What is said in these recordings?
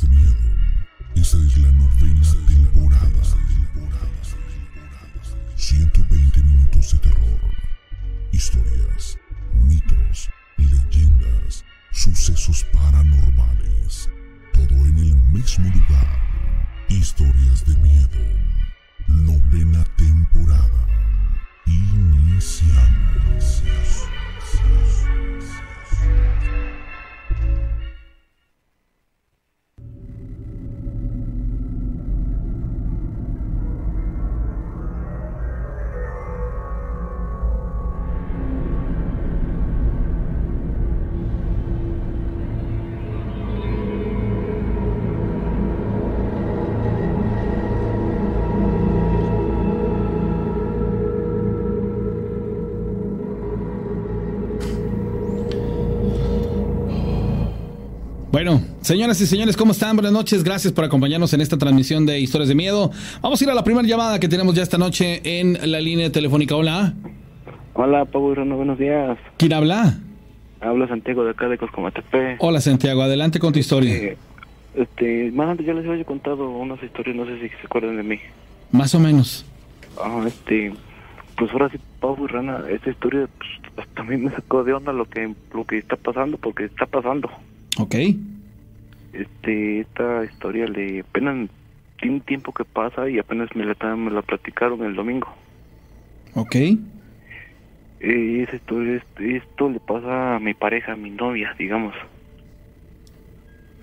De miedo. Esta es la novena temporada. Señoras y señores, ¿cómo están? Buenas noches, gracias por acompañarnos en esta transmisión de Historias de Miedo. Vamos a ir a la primera llamada que tenemos ya esta noche en la línea telefónica. Hola. Hola, Pablo Irano, buenos días. ¿Quién habla? Habla Santiago de acá de Coscomatepe. Hola, Santiago, adelante con tu historia. Eh, este, más antes ya les había contado unas historias, no sé si se acuerdan de mí. Más o menos. Ah, este, pues ahora sí, Pablo Rana, esta historia pues, también me sacó de onda lo que lo que está pasando, porque está pasando. Ok. Este, esta historia le apenas tiene tiempo que pasa y apenas me la, me la platicaron el domingo. Ok. Eh, historia, este, esto le pasa a mi pareja, a mi novia, digamos.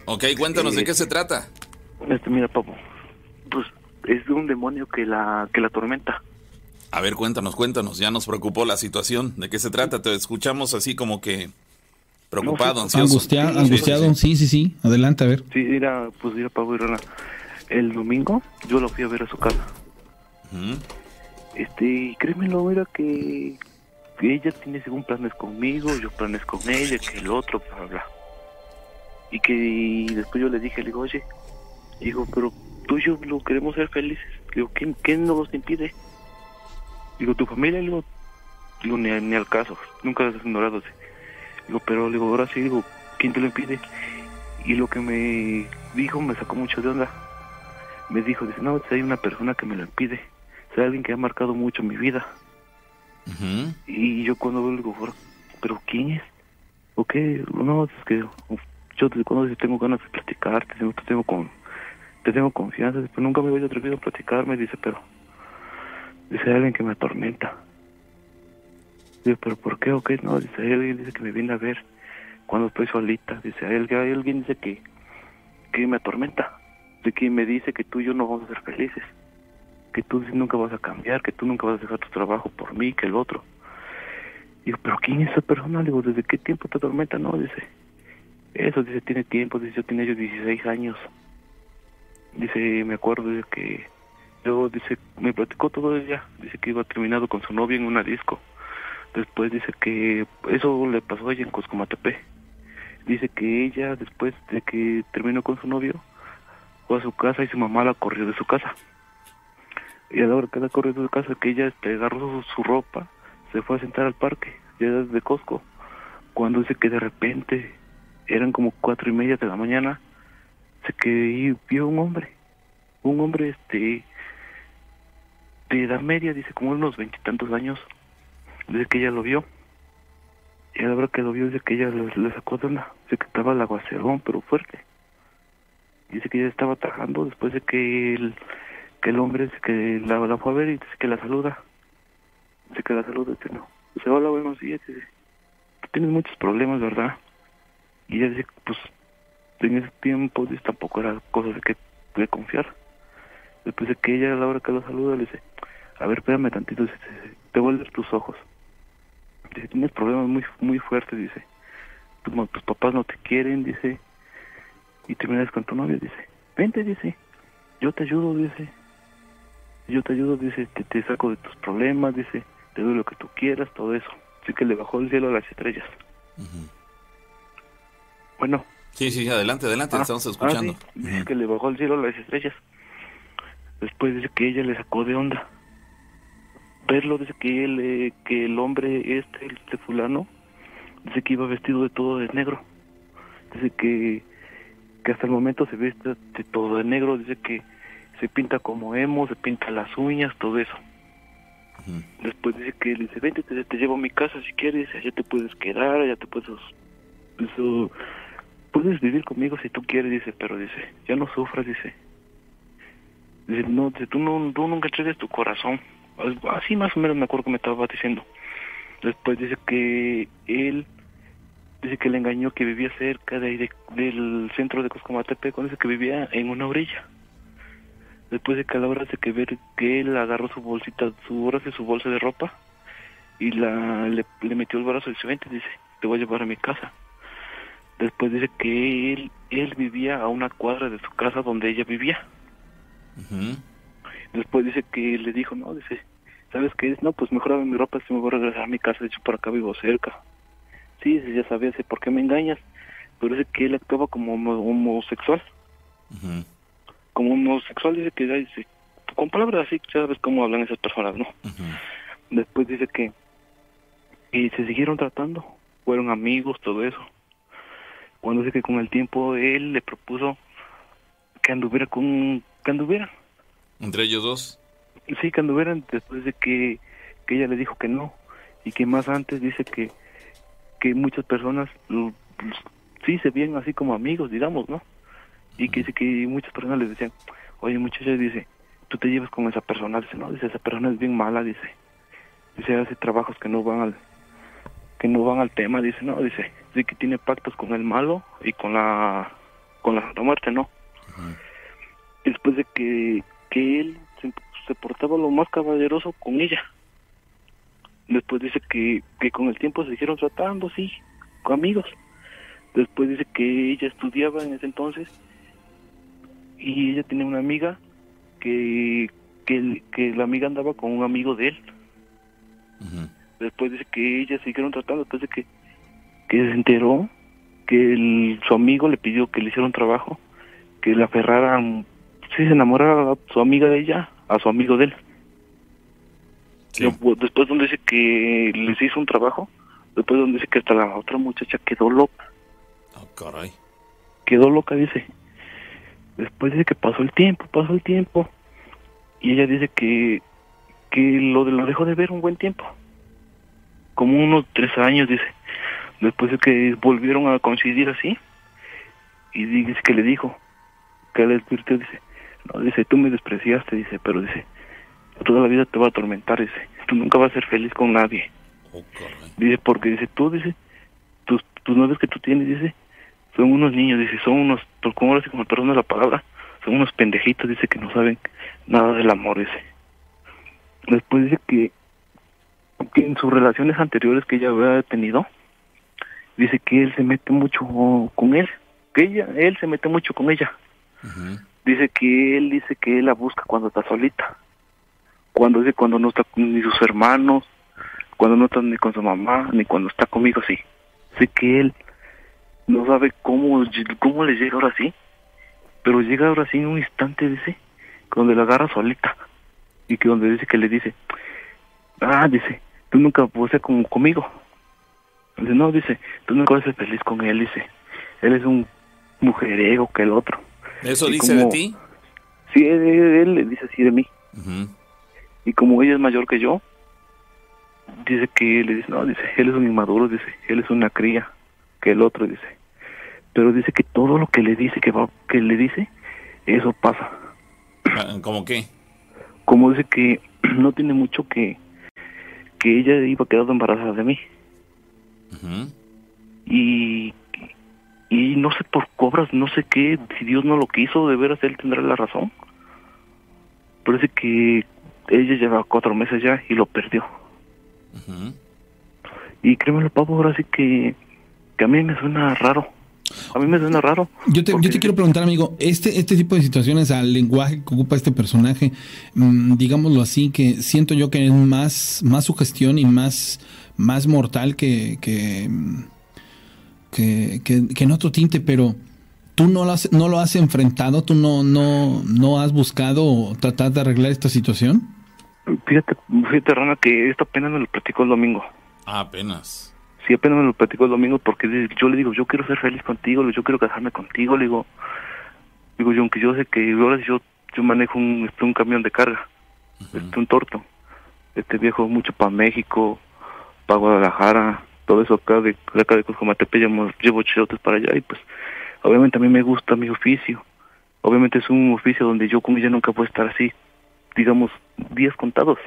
Ok, cuéntanos de Eh, qué se trata. Este, mira, Pablo, pues es de un demonio que la que la atormenta. A ver, cuéntanos, cuéntanos. Ya nos preocupó la situación. ¿De qué se trata? Te escuchamos así como que preocupado, ansioso. Angustia- Sí, sí, angustiado, sí, sí, sí. Adelante, a ver. Sí, mira, pues mira, Pablo y Rana. El domingo yo lo fui a ver a su casa. Este, y créemelo, mira que, que ella tiene según planes conmigo, yo planes con ella, que el otro, bla, bla, bla. Y que y después yo le dije, le digo, oye, digo, pero tú y yo lo queremos ser felices. Digo, ¿quién, quién nos impide? Digo, tu familia, digo, digo ni, ni al caso, nunca has ignorado. sí. Digo, pero digo, ahora sí, digo, ¿quién te lo impide? Y lo que me dijo me sacó mucho de onda. Me dijo, dice, no, si hay una persona que me lo impide. O sea, alguien que ha marcado mucho mi vida. Y yo cuando veo, le digo, "Pero- ¿pero quién es? ¿O qué? No, es que yo desde cuando tengo ganas de platicarte, te tengo, con, te tengo confianza, pero nunca me había atrevido a platicar, me dice, pero dice "Hay alguien que me atormenta. Digo, pero ¿por qué o qué? No, dice, hay alguien dice que me viene a ver cuando estoy solita. Dice, hay alguien, dice que, que me atormenta, de que me dice que tú y yo no vamos a ser felices, que tú nunca vas a cambiar, que tú nunca vas a dejar tu trabajo por mí, que el otro. Digo, ¿pero quién es esa persona? Le digo, ¿desde qué tiempo te atormenta? No, dice, eso, dice, tiene tiempo, dice, yo tenía yo 16 años. Dice, me acuerdo de que yo, dice, me platicó todo ella, dice que iba terminado con su novia en una disco. Después dice que eso le pasó a ella en Coscomatepe. Dice que ella, después de que terminó con su novio, fue a su casa y su mamá la corrió de su casa. Y a la hora que la corrió de su casa, que ella este, agarró su, ropa, se fue a sentar al parque, ya desde Costco. Cuando dice que de repente, eran como cuatro y media de la mañana, se que y vio un hombre, un hombre este de edad media, dice como unos veintitantos años, dice que ella lo vio. Y a la hora que lo vio, dice que ella le, sacó de onda, dice que estaba el aguacerón, pero fuerte. Dice que ella estaba trabajando después de que el, que el hombre que la, la fue a ver y dice que la saluda. Dice que la saluda, dice no. Dice, hola, buenos días. Dice, tú tienes muchos problemas, ¿verdad? Y ella dice, pues, en ese tiempo dice, tampoco era cosa de que de confiar. Después de que ella a la hora que lo saluda le dice, a ver, espérame tantito, te voy tus ojos. Dice, tienes problemas muy muy fuertes, dice. Tus papás no te quieren, dice. Y terminas con tu novio, dice. Vente, dice. Yo te ayudo, dice. Yo te ayudo, dice. Te, te saco de tus problemas, dice. Te doy lo que tú quieras, todo eso. Así que le bajó el cielo a las estrellas. Bueno. Sí, sí, adelante, adelante, Ah, estamos ah, escuchando. sí. Dice que le bajó al cielo las estrellas. Después dice que ella le sacó de onda. Verlo, dice que él, eh, que el hombre este, este fulano, dice que iba vestido de todo de negro. Dice que, que hasta el momento se viste de todo de negro, dice que se pinta como emo, se pinta las uñas, todo eso. Después dice que le dice, vente, te, te llevo a mi casa si quieres, allá te puedes quedar, allá te puedes... Eso, puedes vivir conmigo si tú quieres, dice, pero dice, ya no sufras, dice. Dice, no, dice, tú, no, tú nunca entregues tu corazón. Así más o menos me acuerdo que me estaba diciendo. Después dice que él, dice que le engañó que vivía cerca de ahí de- del centro de Coscomatepe, dice que vivía en una orilla. Después de que a la hora de que ver que él agarró su bolsita, su su bolsa de ropa y la le, le metió el brazo y dice, vente, dice, te voy a llevar a mi casa. Después dice que él, él vivía a una cuadra de su casa donde ella vivía. Después dice que le dijo, no, dice, ¿sabes qué? No, pues mejor dame mi ropa si me voy a regresar a mi casa, de hecho por acá vivo cerca. Sí, dice, ya sabía, dice, ¿por qué me engañas? Pero dice que él actuaba como homo- homosexual. Ujú. Como homosexual dice que, ay, dice, con palabras así, sabes cómo hablan esas personas, ¿no? Después dice que y se siguieron tratando, fueron amigos, todo eso. Cuando dice que con el tiempo él le propuso que anduviera con que anduviera, Entre ellos dos. Sí que anduvieran después de que, que ella le dijo que no y que más antes dice que que muchas personas pues, sí se ven así como amigos, digamos, ¿no? Y que dice que muchas personas les decían, oye muchacha, dice, tú te llevas con esa persona, dice, no, dice, esa persona es bien mala, dice, dice, hace trabajos que no van al, que no van al tema, dice, no, dice, dice que tiene pactos con el malo y con la, con la Santa Muerte, ¿no? Después de que, que él se, portaba lo más caballeroso con ella. Después dice que, que con el tiempo se siguieron tratando, sí, con amigos. Después dice que ella estudiaba en ese entonces y ella tenía una amiga que, que, la amiga andaba con un amigo de él. Después dice que ellas siguieron tratando, después de que, que se enteró que el- su amigo le pidió que le hiciera un trabajo, que le aferraran, sí, se enamorara a su amiga de ella, a su amigo de él. Sí. Después donde dice que les hizo un trabajo, después donde dice que hasta la otra muchacha quedó loca, Ah, caray. quedó loca, dice. Después dice que pasó el tiempo, pasó el tiempo, y ella dice que, que lo, lo dejó de ver un buen tiempo, como unos tres años, dice. Después de que volvieron a coincidir así, y dice que le dijo, que le advirtió, dice, no, dice, tú me despreciaste, dice, pero dice, toda la vida te va a atormentar, dice, tú nunca vas a ser feliz con nadie. Oh. Dice, porque dice, tú, dice, tus, tus novios que tú tienes, dice, son unos niños, dice, son unos, por como ahora sí, como perdón la palabra, son unos pendejitos, dice, que no saben nada del amor, dice. Después dice que, que en sus relaciones anteriores que ella había tenido, dice que él se mete mucho con él, que ella, él se mete mucho con ella. Dice que él dice que él la busca cuando está solita. Cuando dice cuando no está ni sus hermanos, cuando no está ni con su mamá, ni cuando está conmigo, sí. Sé que él no sabe cómo, cómo le llega ahora sí, pero llega ahora sí en un instante, dice, donde la agarra solita. Y que donde dice que le dice, ah, dice, tú nunca puedes ser como conmigo. Dice, no, dice, tú nunca vas a ser feliz con él, dice. Él es un mujeriego que el otro. ¿Eso Y dice como- de ti? Sí, él, él le dice así de mí. Y como ella es mayor que yo, dice que le dice, no, dice, él es un inmaduro, dice, él es una cría, que el otro dice. Pero dice que todo lo que le dice, que va, que le dice, eso pasa. Ah, ¿Cómo qué? Como dice que no tiene mucho que, que ella iba quedando embarazada de mí. Y, y no sé por cobras, no sé qué, si Dios no lo quiso, de veras él tendrá la razón. Pero dice que ella lleva cuatro meses ya y lo perdió. Y créeme, pavo, ahora sí que, que a mí me suena raro. A mí me suena raro. Yo te, yo te quiero preguntar, amigo, este, este tipo de situaciones al lenguaje que ocupa este personaje, mm, digámoslo así, que siento yo que es más, más sugestión y más, más mortal que, que, mm, que, que- que en otro tinte, pero tú no lo has, no lo has enfrentado, tú no, no, no has buscado tratar de arreglar esta situación. Fíjate, fíjate, Rana, que esto apenas me lo platicó el domingo. Ah, apenas. si apenas me lo platicó el domingo porque yo le digo, yo quiero ser feliz contigo, yo quiero casarme contigo, le digo, digo yo, aunque yo sé que ahora yo, yo manejo un, este, un camión de carga, este, un torto, este viejo mucho para México, para Guadalajara, todo eso acá de, acá de Cuscomatepe, llevo, llevo chilotes para allá y pues obviamente a mí me gusta mi oficio, obviamente es un oficio donde yo con ella nunca puedo estar así, digamos, días contados.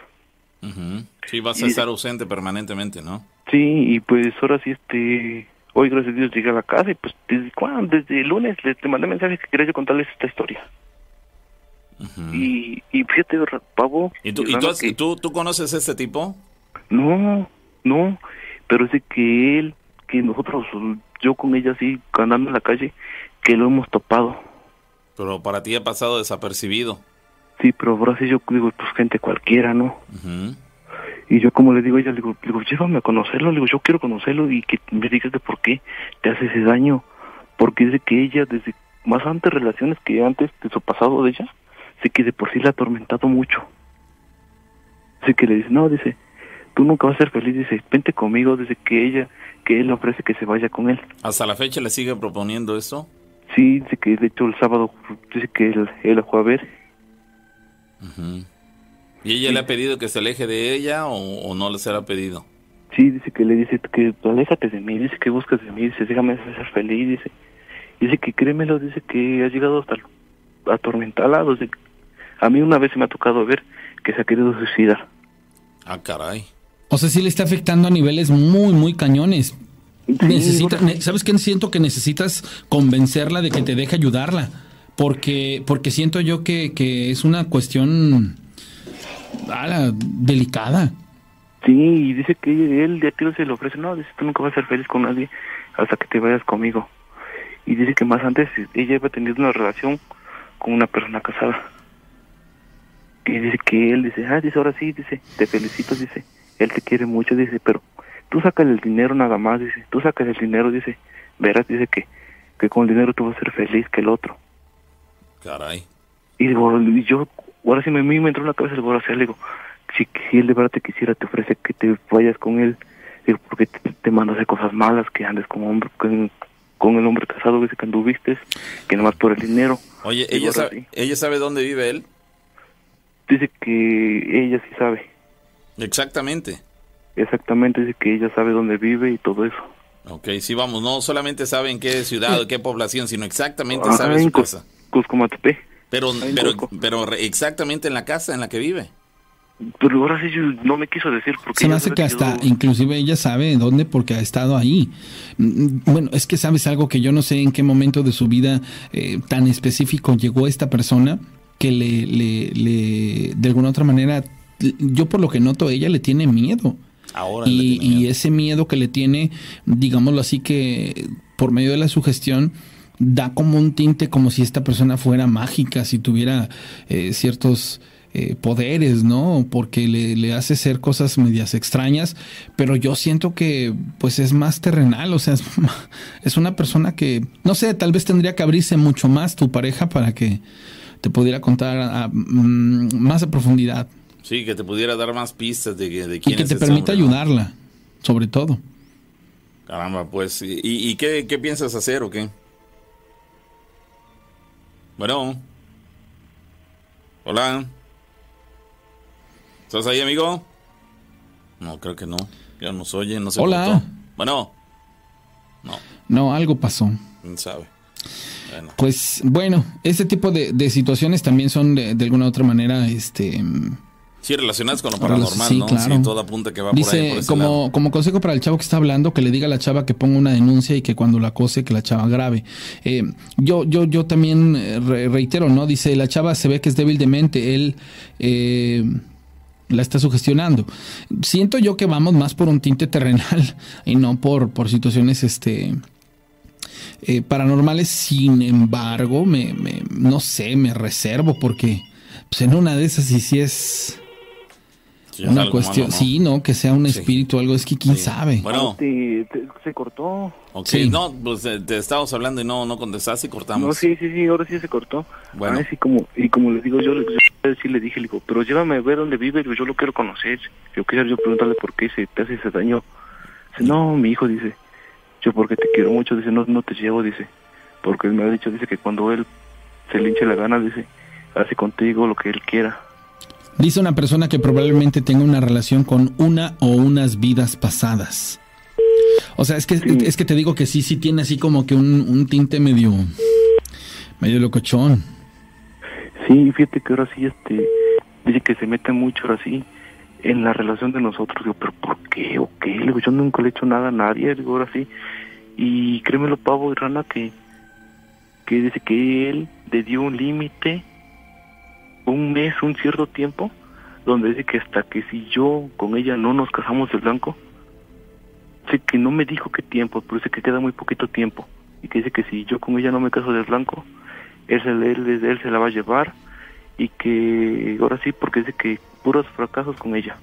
Ujú. Sí, vas a estar ausente permanentemente, ¿no? Sí, y pues ahora sí, este, hoy gracias a Dios llegué a la casa y pues desde cuándo, desde el lunes le, te mandé mensaje que quería yo contarles esta historia. Y, y fíjate, pavo. ¿Y tú, y tú, has- que- tú, tú conoces a este tipo? No, no, pero es de que él, que nosotros, yo con ella así, andando en la calle, que lo hemos topado. Pero para ti ha pasado desapercibido. Sí, pero ahora sí yo digo, pues gente cualquiera, ¿no? Y yo como le digo a ella, le digo, le digo, llévame a conocerlo, le digo, yo quiero conocerlo y que me digas de por qué te hace ese daño. Porque dice que ella, desde más antes relaciones que antes de su pasado de ella, sé que de por sí la ha atormentado mucho. Dice que le dice, no, dice, tú nunca vas a ser feliz, dice, vente conmigo, dice que ella, que él le ofrece que se vaya con él. ¿Hasta la fecha le sigue proponiendo esto? Sí, dice que de hecho el sábado, dice que él, él la fue a ver. Ujú. ¿Y ella le ha pedido que se aleje de ella o, o no le ha pedido? Sí, dice que le dice que aléjate de mí, dice que buscas de mí, dice, déjame ser feliz, dice. Dice que créemelo, dice que ha llegado hasta atormentada, dice, a mí una vez se me ha tocado ver que se ha querido suicidar. Ah, caray. O sea, sí le está afectando a niveles muy, muy cañones. Sí, Necesita, ¿Sabes qué? Siento que necesitas convencerla de que te deje ayudarla. Porque, porque siento yo que, que es una cuestión ala, delicada. Sí, y dice que él de tiro se le ofrece, no, dice, tú nunca vas a ser feliz con nadie hasta que te vayas conmigo. Y dice que más antes ella iba teniendo una relación con una persona casada. Y dice que él dice, ah, dice, ahora sí, dice, te felicito, dice, él te quiere mucho, dice, pero tú sacas el dinero nada más, dice, tú sacas el dinero, dice, verás, dice que, que con el dinero tú vas a ser feliz que el otro. Caray. Y digo, y yo, ahora sí me, me entró en la cabeza, ahora sí, le digo, si, si él de verdad te quisiera, te ofrece que te vayas con él, digo, porque te, te manda a hacer cosas malas, que andes con hombre, con, con el hombre casado, dice que anduviste, que nomás por el dinero. Oye, Digo, ¿ella ahora sabe, sí. ¿ella sabe dónde vive él? Dice que ella sí sabe, Exactamente. exactamente, dice que ella sabe dónde vive y todo eso. Ok, sí, vamos, no solamente sabe en qué ciudad o qué población, sino exactamente sabe en su Cus- casa. Cuscomatepe. Pero, en pero, Cusco. pero re- exactamente en la casa en la que vive. Pero ahora sí no me quiso decir porque Se me hace que hasta, inclusive ella sabe dónde porque ha estado ahí. Mm, Bueno, es que sabes algo que yo no sé en qué momento de su vida eh, tan específico llegó esta persona que le, le, le, de alguna otra manera, yo por lo que noto, ella le tiene miedo. Ahora Y, tiene y ese miedo que le tiene, digámoslo así, que por medio de la sugestión da como un tinte como si esta persona fuera mágica, si tuviera eh, ciertos eh, poderes, ¿no? Porque le, le hace hacer cosas medias extrañas, pero yo siento que pues es más terrenal, o sea, es, es una persona que, no sé, tal vez tendría que abrirse mucho más tu pareja para que te pudiera contar a- a, mm, más a profundidad Sí, que te pudiera dar más pistas de, de y quién que es te permita hombre, ¿no? ayudarla, sobre todo. Caramba, pues, ¿y, y qué, qué piensas hacer o qué? Bueno. Hola. ¿Estás ahí, amigo? No, creo que no. Ya nos oye, no se Hola. Bueno. No, No, algo pasó. quién sabe. Bueno. Pues bueno, este tipo de, de situaciones también son de, de alguna u otra manera, este, Sí, relacionadas con lo paranormal, sí, ¿no? claro. Sí, todo apunta que va por ahí, por dice ese lado. como, como consejo para el chavo que está hablando, que le diga a la chava que ponga una denuncia y que cuando la acose, que la chava grave. Eh, yo, yo, yo también eh, re- reitero, ¿no? Dice, la chava se ve que es débil de mente, él eh, la está sugestionando. Siento yo que vamos más por un tinte terrenal y no por, por situaciones, este, eh, paranormales. Sin embargo, me, me- no sé, me reservo porque pues en una de esas sí sí es Sí, una cuestión, malo, ¿no? sí, no, que sea un Sí. espíritu o algo, es que quién Sí. sabe. Bueno, Te- te- se cortó. ok, Sí. no, pues eh, te estábamos hablando y no, no contestaste y cortamos. No, sí, sí, sí, ahora sí se cortó. Bueno. Ah, sí, como, y como le digo yo, le- yo sí le dije, le digo, pero llévame a ver dónde vive, yo lo quiero conocer. Yo quiero yo preguntarle por qué se te hace ese daño Dice, no, mi hijo, dice, yo porque te quiero mucho, dice, no, no te llevo, dice, porque él me ha dicho, dice que cuando él se le hinche la gana, dice, hace contigo lo que él quiera. Dice una persona que probablemente tenga una relación con una o unas vidas pasadas. O sea, es que, Sí. es que te digo que sí, sí tiene así como que un, un tinte medio, medio locochón. Sí, fíjate que ahora sí, este, dice que se mete mucho ahora sí en la relación de nosotros. Digo, pero ¿por qué o qué? Digo, yo nunca le he hecho nada a nadie, digo, ahora sí. Y créemelo, Pavo y Rana, que, que dice que él le dio un límite, un mes, un cierto tiempo, donde dice que hasta que si yo con ella no nos casamos de blanco, sé que no me dijo qué tiempo, pero dice que queda muy poquito tiempo. Y que dice que si yo con ella no me caso de blanco, él se, él, él se la va a llevar y que ahora sí, porque dice que puros fracasos con ella.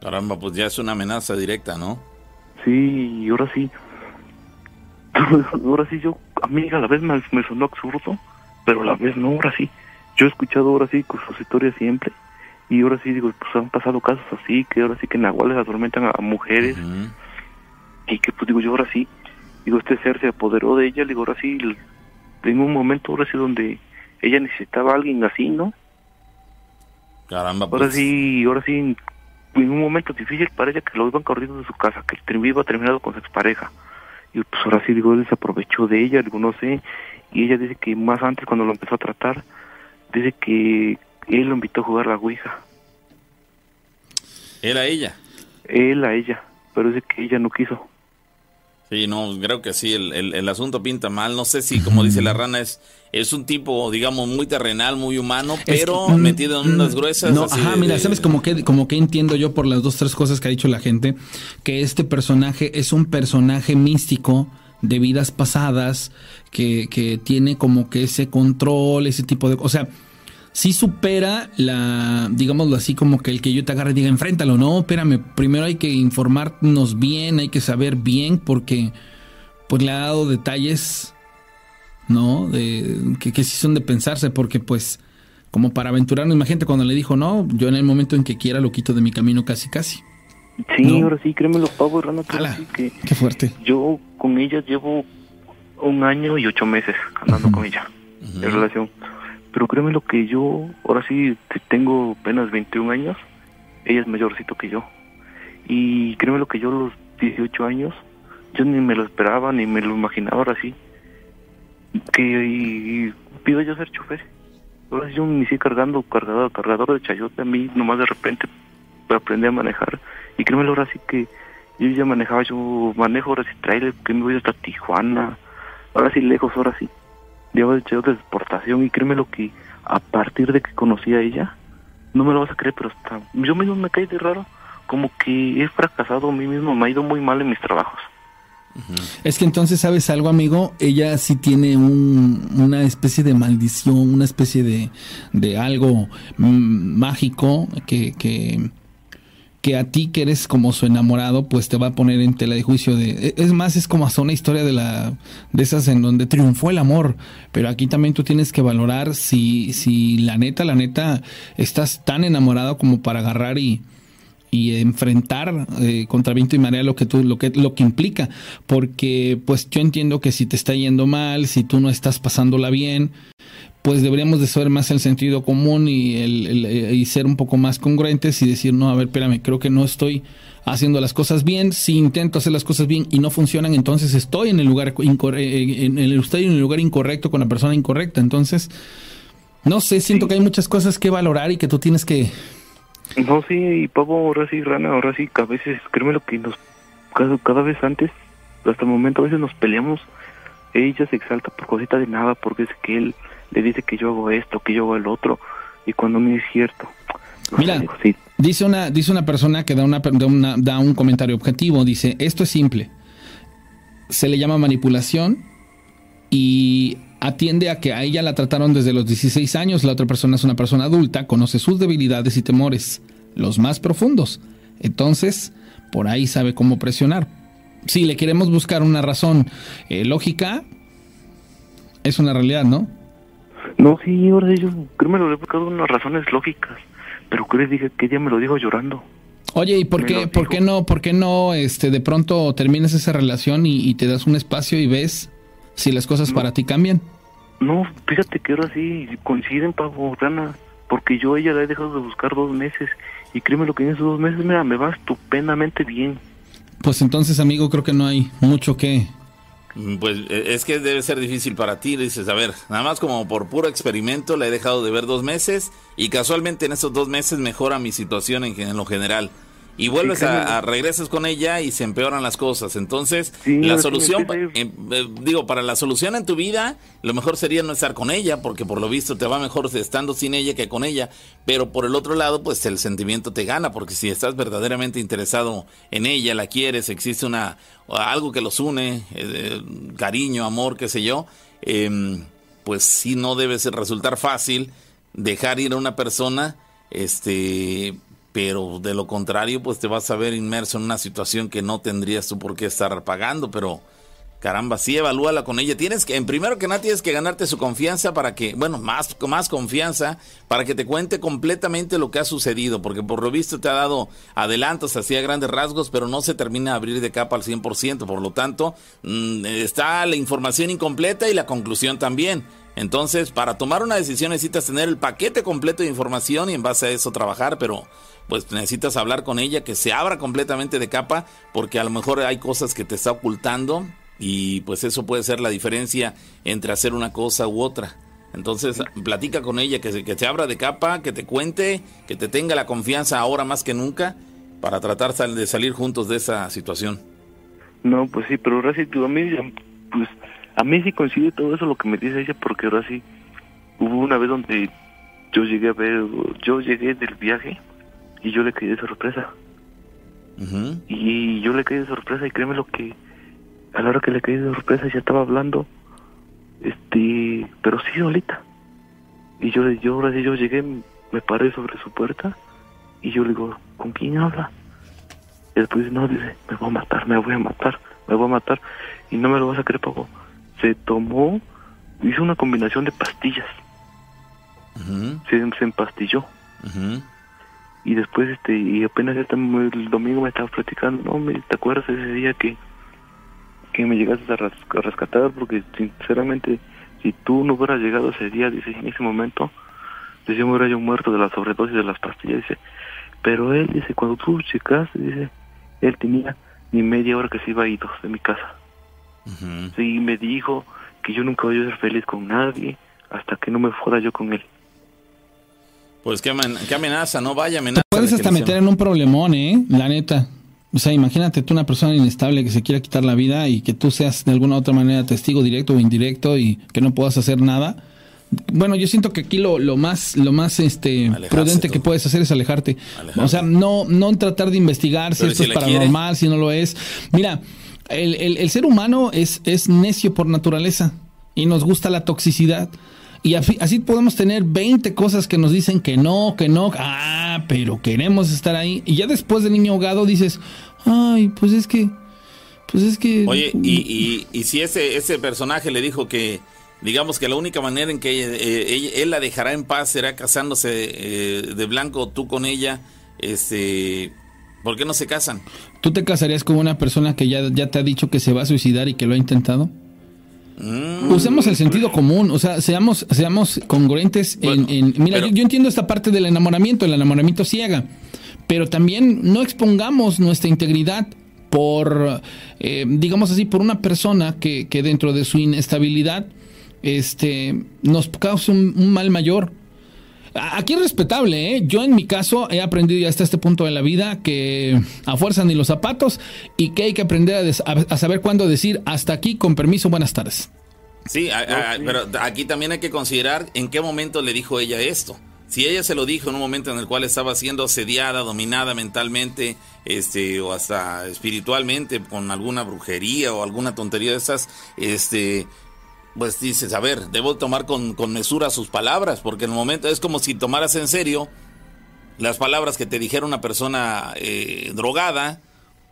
Caramba, pues ya es una amenaza directa, ¿no? Sí, y ahora sí. ahora sí, yo, a mí a la vez me, me sonó absurdo, pero a la vez no, ahora sí. Yo he escuchado ahora sí con sus historias siempre, y ahora sí digo, pues han pasado casos así, que ahora sí que nahuales atormentan a mujeres, y que pues digo yo ahora sí, digo, este ser se apoderó de ella, digo, ahora sí, en un momento ahora sí donde ella necesitaba a alguien así, ¿no? Caramba, pues. Ahora sí, ahora sí, en un momento difícil para ella que lo iban corriendo de su casa, que el iba terminado con su expareja. Y pues ahora sí, digo, él se aprovechó de ella, digo, no sé. Y ella dice que más antes, cuando lo empezó a tratar, dice que él lo invitó a jugar la Ouija. Era ella. Él a ella, pero dice que ella no quiso. Sí, no, creo que sí, el, el- el asunto pinta mal. No sé si, como dice la rana, es, es un tipo, digamos, muy terrenal, muy humano, Es pero que, mm, metido en unas mm, gruesas. No, así ajá, de- mira, de- sabes como que como que entiendo yo por las dos tres cosas que ha dicho la gente que este personaje es un personaje místico de vidas pasadas que, que tiene como que ese control, ese tipo de, o sea, sí supera la, digámoslo así, como que el que yo te agarre y diga, enfréntalo, no, espérame, primero hay que informarnos bien, hay que saber bien, porque pues le ha dado detalles, ¿no? De, que, que sí son de pensarse, porque pues, como para aventurarnos, imagínate cuando le dijo, no, yo en el momento en que quiera lo quito de mi camino casi, casi. Sí, No. ahora sí, créeme los pavos, Rana, Ala, que qué fuerte. yo con ella llevo un año y ocho meses andando con ella. De relación. Pero créeme lo que yo, ahora sí, te- tengo apenas 21 años, ella es mayorcito que yo. Y créeme lo que yo a los 18 años, yo ni me lo esperaba, ni me lo imaginaba ahora sí. Que pido yo ser chofer. Ahora sí yo me inicié cargando cargador, cargador de chayote, a mí nomás de repente aprendí a manejar. Y créeme ahora sí que yo ya manejaba, yo manejo ahora sí trailer, que me voy hasta Tijuana, ahora sí lejos, ahora sí llevo cheque de exportación y créeme lo que a partir de que conocí a ella, no me lo vas a creer, pero hasta yo mismo me caí de raro, como que he fracasado a mí mismo, me ha ido muy mal en mis trabajos. Es que entonces, ¿sabes algo, amigo? Ella sí tiene un- una especie de maldición, una especie de, de algo mm, mágico que, que, que a ti que eres como su enamorado, pues te va a poner en tela de juicio de... e- Es más, es como hasta una historia de la de esas en donde triunfó el amor, pero aquí también tú tienes que valorar si, si la neta, la neta, estás tan enamorado como para agarrar y y enfrentar eh, contra viento y marea lo que tú lo que lo que implica. Porque pues yo entiendo que si te está yendo mal si tú no estás pasándola bien pues deberíamos de saber más el sentido común y el, el- eh, y ser un poco más congruentes y decir no a ver espérame creo que no estoy haciendo las cosas bien. Si intento hacer las cosas bien y no funcionan entonces estoy en el lugar incorre- eh, en el estoy en el lugar incorrecto con la persona incorrecta entonces no sé siento que hay muchas cosas que valorar y que tú tienes que No, sí, y pavo, ahora sí, rana, ahora sí, que a veces, créeme lo que nos, cada, cada vez antes, hasta el momento, a veces nos peleamos, ella se exalta por cosita de nada, porque es que él le dice que yo hago esto, que yo hago el otro, y cuando no es cierto. No Mira. digo, sí, Dice una, dice una persona que da, una, da, una- da un comentario objetivo, dice, esto es simple, se le llama manipulación y atiende a que a ella la trataron desde los 16 años, la otra persona es una persona adulta, conoce sus debilidades y temores, los más profundos, entonces por ahí sabe cómo presionar. Si le queremos buscar una razón eh, lógica, es una realidad, ¿no? No, sí, ahora yo, créeme lo he buscado unas razones lógicas, pero que les dije que ella me lo dijo llorando. Oye, ¿y por Me qué, por qué no, por qué no, este, de pronto terminas esa relación y, y te das un espacio y ves si las cosas para ti cambian? No, fíjate que ahora sí coinciden, Pavo, Rana, porque yo a ella la he dejado de buscar dos meses y créeme lo que en esos dos meses, mira, me va estupendamente bien. Pues entonces, amigo, creo que no hay mucho que... Mm, Pues eh, es que debe ser difícil para ti, dices, a ver, nada más como por puro experimento la he dejado de ver dos meses y casualmente en esos dos meses mejora mi situación en lo general. Y vuelves a, a- regresas con ella y se empeoran las cosas. Entonces, Sí, la solución, entiendes. eh, eh, digo, para la solución en tu vida, lo mejor sería no estar con ella, porque por lo visto te va mejor estando sin ella que con ella. Pero por el otro lado, pues el sentimiento te gana, porque si estás verdaderamente interesado en ella, la quieres, existe una algo que los une, eh, cariño, amor, qué sé yo, em, pues sí no debe ser- resultar fácil dejar ir a una persona, este, pero de lo contrario, pues te vas a ver inmerso en una situación que no tendrías tú por qué estar pagando, pero caramba, sí evalúala con ella. Tienes que, en primero que nada, tienes que ganarte su confianza para que, bueno, más, más confianza, para que te cuente completamente lo que ha sucedido, porque por lo visto te ha dado adelantos así a grandes rasgos, pero no se termina de abrir de capa al 100%, por lo tanto, mm, está la información incompleta y la conclusión también. Entonces, para tomar una decisión necesitas tener el paquete completo de información y en base a eso trabajar, pero pues necesitas hablar con ella, que se abra completamente de capa, porque a lo mejor hay cosas que te está ocultando y pues eso puede ser la diferencia entre hacer una cosa u otra. Entonces, platica con ella, que se, que abra de capa, que te cuente, que te tenga la confianza ahora más que nunca para tratar de salir juntos de esa situación. No, pues sí, pero ahora sí, tú, a mí, pues, a mí sí coincide todo eso lo que me dice ella, porque ahora sí, hubo una vez donde yo llegué a ver, yo llegué del viaje y yo le caí de sorpresa. Y yo le caí de sorpresa y créeme lo que a la hora que le caí de sorpresa ya estaba hablando, este, pero sí solita. Y yo, yo ahora sí, yo llegué, me paré sobre su puerta y yo le digo, ¿con quién habla? Y después no, dice, me voy a matar, me voy a matar, me voy a matar. Y no me lo vas a creer, Paco. Se tomó, hizo una combinación de pastillas, se, se empastilló. ujú. Y después, este, y apenas este, el domingo me estaba platicando, no, me, ¿te acuerdas ese día que, que me llegaste a, ras- a rescatar? Porque sinceramente, si tú no hubieras llegado ese día, dice, en ese momento, dice, me hubiera yo muerto de la sobredosis de las pastillas, dice, pero él, dice, cuando tú checaste, dice, él tenía ni media hora que se iba a ir de mi casa. Ujú. Sí, me dijo que yo nunca voy a ser feliz con nadie hasta que no me fuera yo con él. Pues qué, qué amenaza, no vaya amenaza. Puedes de que hasta meter en un problemón, ¿eh? La neta. O sea, imagínate tú una persona inestable que se quiera quitar la vida y que tú seas de alguna otra manera testigo directo o indirecto y que no puedas hacer nada. Bueno, yo siento que aquí lo, lo más, lo más este Alejarse prudente que puedes hacer es alejarte. Alejarte. O sea, no, no tratar de investigar si esto si es quiere. paranormal, si no lo es. Mira, el, el- el ser humano es, es necio por naturaleza y nos gusta la toxicidad. Y así podemos tener 20 cosas que nos dicen que no, que no, ah, pero queremos estar ahí. Y ya después de niño ahogado dices, ay, pues es que, pues es que... Oye, y, y, y si ese, ese personaje le dijo que, digamos que la única manera en que eh, ella- él la dejará en paz será casándose eh, de blanco tú con ella, este, ¿por qué no se casan? ¿Tú te casarías con una persona que ya, ya te ha dicho que se va a suicidar y que lo ha intentado? Mm, Usemos el sentido común, o sea, seamos, seamos congruentes en, mira, pero- yo, yo entiendo esta parte del enamoramiento, el enamoramiento ciega, pero también no expongamos nuestra integridad por, eh, digamos así, por una persona que, que dentro de su inestabilidad este, nos causa un, un mal mayor. Aquí es respetable, ¿eh? Yo en mi caso he aprendido ya hasta este punto de la vida que a fuerza ni los zapatos y que hay que aprender a, saber cuándo decir hasta aquí, con permiso, buenas tardes. Sí, pero aquí también hay que considerar en qué momento le dijo ella esto. Si ella se lo dijo en un momento en el cual estaba siendo asediada, dominada mentalmente, este, o hasta espiritualmente, con alguna brujería o alguna tontería de esas, este, pues dices, a ver, debo tomar con, con mesura sus palabras, porque en el momento es como si tomaras en serio las palabras que te dijera una persona eh, drogada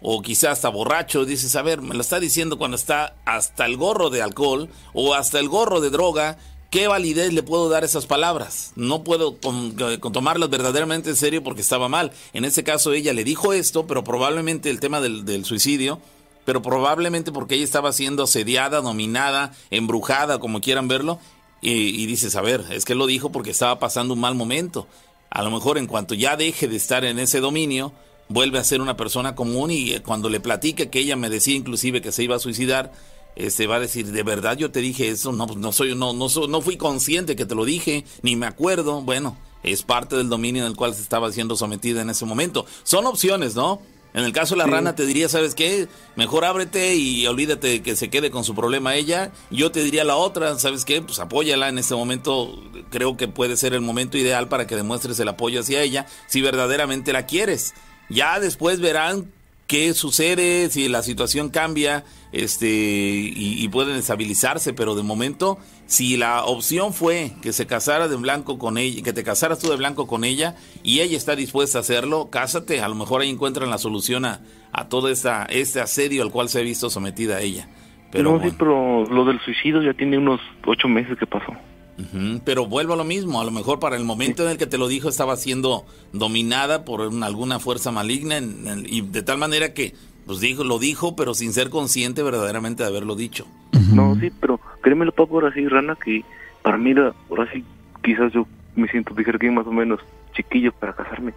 o quizá hasta borracho, dices, a ver, me lo está diciendo cuando está hasta el gorro de alcohol o hasta el gorro de droga, ¿qué validez le puedo dar esas palabras? No puedo con- con tomarlas verdaderamente en serio porque estaba mal. En ese caso ella le dijo esto, pero probablemente el tema del, del suicidio, pero probablemente porque ella estaba siendo asediada, dominada, embrujada, como quieran verlo, y, y dices, a ver, es que lo dijo porque estaba pasando un mal momento. A lo mejor en cuanto ya deje de estar en ese dominio, vuelve a ser una persona común y eh, cuando le platique que ella me decía inclusive que se iba a suicidar, este va a decir, "De verdad yo te dije eso, no pues, no soy no no no fui consciente que te lo dije, ni me acuerdo." Bueno, es parte del dominio en el cual se estaba siendo sometida en ese momento. Son opciones, ¿no? En el caso de la rana te diría, ¿sabes qué? Mejor ábrete y olvídate que se quede con su problema ella. Yo te diría la otra, ¿sabes qué? Pues apóyala en este momento. Creo que puede ser el momento ideal para que demuestres el apoyo hacia ella si verdaderamente la quieres. Ya después verán qué sucede, si la situación cambia, este, y, y pueden estabilizarse, pero de momento, si la opción fue que se casara de blanco con ella, que te casaras tú de blanco con ella, y ella está dispuesta a hacerlo, cásate, a lo mejor ahí encuentran la solución a, a todo esta, este asedio al cual se ha visto sometida ella. Pero, no, bueno. sí, pero lo del suicidio ya tiene unos ocho meses que pasó. Ujú, Pero vuelvo a lo mismo, a lo mejor para el momento en el que te lo dijo estaba siendo dominada por una- alguna fuerza maligna en- en- y de tal manera que pues dijo, lo dijo, pero sin ser consciente verdaderamente de haberlo dicho. No, sí, pero créemelo, Paco, ahora sí, Rana, que para mí, ahora sí, quizás yo me siento, dijera que más o menos chiquillo para casarme.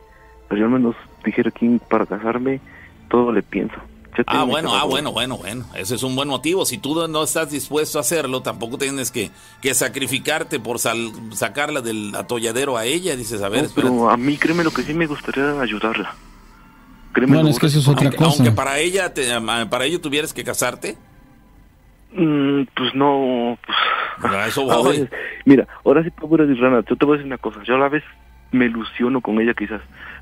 Pero yo al menos dijera que para casarme, todo le pienso. Ah, bueno, ah, bueno, bueno, bueno. Ese es un buen motivo. Si tú no estás dispuesto a hacerlo, tampoco tienes que, que sacrificarte por sal- sacarla del atolladero a ella. Dices, a ver, No, pero a mí, créemelo que sí me gustaría ayudarla. Créemelo, Bueno, es que eso es otra Aunque, cosa. aunque para ella, te- para ello tuvieras que casarte. Mm, pues no, pues... A eso a voy. veces- mira, ahora sí, pobre Rana, yo te voy a decir una cosa. Yo a la vez me ilusiono con ella quizás,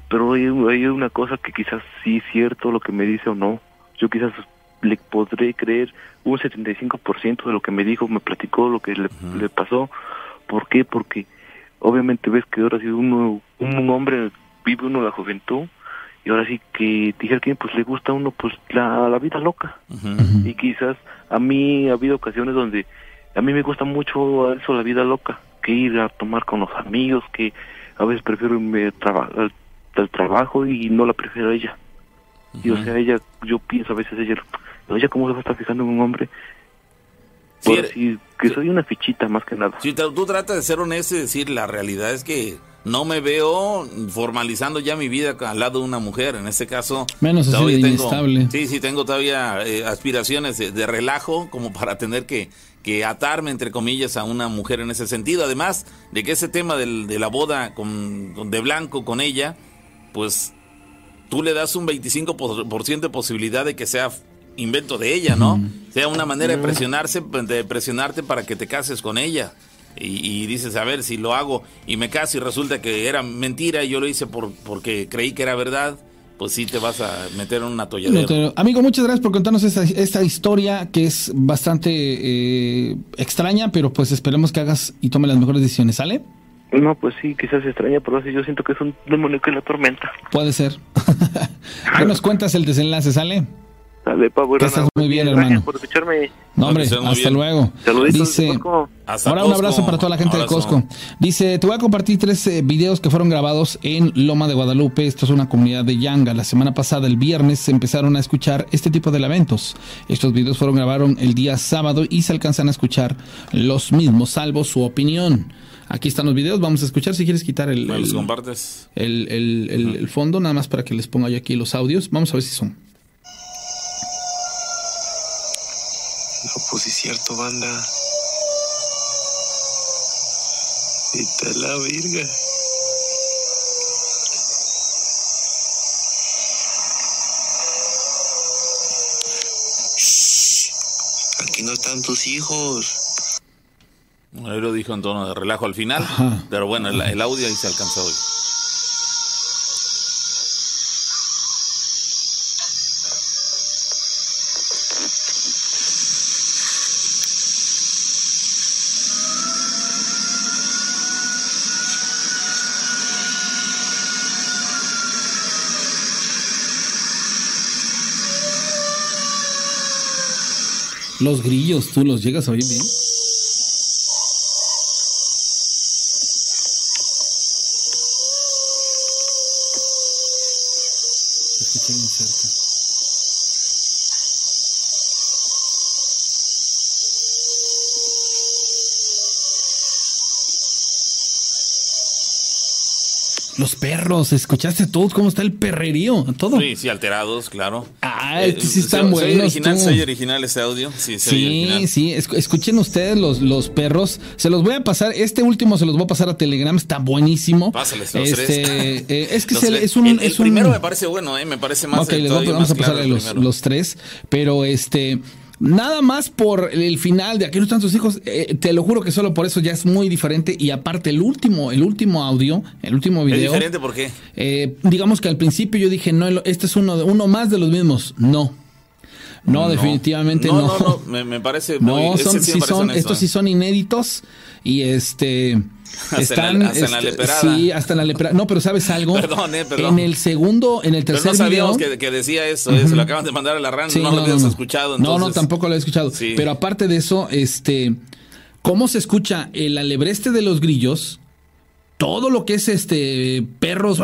pero hay, hay una cosa que quizás sí es cierto lo que me dice o no. Yo quizás le podré creer un 75% de lo que me dijo, me platicó, lo que le, le pasó. ¿Por qué? Porque obviamente ves que ahora sí uno, un hombre vive uno la juventud y ahora sí que dije que pues le gusta a uno pues la, la vida loca. Y quizás a mí ha habido ocasiones donde a mí me gusta mucho eso la vida loca que ir a tomar con los amigos que a veces prefiero irme traba- al, al trabajo y no la prefiero a ella y o sea ella yo pienso a veces ella ella cómo se va a estar fijando en un hombre Sí, por así, que soy una fichita más que nada Si te- tú tratas de ser honesto y decir, la realidad es que no me veo formalizando ya mi vida al lado de una mujer. En este caso, Menos así de tengo, inestable. Sí, sí, tengo todavía eh, aspiraciones de, de relajo como para tener que, que atarme, entre comillas, a una mujer en ese sentido. Además de que ese tema del- de la boda con, con- de blanco con ella, pues tú le das un 25% por ciento de posibilidad de que sea invento de ella, ¿no? Sea una manera de presionarse, de presionarte para que te cases con ella. Y, y dices, a ver, si lo hago y me caso y resulta que era mentira y yo lo hice por, porque creí que era verdad, pues sí te vas a meter en un atolladero. Amigo, muchas gracias por contarnos esta, esta historia que es bastante eh, extraña, pero pues esperemos que hagas y tome las mejores decisiones, ¿sale? No pues sí quizás se extraña pero así yo siento que es un demonio que la tormenta Puede ser. Ahí nos cuentas el desenlace, ¿sale? Dale, Pavo, Que Rana, estés muy bien, gracias hermano. por escucharme No, hombre, hasta bien. luego. saluditos Dice. Hasta Ahora un abrazo para toda la gente de. Costco. Dice, te voy a compartir tres eh, videos que fueron grabados en Loma de Guadalupe. Esto es una comunidad de Yanga. La semana pasada, el viernes, se empezaron a escuchar este tipo de lamentos. Estos videos fueron grabados el día sábado y se alcanzan a escuchar los mismos, salvo su opinión. Aquí están los videos. Vamos a escuchar si quieres quitar el, el- el- el- el fondo, nada más para que les ponga yo aquí los audios. Vamos a ver si son. Pues sí cierto, banda. Está la virga. Shh. Aquí no están tus hijos. Ahí lo dijo en tono de relajo al final, Ajá. pero bueno, el, el audio ahí se alcanzó hoy. Los grillos, tú los llegas a oír bien. Los perros, ¿escuchaste todos cómo está el perrerío? Todo. Sí, sí, alterados, claro. Ah, Eh, sí están buenos, Soy original, tú. soy original ese audio. Sí, soy Sí, original. sí, es- escuchen ustedes los, los perros. Se los voy a pasar, este último se los voy a pasar a Telegram, está buenísimo. Pásales los Este, tres. eh, es que Los es, el- tres. es un... El, el es un- primero me parece bueno, ¿eh? Me parece más. Ok, les todavía vamos, más a pasarle claro los, los tres, pero este... Nada más por el final de Aquí no están tus hijos, eh, te lo juro que solo por eso ya es muy diferente y aparte el último, el último audio, el último ¿Es video, diferente por qué? eh, digamos que al principio yo dije, no, este es uno, de- uno más de los mismos, no, no, definitivamente no. No, no, no, me, me parece muy. No, son, sí son, honesto, estos ¿eh? sí son inéditos y este Hasta en están la- hasta en la leperada. sí, hasta en la leperada. No, pero sabes algo? Perdón, eh, perdón. En el segundo, en el Pero tercer no sabíamos video que, que decía eso, eh, se lo acaban de mandar a la RAN, Sí, no, lo habíamos escuchado. No, no, entonces- tampoco lo he escuchado. Sí. Pero aparte de eso, este, cómo se escucha el alebreste de los grillos, todo lo que es este perros,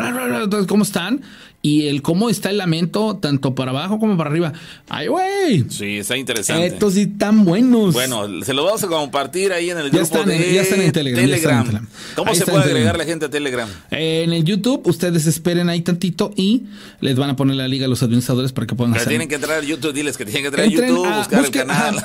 cómo están y el cómo está el lamento tanto para abajo como para arriba. Ay, güey. Sí, está interesante. Estos sí tan buenos. Bueno, se lo vamos a compartir ahí en el Ya grupo están de ya están en Telegram, ya están en Telegram. ¿Cómo Ahí se están puede agregar la gente a Telegram? Eh, en el YouTube, ustedes esperen ahí tantito y les van a poner la liga a los administradores para que puedan Pero hacer. tienen que entrar a YouTube, diles que tienen que entrar a Entren YouTube, a- buscar el canal.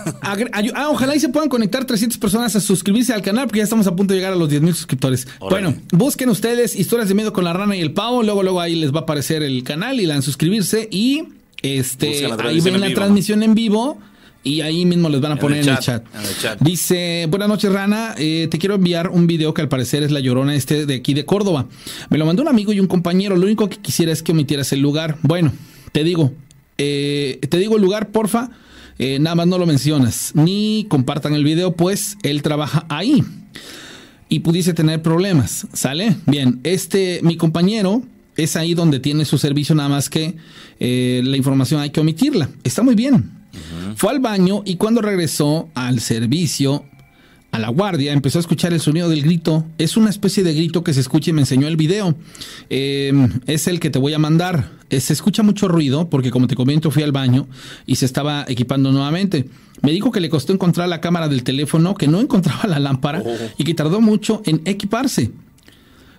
ah, ojalá y se puedan conectar 300 personas a suscribirse al canal porque ya estamos a punto de llegar a los 10 mil suscriptores. Bueno, busquen ustedes historias de miedo con la rana y el pavo. Luego, luego ahí les va a aparecer el canal y la dan suscribirse y este ahí transmisión ven en la vivo. transmisión en vivo. Y ahí mismo les van a En poner en el chat, chat. en el chat. Dice, buenas noches Rana, Eh, te quiero enviar un video que al parecer es la llorona este de aquí de Córdoba. Me lo mandó un amigo y un compañero, lo único que quisiera es que omitieras el lugar. Bueno, te digo, eh, te digo el lugar, porfa, Eh, nada más no lo mencionas, ni compartan el video, pues él trabaja ahí y pudiese tener problemas, ¿sale? Bien, este, mi compañero es ahí donde tiene su servicio, nada más que eh, la información hay que omitirla. Está muy bien. Fue al baño y cuando regresó al servicio, a la guardia, empezó a escuchar el sonido del grito. Es una especie de grito que se escucha y me enseñó el video. Eh, es el que te voy a mandar. Eh, se escucha mucho ruido porque como te comento fui al baño y se estaba equipando nuevamente. Me dijo que le costó encontrar la cámara del teléfono, que no encontraba la lámpara y que tardó mucho en equiparse.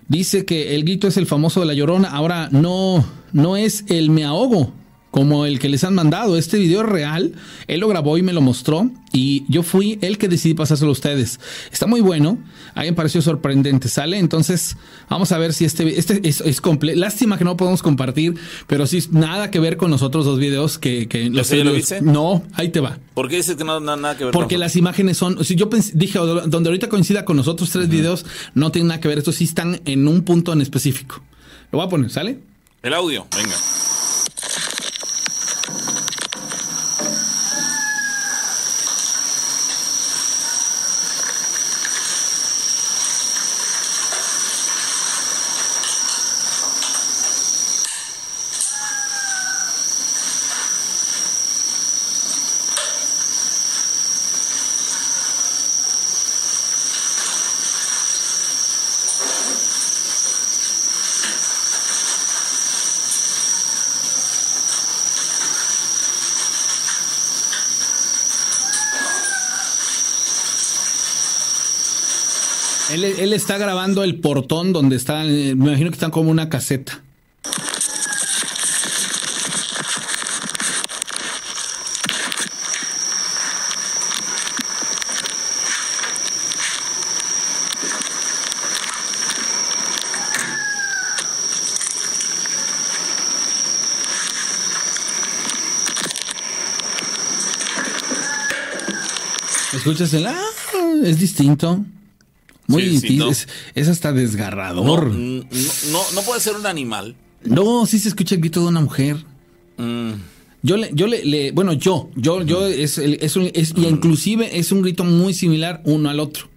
Dice que el grito es el famoso de la llorona. Ahora no, no es el me ahogo como el que les han mandado. Este video es real. Él lo grabó y me lo mostró. Y yo fui el que decidí pasárselo a ustedes. Está muy bueno. A mí me pareció sorprendente. ¿Sale? Entonces, vamos a ver si este, este es, es comple- Lástima que no podemos compartir, pero sí, nada que ver con los otros dos videos que, que los ¿Ese ya lo viste? No, ahí te va. ¿Por qué dices que no, no nada que ver Porque con las imágenes son, si yo pensé- dije, donde ahorita coincida con los otros tres videos, no tienen nada que ver. Estos sí están en un punto en específico. Lo voy a poner, ¿sale? El audio, venga. Él, está grabando el portón donde están, me imagino que están como una caseta. ¿Escuchas el ah? Es distinto. Muy Sí. Es, es hasta desgarrador. no, no, no puede ser un animal. No, sí se escucha el grito de una mujer. Mm, Yo le, yo le, le- bueno, yo, yo, yo, es, el- es, un- es- y inclusive es un grito muy similar uno al otro.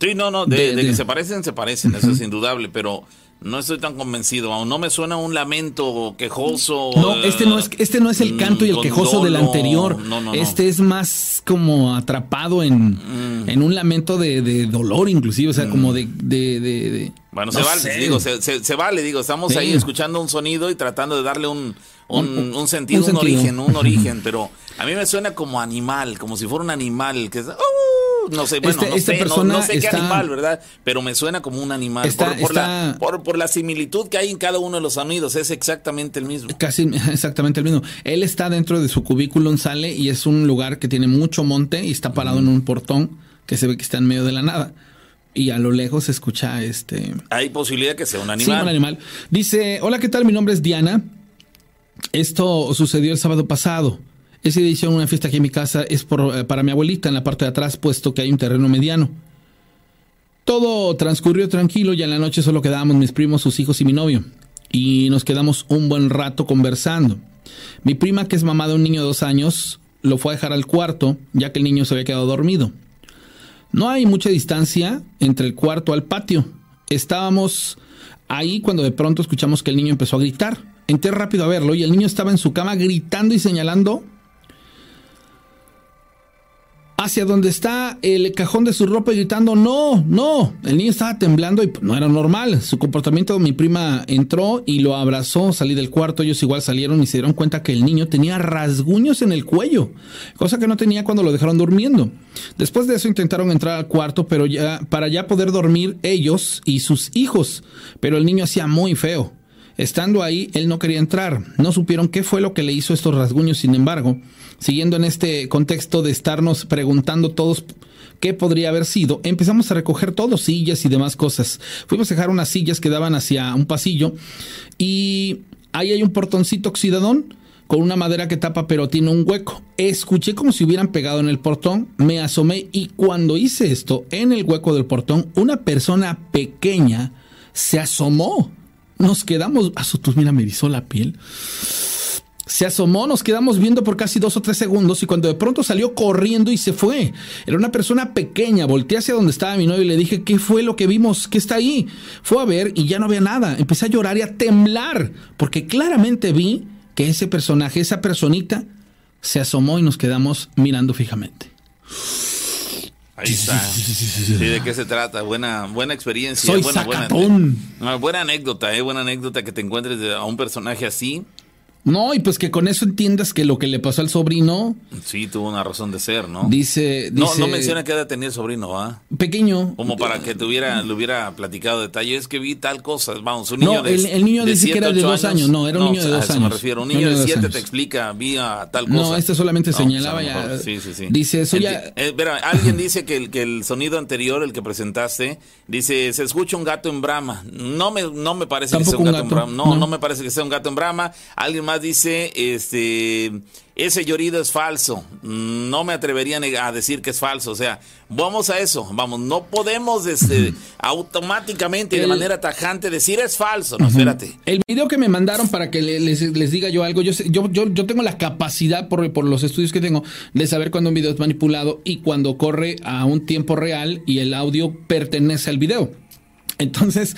Sí, no, no, de, De- de de- que se parecen, se parecen, eso es indudable, pero no estoy tan convencido, aún no me suena un lamento quejoso. No, eh, este no es, este no es el mm, canto y el quejoso del anterior. No, no, no. Este es más como atrapado en, en un lamento de, de dolor, inclusive, o sea, como de, de, de- de- Bueno, no se vale, sé. digo, se, se- se vale, digo, estamos Sí. ahí escuchando un sonido y tratando de darle un, un, Un- un sentido, un un, sentido. origen, un origen, pero a mí me suena como animal, como si fuera un animal que es... ¡uh! No sé, bueno, Este- no, esta sé no- persona no, sé qué animal, ¿verdad? Pero me suena como un animal. Está- por, por la, está- por, por la similitud que hay en cada uno de los sonidos, es exactamente el mismo. Casi exactamente el mismo. Él está dentro de su cubículo, sale y es un lugar que tiene mucho monte y está parado en un portón que se ve que está en medio de la nada. Y a lo lejos se escucha este... Hay posibilidad que sea un Sí, animal. un animal. Dice, hola, ¿qué tal? Mi nombre es Diana. Esto sucedió el sábado pasado. Ese día hicieron una fiesta aquí en mi casa. Es eh, para mi abuelita en la parte de atrás, puesto que hay un terreno mediano. Todo transcurrió tranquilo y en la noche solo quedábamos mis primos, sus hijos y mi novio. Y nos quedamos un buen rato conversando. Mi prima, que es mamá de un niño de dos años, lo fue a dejar al cuarto, ya que el niño se había quedado dormido. No hay mucha distancia entre el cuarto al patio. Estábamos ahí cuando de pronto escuchamos que el niño empezó a gritar. Entré rápido a verlo y el niño estaba en su cama gritando y señalando hacia donde está el cajón de su ropa gritando, no, no. El niño estaba temblando y pues, no era normal. Su comportamiento, mi prima entró y lo abrazó, salí del cuarto, ellos igual salieron y se dieron cuenta que el niño tenía rasguños en el cuello, cosa que no tenía cuando lo dejaron durmiendo. Después de eso intentaron entrar al cuarto, pero ya para ya poder dormir ellos y sus hijos, pero el niño hacía muy feo. Estando ahí, él no quería entrar. No supieron qué fue lo que le hizo estos rasguños, sin embargo, siguiendo en este contexto de estarnos preguntando todos qué podría haber sido, empezamos a recoger todos, sillas y demás cosas. Fuimos a dejar unas sillas que daban hacia un pasillo y ahí hay un portoncito oxidadón con una madera que tapa pero tiene un hueco. Escuché como si hubieran pegado en el portón, me asomé y cuando hice esto, en el hueco del portón, una persona pequeña se asomó. Nos quedamos, a su mira, me erizó la piel. Se asomó, nos quedamos viendo por casi dos o tres segundos y cuando de pronto salió corriendo y se fue. Era una persona pequeña, volteé hacia donde estaba mi novio y le dije, ¿qué fue lo que vimos? ¿Qué está ahí? Fue a ver y ya no había nada. Empecé a llorar y a temblar porque claramente vi que ese personaje, esa personita, se asomó y nos quedamos mirando fijamente. Ahí está. Sí, ¿de qué se trata? Buena, buena experiencia. Soy buena, buena, buena anécdota, ¿eh? Buena anécdota que te encuentres a un personaje así. No, y pues que con eso entiendas que lo que le pasó al sobrino, Sí, tuvo una razón de ser, ¿no? dice, no, dice no menciona qué edad tenía el sobrino, ¿ah? pequeño. Como para que te hubiera, le hubiera platicado detalles. Es que vi tal cosa. Vamos, un No, niño de el- el niño dice que siete, era de dos años. No, era un niño de a dos eso años. me refiero. Un niño de dos 7 años. te explica, vi a tal cosa. No, este solamente No, pues, señalaba lo ya- Sí, sí, sí. dice, eso ya- eh, espera, alguien dice que el, que el sonido anterior, el que presentaste, dice, se escucha un gato en brama. No me, no me parece que sea Tampoco un un gato, en gato, brama. No, no. no me parece que sea un gato en brama. Alguien más dice, este, ese llorido es falso. No me atrevería a decir que es falso. O sea, vamos a eso. Vamos, no podemos este, automáticamente y de manera tajante decir es falso. No, espérate. El video que me mandaron para que le- les, les diga yo algo, yo, sé- yo, yo, yo tengo la capacidad, por, por los estudios que tengo, de saber cuando un video es manipulado y cuando corre a un tiempo real y el audio pertenece al video. Entonces,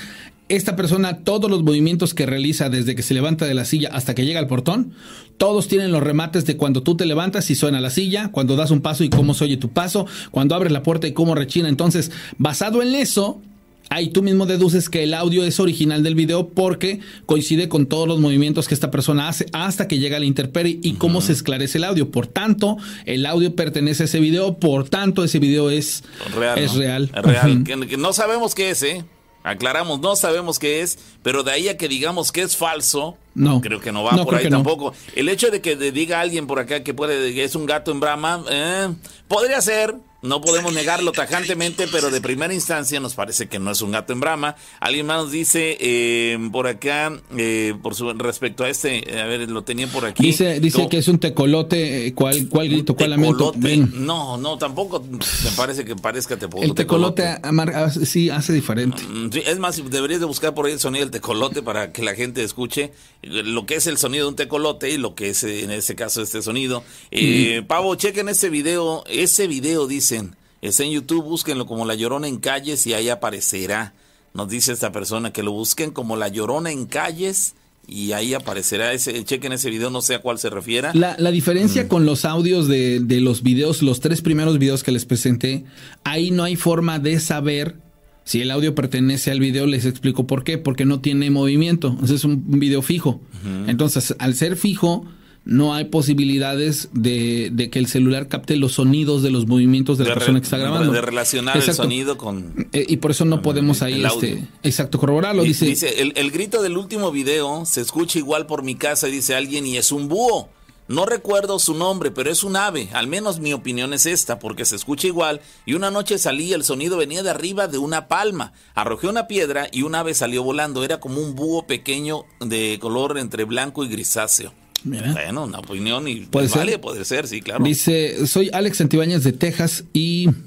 esta persona, todos los movimientos que realiza desde que se levanta de la silla hasta que llega al portón, todos tienen los remates de cuando tú te levantas y suena la silla, cuando das un paso y cómo se oye tu paso, cuando abres la puerta y cómo rechina. Entonces, basado en eso, ahí tú mismo deduces que el audio es original del video porque coincide con todos los movimientos que esta persona hace hasta que llega a la y cómo se esclarece el audio. Por tanto, el audio pertenece a ese video, por tanto, ese video es Real, Es ¿no? real. Real. Que no sabemos qué es, ¿eh? Aclaramos, no sabemos qué es, pero de ahí a que digamos que es falso, No. creo que no va No, por ahí no. tampoco. El hecho de que diga alguien por acá que puede que es un gato en brama, eh, podría ser, no podemos negarlo tajantemente, pero de primera instancia nos parece que no es un gato en brama. Alguien más nos dice eh, por acá, eh, por su respecto a este, eh, a ver, lo tenía por aquí. Dice, dice ¿Cómo? que es un tecolote, eh, ¿cuál, cuál grito, cuál lamento? Tecolote. Ven. No, no, tampoco me parece que parezca tecolote. El tecolote amar- ah, sí hace diferente. Mm, sí, es más, deberías de buscar por ahí el sonido del tecolote para que la gente escuche lo que es el sonido de un tecolote y lo que es en este caso este sonido. Eh, Pavo, chequen ese video, ese video dicen, está en YouTube, búsquenlo como La Llorona en Calles y ahí aparecerá. Nos dice esta persona que lo busquen como La Llorona en Calles y ahí aparecerá ese, chequen ese video, no sé a cuál se refiera. La, la Mm. diferencia con los audios de, de los videos, los tres primeros videos que les presenté, ahí no hay forma de saber si el audio pertenece al video. Les explico por qué. Porque no tiene movimiento. Es un, un video fijo. Entonces, al ser fijo, no hay posibilidades de, de que el celular capte los sonidos de los movimientos de la De persona que está grabando. De relacionar Exacto. el sonido con... Eh, y por eso no podemos ahí, este, exacto, corroborarlo. Dice, Dice, el, el grito del último video se escucha igual por mi casa, dice alguien, y es un búho. No recuerdo su nombre, pero es un ave. Al menos mi opinión es esta, porque se escucha igual. Y una noche salí, el sonido venía de arriba de una palma. Arrojé una piedra y un ave salió volando. Era como un búho pequeño de color entre blanco y grisáceo. Mira. Bueno, una opinión y Puede ser. vale, puede ser, sí, claro. Dice, soy Alex Santibáñez de Texas y...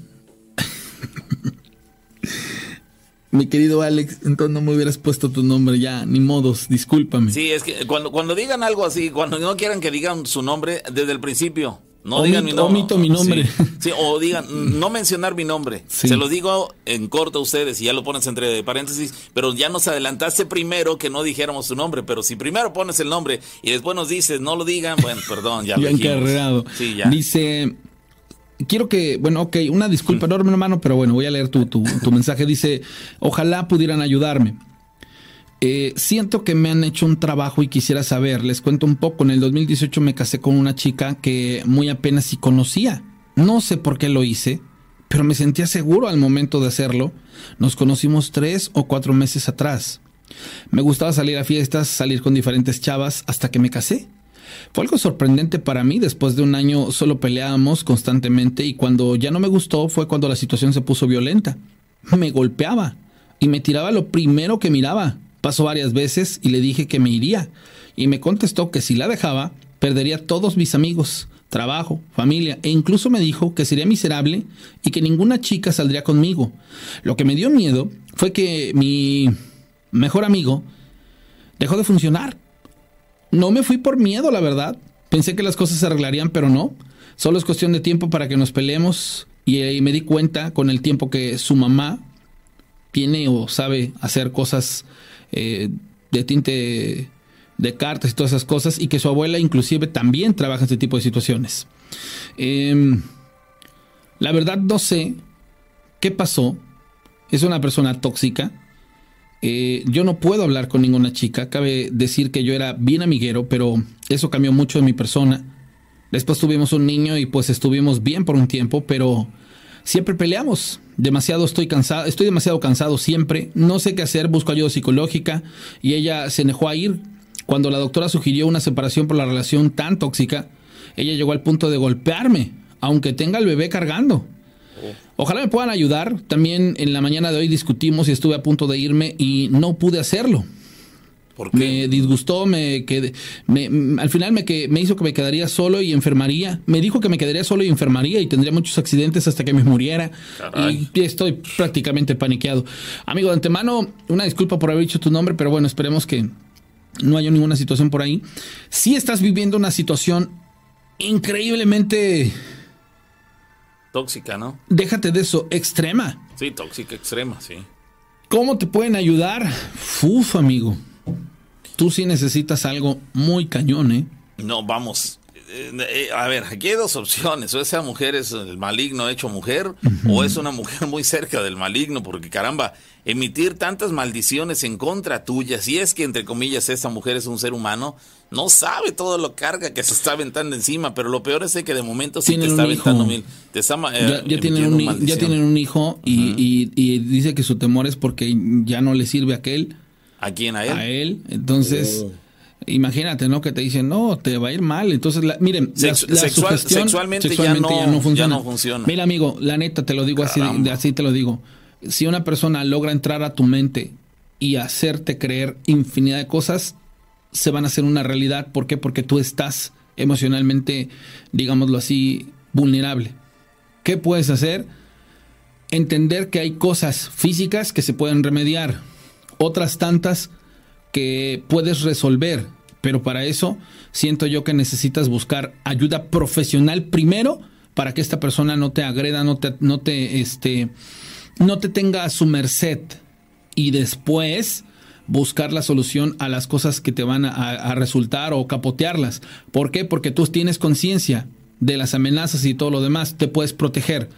Mi querido Alex, entonces no me hubieras puesto tu nombre ya, ni modos, discúlpame. Sí, es que cuando, cuando digan algo así, cuando no quieran que digan su nombre desde el principio, no Omito- digan mi nombre. omito mi nombre. Sí, sí, o digan, no mencionar mi nombre. Sí. Se lo digo en corto a ustedes y ya lo pones entre paréntesis, pero ya nos adelantaste primero que no dijéramos su nombre, pero si primero pones el nombre y después nos dices, no lo digan, bueno, perdón, ya lo encarrerado. Sí, ya. Dice, quiero que, bueno, ok, una disculpa enorme, hermano, pero bueno, voy a leer tu, tu, tu mensaje. Dice, ojalá pudieran ayudarme. Eh, siento que me han hecho un trabajo y quisiera saber, les cuento un poco, en el 2018 me casé con una chica que muy apenas si conocía. No sé por qué lo hice, pero me sentía seguro al momento de hacerlo. Nos conocimos tres o cuatro meses atrás. Me gustaba salir a fiestas, salir con diferentes chavas hasta que me casé. Fue algo sorprendente para mí, después de un año solo peleábamos constantemente y cuando ya no me gustó fue cuando la situación se puso violenta. Me golpeaba y me tiraba lo primero que miraba. Pasó varias veces y le dije que me iría y me contestó que si la dejaba perdería todos mis amigos, trabajo, familia e incluso me dijo que sería miserable y que ninguna chica saldría conmigo. Lo que me dio miedo fue que mi mejor amigo dejó de funcionar. No me fui por miedo, la verdad. Pensé que las cosas se arreglarían, pero no. Solo es cuestión de tiempo para que nos peleemos. Y, eh, me di cuenta con el tiempo que su mamá tiene o sabe hacer cosas eh, de tinte de cartas y todas esas cosas. Y que su abuela inclusive también trabaja en este tipo de situaciones. Em, la verdad no sé qué pasó. Es una persona tóxica. Eh, yo no puedo hablar con ninguna chica. Cabe decir que yo era bien amiguero, pero eso cambió mucho en mi persona. Después tuvimos un niño y pues estuvimos bien por un tiempo, pero siempre peleamos. Demasiado estoy cansado, estoy demasiado cansado siempre. No sé qué hacer, busco ayuda psicológica y ella se dejó a ir. Cuando la doctora sugirió una separación por la relación tan tóxica, ella llegó al punto de golpearme, aunque tenga el bebé cargando. Ojalá me puedan ayudar. También en la mañana de hoy discutimos y estuve a punto de irme y no pude hacerlo. ¿Por qué? Me disgustó, me quedé, me, m- al final me, que, me hizo que me quedaría solo y enfermaría. Me dijo que me quedaría solo y enfermaría y tendría muchos accidentes hasta que me muriera. Caray. Y estoy prácticamente paniqueado. Amigo, de antemano, una disculpa por haber dicho tu nombre, pero bueno, esperemos que no haya ninguna situación por ahí. Si estás viviendo una situación increíblemente, Tóxica, ¿no? déjate de eso, extrema. Sí, tóxica extrema, sí. ¿Cómo te pueden ayudar? Uf, amigo. Tú sí necesitas algo muy cañón, ¿eh? No, vamos. Eh, eh, a ver, aquí hay dos opciones. O esa mujer es el maligno hecho mujer, o es una mujer muy cerca del maligno, porque caramba, emitir tantas maldiciones en contra tuya, si es que entre comillas esa mujer es un ser humano, no sabe todo lo carga que se está aventando encima, pero lo peor es que de momento sí te está aventando mil. Te está ma- eh, ya, ya tienen un, ya tienen un hijo y, y- y dice que su temor es porque ya no le sirve aquel ¿A quién? ¿A él? a él. Entonces, Oh. imagínate, ¿no? Que te dicen, no, te va a ir mal. Entonces, la- miren, la- la, sexual- sexualmente ya no- ya no funciona. Mira, amigo, la neta, te lo digo así, Caramba. de- así te lo digo. Si una persona logra entrar a tu mente y hacerte creer infinidad de cosas, se van a hacer una realidad. ¿Por qué? Porque tú estás emocionalmente, digámoslo así, vulnerable. ¿Qué puedes hacer? Entender que hay cosas físicas que se pueden remediar, otras tantas que puedes resolver, pero para eso siento yo que necesitas buscar ayuda profesional primero para que esta persona no te agreda, no te, no te, este, no te tenga a su merced y después buscar la solución a las cosas que te van a, a resultar o capotearlas. ¿Por qué? Porque tú tienes conciencia de las amenazas y todo lo demás, te puedes proteger,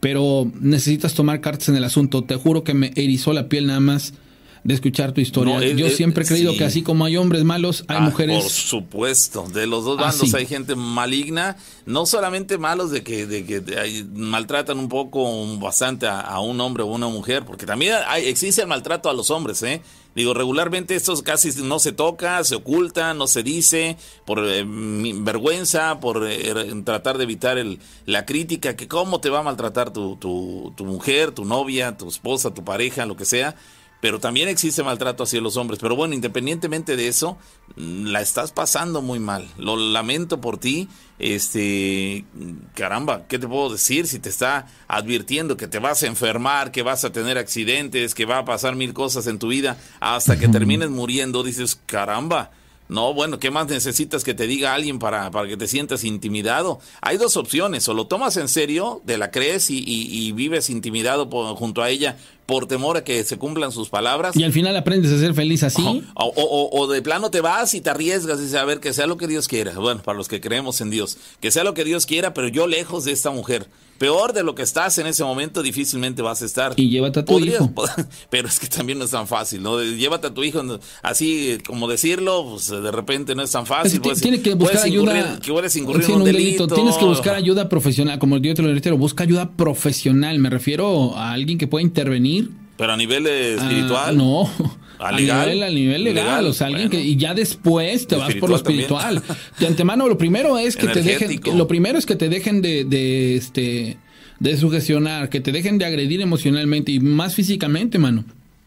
pero necesitas tomar cartas en el asunto. Te juro que me erizó la piel nada más de escuchar tu historia. No, es- Yo siempre he creído sí. que así como hay hombres malos, hay Ah, mujeres... Por supuesto, de los dos Ah, bandos hay gente maligna, no solamente malos de que, de que maltratan un poco, bastante a, a un hombre o una mujer, porque también hay- existe el maltrato a los hombres, ¿eh? Digo, regularmente estos casi no se toca, se oculta, no se dice, por eh, vergüenza, por eh, tratar de evitar el, la crítica, que cómo te va a maltratar tu, tu, tu mujer, tu novia, tu esposa, tu pareja, lo que sea. Pero también existe maltrato hacia los hombres. Pero bueno, independientemente de eso, mm, la estás pasando muy mal. Lo lamento por ti. Este, caramba, ¿qué te puedo decir? Si te está advirtiendo que te vas a enfermar, que vas a tener accidentes, que va a pasar mil cosas en tu vida, hasta que termines muriendo, dices, caramba. No, bueno, ¿qué más necesitas que te diga alguien para, para que te sientas intimidado? Hay dos opciones, o lo tomas en serio, te la crees y, y- y vives intimidado por- junto a ella por temor a que se cumplan sus palabras. Y al final aprendes a ser feliz así. O, o- o- o de plano te vas y te arriesgas y dices, a ver, que sea lo que Dios quiera. Bueno, para los que creemos en Dios, que sea lo que Dios quiera, pero yo lejos de esta mujer. Peor de lo que estás en ese momento, difícilmente vas a estar. Y llévate a tu Podrías, hijo. Pero es que también no es tan fácil, ¿no? Llévate a tu hijo, así como decirlo, pues de repente no es tan fácil. que puedes- tiene que buscar ayuda. incurrir- que puedes incurrir en un delito. Tienes que buscar ayuda profesional. Como yo te lo reitero, busca ayuda profesional. Me refiero a alguien que pueda intervenir. Pero a nivel eh, Ah, espiritual. no. ¿A nivel, a nivel legal, Legal, o sea, alguien bueno. que y ya después te vas por lo Espiritual también. espiritual. De antemano, lo primero es que te dejen, que- lo primero es que te dejen de, de este de sugestionar, que te dejen de agredir emocionalmente y más físicamente, mano.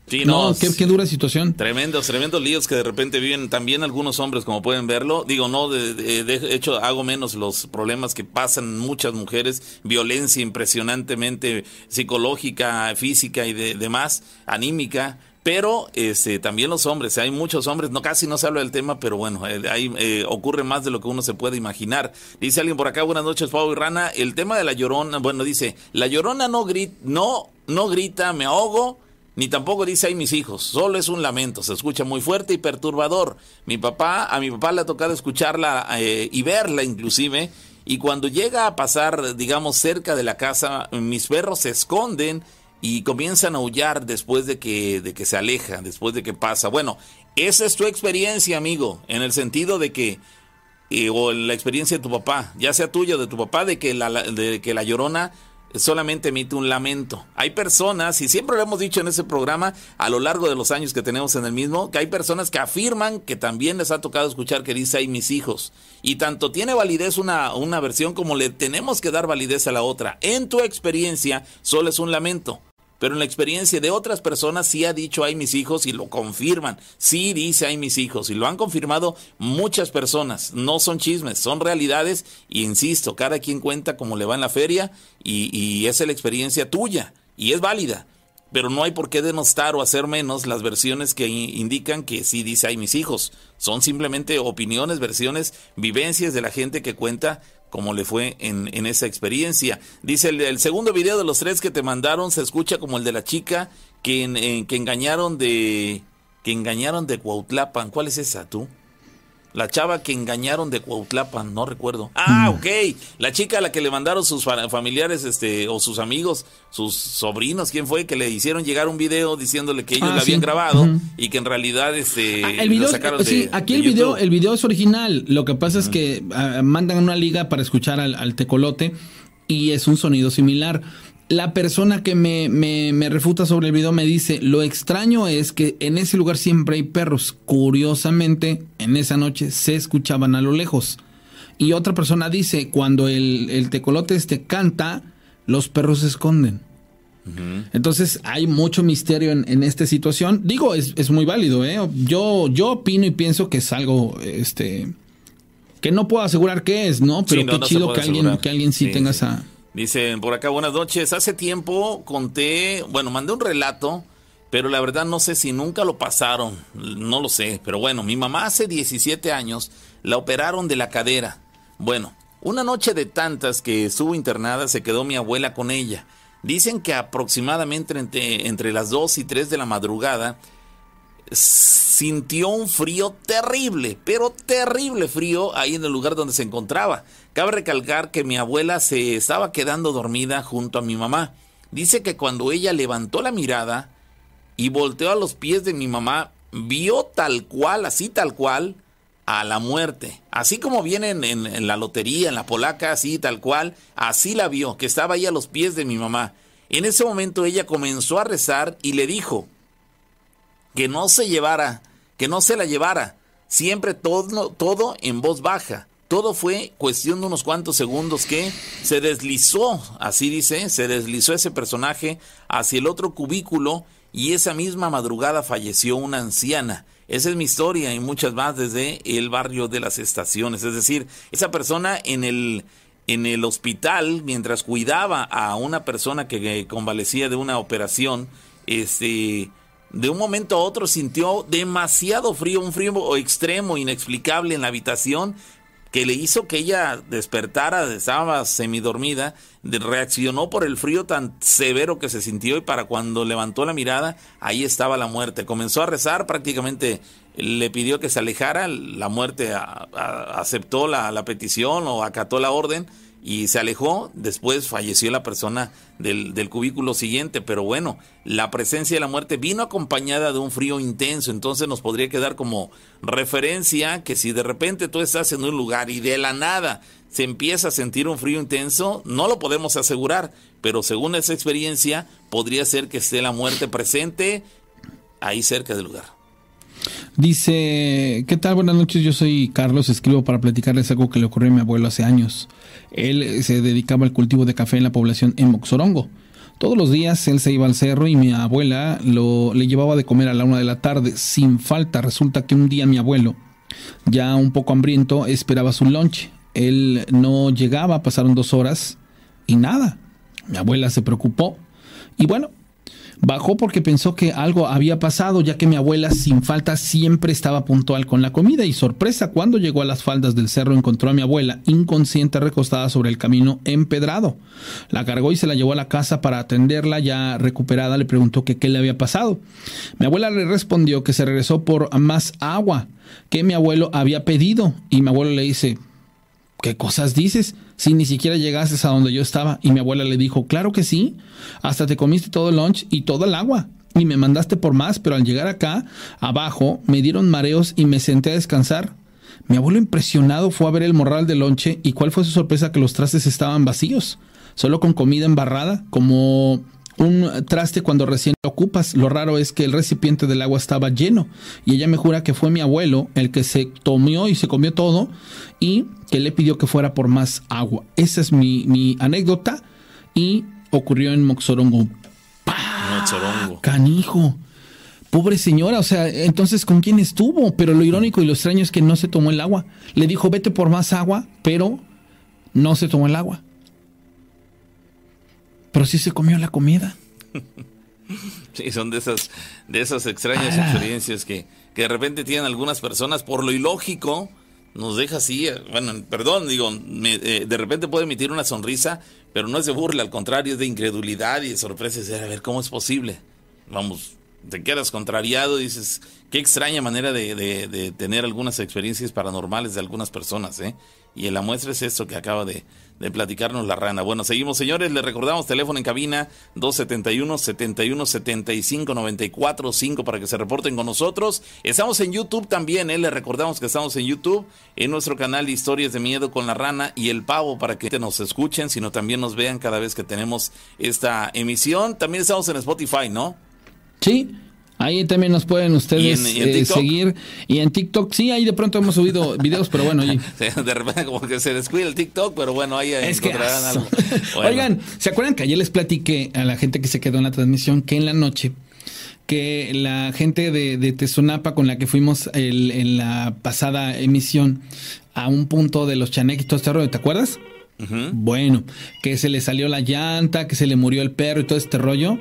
Sí, no, no, qué, qué dura situación. Tremendos, tremendos líos que de repente viven también algunos hombres, como pueden verlo. Digo, no, de, de- de hecho, hago menos los problemas que pasan muchas mujeres, violencia impresionantemente psicológica, física y de, demás, anímica. Pero este, también los hombres, hay muchos hombres, no casi no se habla del tema, pero bueno, eh, ahí eh, ocurre más de lo que uno se puede imaginar. Dice alguien por acá, buenas noches, Pau y Rana. El tema de la llorona, bueno, dice, la llorona no grita, no, no grita, me ahogo, ni tampoco dice ay mis hijos, solo es un lamento, se escucha muy fuerte y perturbador. Mi papá, a mi papá le ha tocado escucharla eh, y verla inclusive, y cuando llega a pasar, digamos, cerca de la casa, mis perros se esconden y comienzan a aullar después de que, de que se aleja, después de que pasa. Bueno, esa es tu experiencia, amigo, en el sentido de que eh, o la experiencia de tu papá, ya sea tuya o de tu papá, de que la- de que la llorona solamente emite un lamento. Hay personas, y siempre lo hemos dicho en ese programa, a lo largo de los años que tenemos en el mismo, que hay personas que afirman que también les ha tocado escuchar que dice, ay, mis hijos. Y tanto tiene validez una, una versión como le tenemos que dar validez a la otra. En tu experiencia, solo es un lamento. Pero en la experiencia de otras personas sí ha dicho hay mis hijos y lo confirman. Sí dice hay mis hijos y lo han confirmado muchas personas. No son chismes, son realidades y insisto, cada quien cuenta como le va en la feria y, es la experiencia tuya y es válida. Pero no hay por qué denostar o hacer menos las versiones que indican que sí dice hay mis hijos. Son simplemente opiniones, versiones, vivencias de la gente que cuenta como le fue en, en esa experiencia. Dice el, segundo video de los tres que te mandaron se escucha como el de la chica que, en- que engañaron de que engañaron de Cuautlapan. ¿Cuál es esa tú? La chava que engañaron de Cuautlapan, no recuerdo. Ah, ok. La chica a la que le mandaron sus fa- familiares, este, o sus amigos, sus sobrinos, ¿quién fue? Que le hicieron llegar un video diciéndole que ellos Ah, la habían sí. grabado y que en realidad, este, Ah, el video, lo sacaron de- sí, aquí de el video, el video es original. Lo que pasa es que ah, mandan una liga para escuchar al, al tecolote y es un sonido similar. La persona que me, me, me refuta sobre el video me dice, lo extraño es que en ese lugar siempre hay perros. Curiosamente, en esa noche se escuchaban a lo lejos. Y otra persona dice, cuando el, el tecolote este canta, los perros se esconden. Entonces hay mucho misterio en, en esta situación. Digo, es, es muy válido, ¿eh? Yo, yo opino y pienso que es algo, este, que no puedo asegurar qué es, ¿no? Pero Sí, no, qué no chido que alguien, que alguien sí, Sí, tenga sí. esa... Dicen por acá, buenas noches. Hace tiempo conté, bueno, mandé un relato, pero la verdad no sé si nunca lo pasaron, no lo sé. Pero bueno, mi mamá hace 17 años la operaron de la cadera. Bueno, una noche de tantas que estuvo internada se quedó mi abuela con ella. Dicen que aproximadamente entre, entre las 2 y 3 de la madrugada sintió un frío terrible, pero terrible frío ahí en el lugar donde se encontraba. Cabe recalcar que mi abuela se estaba quedando dormida junto a mi mamá. Dice que cuando ella levantó la mirada, y volteó a los pies de mi mamá, vio tal cual, así tal cual, a la muerte. Así como viene en, en, la lotería, en la polaca, así tal cual, así la vio, que estaba ahí a los pies de mi mamá. En ese momento ella comenzó a rezar y le dijo que no se llevara, que no se la llevara, siempre todo, todo en voz baja. Todo fue cuestión de unos cuantos segundos que se deslizó, así dice, se deslizó ese personaje hacia el otro cubículo y esa misma madrugada falleció una anciana. Esa es mi historia y muchas más desde el barrio de las estaciones. Es decir, esa persona en el, en el hospital, mientras cuidaba a una persona que convalecía de una operación, este, de un momento a otro sintió demasiado frío, un frío extremo, inexplicable en la habitación, que le hizo que ella despertara, estaba semidormida, reaccionó por el frío tan severo que se sintió y para cuando levantó la mirada, ahí estaba la muerte. Comenzó a rezar, prácticamente le pidió que se alejara, la muerte aceptó la, la petición o acató la orden y se alejó, después falleció la persona del, del, cubículo siguiente, pero bueno, la presencia de la muerte vino acompañada de un frío intenso, entonces nos podría quedar como referencia que si de repente tú estás en un lugar y de la nada se empieza a sentir un frío intenso, no lo podemos asegurar, pero según esa experiencia podría ser que esté la muerte presente ahí cerca del lugar. Dice, ¿qué tal? Buenas noches, yo soy Carlos, escribo para platicarles algo que le ocurrió a mi abuelo hace años. Él se dedicaba al cultivo de café en la población en Moxorongo. Todos los días él se iba al cerro y mi abuela lo, le llevaba de comer a la una de la tarde, sin falta. Resulta que un día mi abuelo, ya un poco hambriento, esperaba su lunch. Él no llegaba, pasaron dos horas y nada. Mi abuela se preocupó y bueno, Bajó porque pensó que algo había pasado, ya que mi abuela sin falta siempre estaba puntual con la comida y sorpresa, cuando llegó a las faldas del cerro encontró a mi abuela inconsciente recostada sobre el camino empedrado. La cargó y se la llevó a la casa para atenderla, ya recuperada le preguntó que qué le había pasado. Mi abuela le respondió que se regresó por más agua que mi abuelo había pedido y mi abuelo le dice, ¿qué cosas dices? si ni siquiera llegaste a donde yo estaba? Y mi abuela le dijo, claro que sí, hasta te comiste todo el lunch y todo el agua. Y me mandaste por más, pero al llegar acá, abajo, me dieron mareos y me senté a descansar. Mi abuelo impresionado fue a ver el morral del lonche y cuál fue su sorpresa que los trastes estaban vacíos, solo con comida embarrada, como un traste cuando recién lo ocupas. Lo raro es que el recipiente del agua estaba lleno y ella me jura que fue mi abuelo el que se tomó y se comió todo y que le pidió que fuera por más agua. Esa es mi, anécdota y ocurrió en Moxorongo. Moxorongo. Canijo. Pobre señora, o sea, entonces ¿con quién estuvo? Pero lo irónico y lo extraño es que no se tomó el agua. Le dijo, vete por más agua, pero no se tomó el agua. Pero sí se comió la comida. Sí, son de esas, de esas extrañas ah. experiencias que, que de repente tienen algunas personas por lo ilógico, nos deja así, eh, bueno, perdón, digo, eh, de repente puede emitir una sonrisa, pero no es de burla, al contrario, es de incredulidad y de sorpresa, es de, a ver, ¿cómo es posible? Vamos, te quedas contrariado y dices, qué extraña manera de, de, de, tener algunas experiencias paranormales de algunas personas, ¿eh? Y la muestra es esto que acaba de, de platicarnos la rana. Bueno, seguimos señores, les recordamos teléfono en cabina 271 71 75 94 5 para que se reporten con nosotros. Estamos en YouTube también, ¿eh? les recordamos que estamos en YouTube, en nuestro canal Historias de Miedo con la Rana y el Pavo para que nos escuchen, sino también nos vean cada vez que tenemos esta emisión. También estamos en Spotify, ¿no? Sí, Ahí también nos pueden ustedes eh, seguir. Y en TikTok, sí, ahí de pronto hemos subido videos, pero bueno. de repente como que se descuida el TikTok, pero bueno, ahí encontrarán algo. Oigan, ¿se acuerdan que ayer les platiqué a la gente que se quedó en la transmisión que en la noche que la gente de, de con la que fuimos en la pasada emisión a un punto de los chanequitos, este ¿te acuerdas? Bueno, que se le salió la llanta, que se le murió el perro y todo este rollo,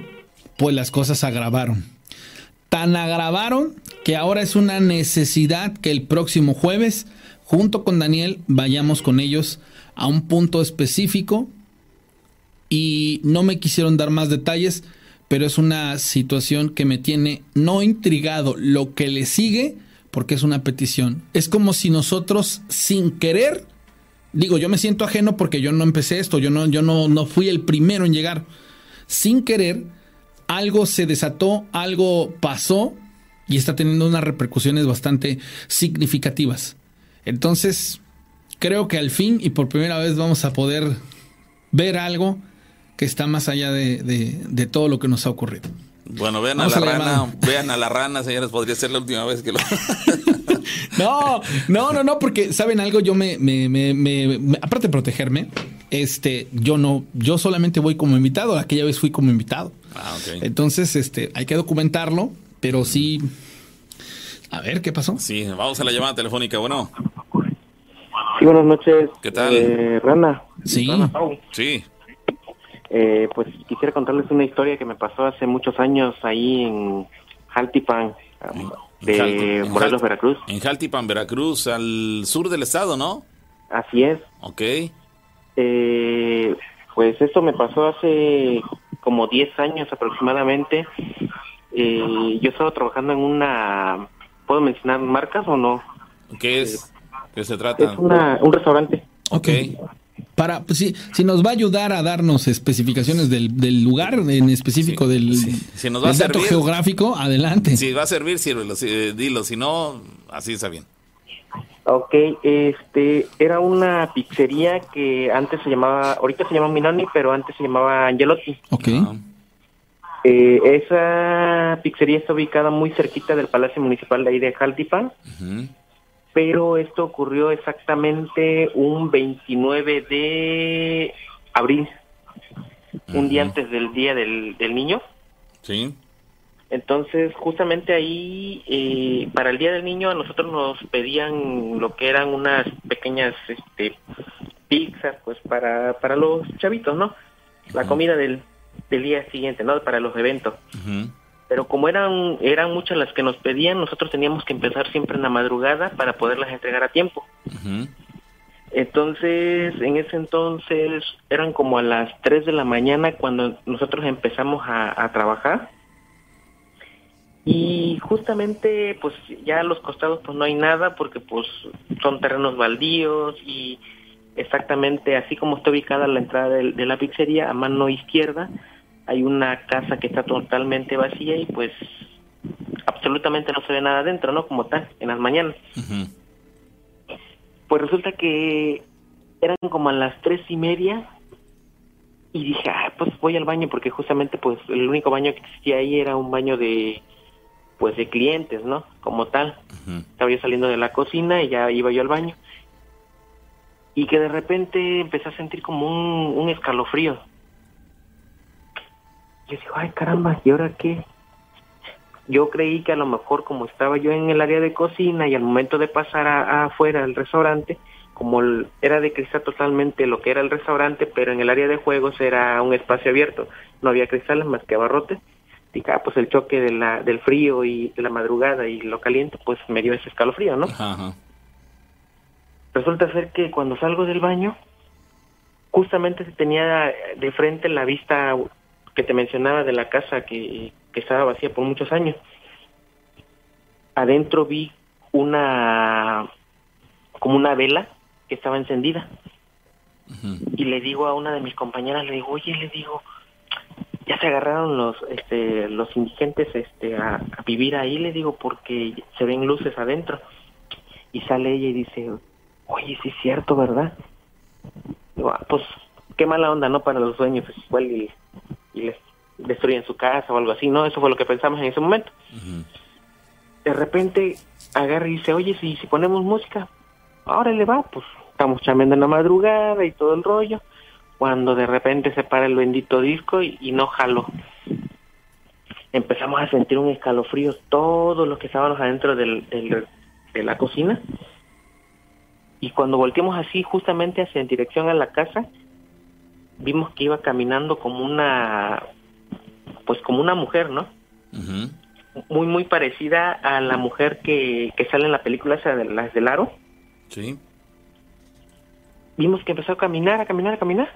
pues las cosas agravaron tan agravaron que ahora es una necesidad que el próximo jueves, junto con Daniel, vayamos con ellos a un punto específico y no me quisieron dar más detalles, pero es una situación que me tiene no intrigado lo que le sigue porque es una petición. Es como si nosotros sin querer, digo, yo me siento ajeno porque yo no empecé esto, yo no yo no no fui el primero en llegar. Sin querer algo se desató, algo pasó y está teniendo unas repercusiones bastante significativas. Entonces, creo que al fin y por primera vez vamos a poder ver algo que está más allá de, de- de todo lo que nos ha ocurrido. Bueno, vean a la a la rana, llamada. vean a la rana, señores, podría ser la última vez que lo... No, no, no, no, porque saben algo, yo me, me, me, me- me- aparte de protegerme, este, yo no, yo solamente voy como invitado. Aquella vez fui como invitado. Ah, ok. Entonces, este, hay que documentarlo, pero sí. A ver, ¿qué pasó? Sí, vamos a la llamada telefónica, bueno. Sí, buenas noches. ¿Qué tal? Eh, Rana. Sí. Rana. Sí, Eh, pues quisiera contarles una historia que me pasó hace muchos años ahí en Jaltipan, En de Jalti- en Morelos, Jalti- Veracruz. en Jaltipan, Veracruz, al sur del estado, ¿no? Así es. Ok. Eh, pues esto me pasó hace como 10 años aproximadamente. Eh, yo estaba trabajando en una... ¿Puedo mencionar marcas o no? ¿Qué es? ¿Qué se trata? Es una, un restaurante. Ok. Para, pues, sí, si nos va a ayudar a darnos especificaciones del, del lugar en específico Sí, del, sí. Si nos va a dato servir. geográfico, adelante. Si va a servir, sírvelo, sí, eh, dilo, si no, así está bien. Ok, este, era una pizzería que antes se llamaba, ahorita se llama Minoni, pero antes se llamaba Angelotti. Ok. Ah, Eh, esa pizzería está ubicada muy cerquita del Palacio Municipal de ahí de Jaltipan, pero esto ocurrió exactamente un 29 de abril, un día antes del Día del, del Niño. Sí. Entonces, justamente ahí, eh, para el Día del Niño, a nosotros nos pedían lo que eran unas pequeñas este, pizzas, pues para, para los chavitos, ¿no? La comida del, del día siguiente, ¿no? Para los eventos. Pero como eran, eran muchas las que nos pedían, nosotros teníamos que empezar siempre en la madrugada para poderlas entregar a tiempo. Entonces, en ese entonces, eran como a las 3 de la mañana cuando nosotros empezamos a, a trabajar. Y justamente, pues ya a los costados pues no hay nada porque pues son terrenos baldíos y exactamente así como está ubicada la entrada de, la pizzería, a mano izquierda hay una casa que está totalmente vacía y pues absolutamente no se ve nada adentro, ¿no? Como tal, en las mañanas. Pues resulta que eran como a las tres y media y dije, ah, pues voy al baño porque justamente pues el único baño que existía ahí era un baño de pues de clientes, ¿no? Como tal. Estaba yo saliendo de la cocina y ya iba yo al baño. Y que de repente empecé a sentir como un, un escalofrío. Yo digo, ay caramba, ¿y ahora qué? Yo creí que a lo mejor como estaba yo en el área de cocina y al momento de pasar a, a afuera al restaurante, como el- era de cristal totalmente lo que era el restaurante, pero en el área de juegos era un espacio abierto, no había cristales más que abarrotes. Ah, pues el choque de la, del frío y de la madrugada y lo caliente, pues me dio ese escalofrío, ¿no? Ajá, ajá. Resulta ser que cuando salgo del baño, justamente tenía de frente la vista que te mencionaba de la casa que, que estaba vacía por muchos años. Adentro vi una como una vela que estaba encendida y le digo a una de mis compañeras, le digo, oye, le digo, ya se agarraron los este los indigentes este a, a vivir ahí, le digo, porque se ven luces adentro. Y sale ella y dice, oye, sí es cierto, ¿verdad? Digo, "Ah, pues qué mala onda, ¿no? Para los dueños, pues igual y, y les destruyen su casa o algo así, ¿no? Eso fue lo que pensamos en ese momento. De repente agarra y dice, oye, si, si ponemos música, ahora le va, pues estamos chambeando en la madrugada y todo el rollo. Cuando de repente se para el bendito disco y, y no jaló. Empezamos a sentir un escalofrío todos los que estábamos adentro del, del- de la cocina. Y cuando volteamos así justamente hacia en dirección a la casa, vimos que iba caminando como una, pues como una mujer, ¿no? Muy muy parecida a la mujer que, que sale en la película esa de las del aro. Sí. Vimos que empezó a caminar, a caminar, a caminar.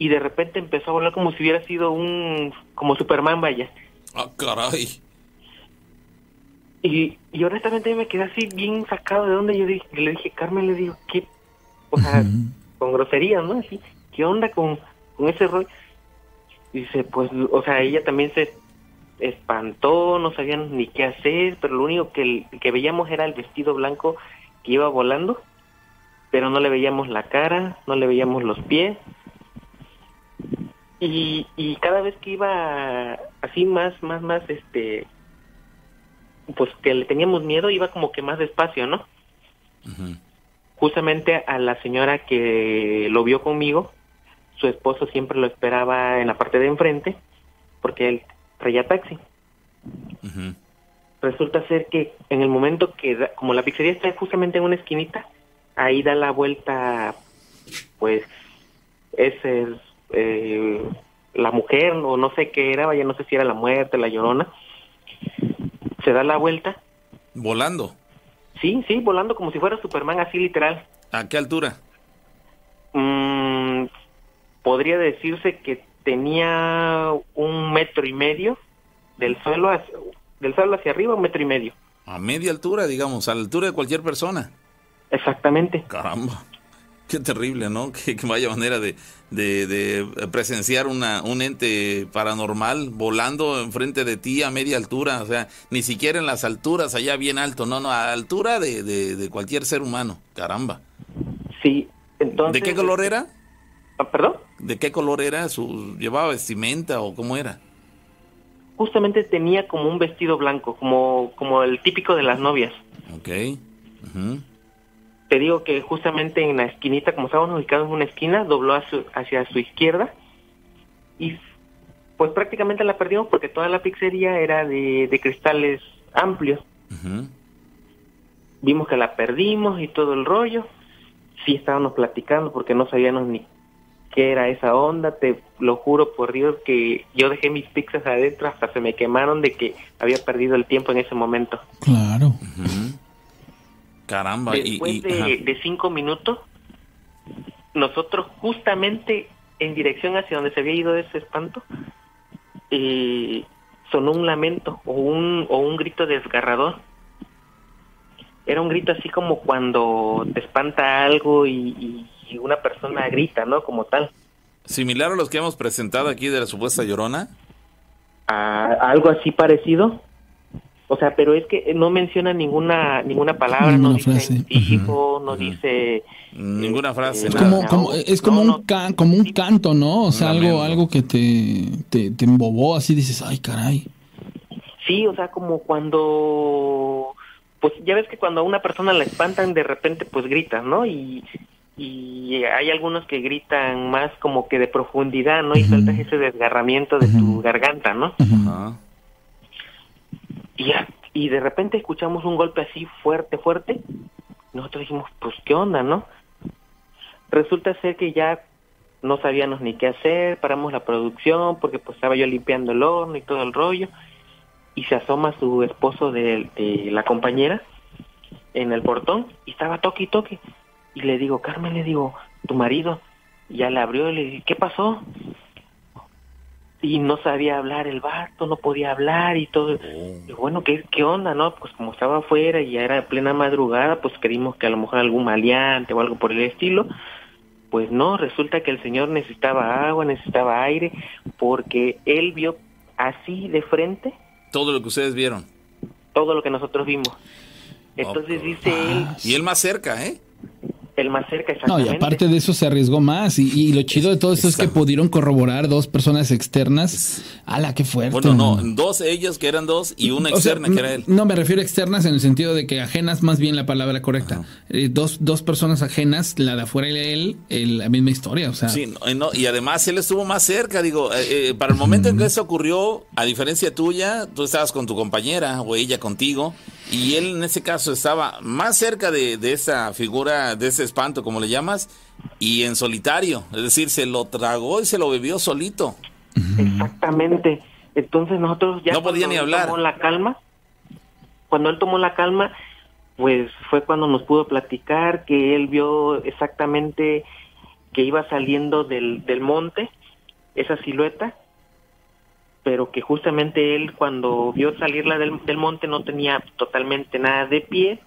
Y de repente empezó a volar como si hubiera sido un... como Superman, vaya. Ah, caray. Y, y honestamente me quedé así bien sacado de donde yo dije, le dije, Carmen, le digo, ¿qué? O sea, con groserías, ¿no? Así, ¿qué onda con, con ese rol? Dice, pues, o sea, ella también se, espantó, no sabían ni qué hacer, pero lo único que, que veíamos era el vestido blanco que iba volando, pero no le veíamos la cara, no le veíamos los pies. Y, y cada vez que iba así más, más, más, este, pues que le teníamos miedo, iba como que más despacio, ¿no? Justamente a la señora que lo vio conmigo, su esposo siempre lo esperaba en la parte de enfrente, porque él traía taxi. Resulta ser que en el momento que, da- como la pizzería está justamente en una esquinita, ahí da la vuelta, pues, ese es eh, la mujer, o no sé qué era, vaya, no sé si era la muerte, la llorona. Se da la vuelta, Volando. sí, sí, volando como si fuera Superman, así literal. ¿A qué altura? Mm, podría decirse que tenía un metro y medio del suelo hacia, del suelo hacia arriba, un metro y medio. A media altura, digamos, a la altura de cualquier persona. Exactamente. Caramba. Qué terrible, ¿no? Qué, qué vaya manera de, de, de presenciar una, un ente paranormal volando enfrente de ti a media altura. O sea, ni siquiera en las alturas, allá bien alto. No, no, a la altura de, de, de cualquier ser humano. Caramba. Sí, entonces... ¿De qué color era? Ah, ¿Perdón? ¿De qué color era? Su, ¿Llevaba vestimenta o cómo era? Justamente tenía como un vestido blanco, como, como el típico de las novias. Ok. Ujú. Te digo que justamente en la esquinita, como estábamos ubicados en una esquina, dobló a su- hacia su izquierda y pues prácticamente la perdimos porque toda la pizzería era de, de cristales amplios. Vimos que la perdimos y todo el rollo. Sí estábamos platicando porque no sabíamos ni qué era esa onda. Te lo juro por Dios que yo dejé mis pizzas adentro hasta se me quemaron de que había perdido el tiempo en ese momento. Claro. Caramba. y- Después y, de, ajá. de cinco minutos, nosotros justamente en dirección hacia donde se había ido ese espanto, eh, sonó un lamento o un, o un grito desgarrador. Era un grito así como cuando te espanta algo y, y una persona grita, ¿no? Como tal. Similar a los que hemos presentado aquí de la supuesta llorona. a, a algo así parecido. O sea, pero es que no menciona ninguna ninguna palabra, no Ninguna dice frase. hijo, no dice Ninguna frase, Es nada. como, como- es como, no, un, no. can- como un canto, ¿no? O sea, algo, algo que te, te, te embobó, así dices, ay, caray. Sí, o sea, como cuando, pues ya ves que cuando a una persona la espantan, de repente pues gritan, ¿no? Y, y hay algunos que gritan más como que de profundidad, ¿no? Y Ujú. sueltas ese desgarramiento de tu garganta, ¿no? Ajá. Y, y de repente escuchamos un golpe así fuerte, fuerte. Nosotros dijimos, pues, ¿qué onda, no? Resulta ser que ya no sabíamos ni qué hacer, paramos la producción porque pues estaba yo limpiando el horno y todo el rollo. Y se asoma su esposo de, de la compañera en el portón y estaba toque y toque. Y le digo, Carmen, le digo, tu marido. Y ya le abrió y le dije, ¿qué pasó? Y no sabía hablar el vato, no podía hablar y todo. Y bueno, ¿qué, ¿qué onda, no? Pues como estaba afuera y ya era plena madrugada, pues creímos que a lo mejor algún maleante o algo por el estilo. Pues no, resulta que el señor necesitaba agua, necesitaba aire, porque él vio así de frente Todo lo que ustedes vieron. todo lo que nosotros vimos. Entonces dice él, Y él más cerca, ¿eh? El más cerca No, exactamente. y aparte de eso se arriesgó más. Y, y lo chido de todo esto es que pudieron corroborar dos personas externas. ¡Hala, qué fuerte! Bueno, no, dos ellos que eran dos y una O sea, externa que era él. No, me refiero a externas en el sentido de que ajenas, más bien la palabra correcta. Eh, dos, dos personas ajenas, la de afuera y él, el- la misma historia. O sea, Sí, no, no, y además él estuvo más cerca, digo, eh, eh, para el momento en que eso ocurrió, a diferencia tuya, tú estabas con tu compañera o ella contigo, y él en ese caso estaba más cerca de, de esa figura, de ese espanto, como le llamas, y en solitario, es decir, se lo tragó y se lo bebió solito. Exactamente. Entonces nosotros ya No podía ni hablar. tomó la calma, cuando él tomó la calma, pues fue cuando nos pudo platicar que él vio exactamente que iba saliendo del, del monte esa silueta, pero que justamente él cuando vio salirla del, del monte no tenía totalmente nada de pie,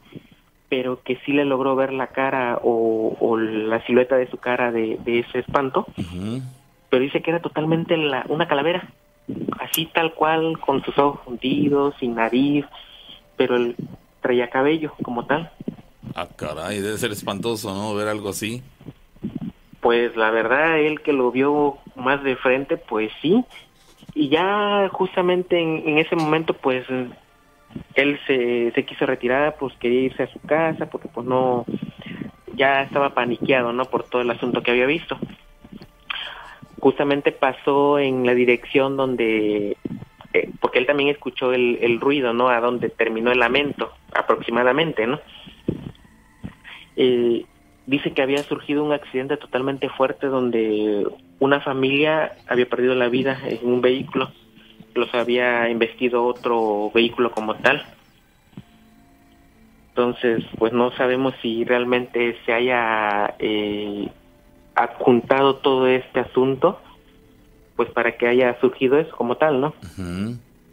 pero que sí le logró ver la cara o, o la silueta de su cara de, de ese espanto, pero dice que era totalmente la, una calavera. así tal cual, con sus ojos hundidos, sin nariz, pero él traía cabello como tal. Ah, caray, debe ser espantoso, ¿no? Ver algo así. Pues la verdad, él que lo vio más de frente, pues sí. Y ya justamente en, en ese momento, pues él se, quiso retirar, pues quería irse a su casa, porque pues no, ya estaba paniqueado, ¿no? Por todo el asunto que había visto. Justamente pasó en la dirección donde, eh, porque él también escuchó el, el ruido, ¿no? A donde terminó el lamento, aproximadamente, ¿no? Eh, dice que había surgido un accidente totalmente fuerte donde una familia había perdido la vida en un vehículo, los había investido otro vehículo como tal. Entonces, pues no sabemos si realmente se haya eh, adjuntado todo este asunto, pues para que haya surgido eso como tal, ¿no?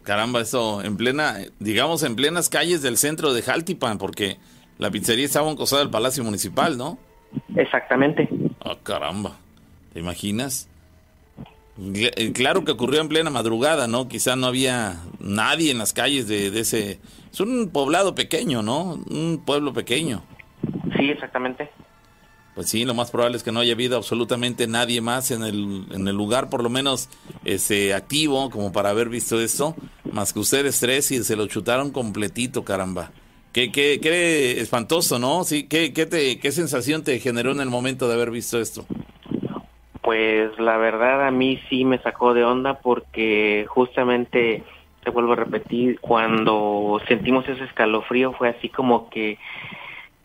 Caramba, eso en plena, digamos en plenas calles del centro de Jaltipan, porque la pizzería estaba en cosa del Palacio Municipal, ¿no? Exactamente. Ah, caramba. ¿Te imaginas? Eh, Claro que ocurrió en plena madrugada, ¿no? Quizá no había nadie en las calles de, de ese... Es un poblado pequeño, ¿no? Un pueblo pequeño. Sí, exactamente. Pues sí, lo más probable es que no haya habido absolutamente nadie más en el, en el lugar, por lo menos ese activo, como para haber visto esto, más que ustedes tres y se lo chutaron completito, caramba. Qué, qué, qué espantoso, ¿no? Sí, ¿qué, qué, te, ¿Qué sensación te generó en el momento de haber visto esto? Pues la verdad a mí sí me sacó de onda porque justamente, te vuelvo a repetir, cuando sentimos ese escalofrío fue así como que,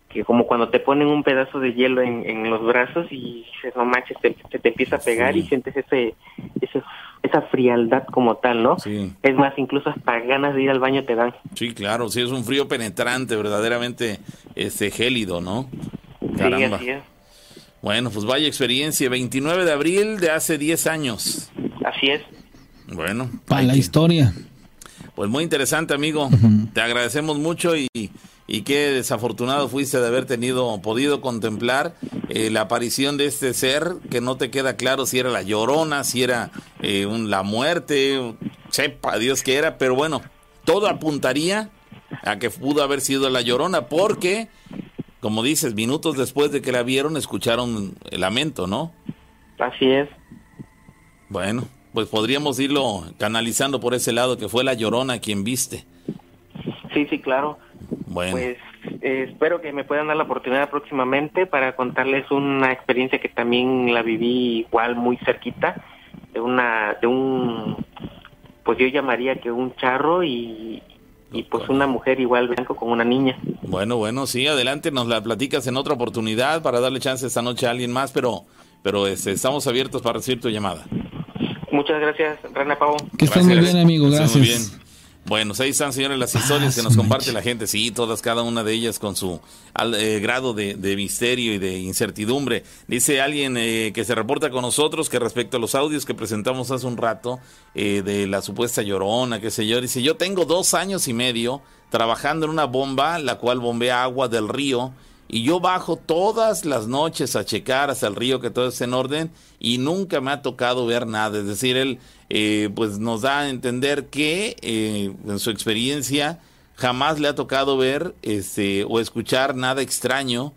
que como cuando te ponen un pedazo de hielo en, en los brazos y dices, no manches, te, se te empieza a pegar Sí. y sientes ese, ese, esa frialdad como tal, ¿no? Sí. Es más, incluso hasta ganas de ir al baño te dan. Sí, claro, sí, es un frío penetrante, verdaderamente este, gélido, ¿no? Sí, Caramba. así es. Bueno, pues vaya experiencia, 29 de abril de hace 10 años. Así es. Bueno, Para la que- historia. Pues muy interesante, amigo. Te agradecemos mucho y, y qué desafortunado fuiste de haber tenido, podido contemplar eh, la aparición de este ser que no te queda claro si era la llorona, si era eh, un- la muerte, sepa Dios qué era, pero bueno, todo apuntaría a que pudo haber sido la llorona porque, como dices, minutos después de que la vieron, escucharon el lamento, ¿no? Así es. Bueno, pues podríamos irlo canalizando por ese lado que fue la llorona quien viste. Sí, sí, claro. Bueno. Pues eh, espero que me puedan dar la oportunidad próximamente para contarles una experiencia que también la viví igual muy cerquita de una de un pues yo llamaría que un charro y y pues una mujer igual blanco con una niña. Bueno, bueno, sí, adelante, nos la platicas en otra oportunidad para darle chance esta noche a alguien más, pero, pero este, estamos abiertos para recibir tu llamada. Muchas gracias, Rana Pavo. Que estés muy bien, amigo. Que estés muy Gracias. Bueno, ahí están, señores, las historias Ah, que nos comparte la gente. Sí, todas, cada una de ellas con su al- eh, grado de, de misterio y de incertidumbre. Dice alguien eh, que se reporta con nosotros que respecto a los audios que presentamos hace un rato eh, de la supuesta llorona, qué sé yo, dice, yo tengo dos años y medio trabajando en una bomba, la cual bombea agua del río, y yo bajo todas las noches a checar hasta el río que todo esté en orden y nunca me ha tocado ver nada. Es decir, él eh, pues nos da a entender que eh, en su experiencia jamás le ha tocado ver este, o escuchar nada extraño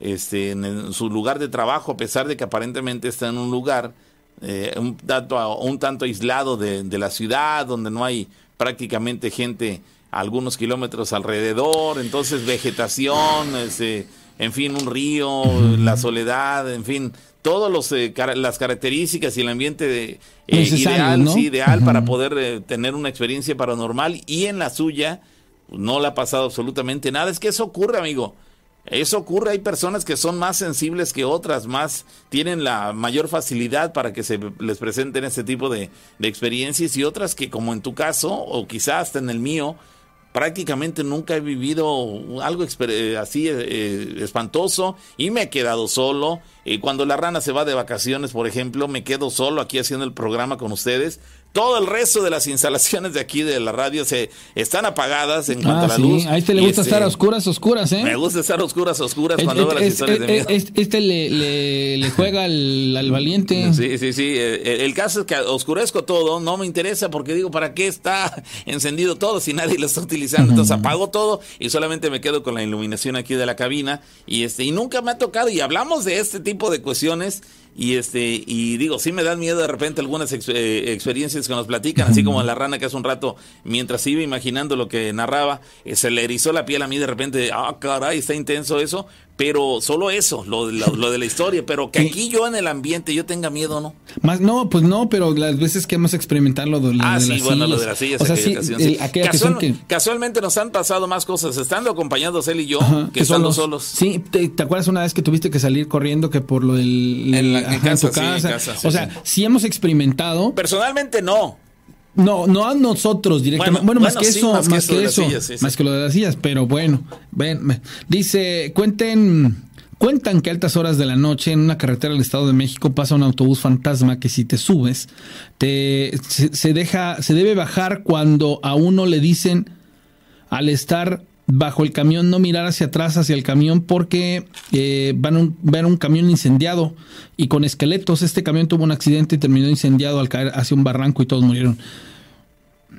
este, en, su lugar de trabajo, a pesar de que aparentemente está en un lugar eh, un, tanto, un tanto aislado de, de la ciudad, donde no hay prácticamente gente algunos kilómetros alrededor, entonces vegetación, este, en fin, un río, la soledad, en fin, todas los, eh, las características y el ambiente de, eh, ideal, ¿no? sí, ideal para poder eh, tener una experiencia paranormal y en la suya pues, no le ha pasado absolutamente nada. Es que eso ocurre, amigo. Eso ocurre, hay personas que son más sensibles que otras, más tienen la mayor facilidad para que se les presenten este tipo de, de experiencias y otras que como en tu caso o quizás hasta en el mío, prácticamente nunca he vivido algo eh, así eh, eh, espantoso y me he quedado solo. Eh, cuando la rana se va de vacaciones, por ejemplo, me quedo solo aquí haciendo el programa con ustedes. Todo el resto de las instalaciones de aquí de la radio se están apagadas en cuanto Ah, a la sí. luz. A este le gusta estar a oscuras, oscuras, ¿eh? Me gusta estar a oscuras, oscuras Es- cuando veo las historias de miedo. es- Este le, le, le juega al, al valiente. Sí, sí, sí. Eh, El caso es que oscurezco todo, no me interesa porque digo, ¿para qué está encendido todo si nadie lo está utilizando? Entonces apago todo y solamente me quedo con la iluminación aquí de la cabina y este y nunca me ha tocado y hablamos de este tipo de cuestiones y este y digo, sí me dan miedo de repente algunas ex- eh, experiencias que nos platican, así como la rana que hace un rato mientras iba imaginando lo que narraba, eh, se le erizó la piel a mí de repente, ah, caray, está intenso eso, pero solo eso, lo, lo, lo de la historia, pero que aquí yo en el ambiente yo tenga miedo, ¿no? Más, no, pues no, pero las veces que hemos experimentado lo de, lo Ah, de sí, las bueno, lo de las sillas. O sea, sí, ocasión, el- sí. aquella Casual- ocasión que... Casualmente nos han pasado más cosas, estando acompañados él y yo, Ajá, que estando solos. Sí, te, te acuerdas una vez que tuviste que salir corriendo que por lo del En la- en casa, tu en o sea, sí. hemos experimentado, Personalmente no. No, no a nosotros directamente. Bueno, Bueno, más que sí, eso, más más, que eso que, sillas, sí, sí. más que lo de las sillas, pero bueno, ven, ven. dice, cuenten Cuentan que a altas horas de la noche en una carretera del Estado de México pasa un autobús fantasma que si te subes te se, se deja se debe bajar cuando a uno le dicen al estar bajo el camión no mirar hacia atrás hacia el camión porque eh, van a un, ver un camión incendiado y con esqueletos este camión tuvo un accidente y terminó incendiado al caer hacia un barranco y todos murieron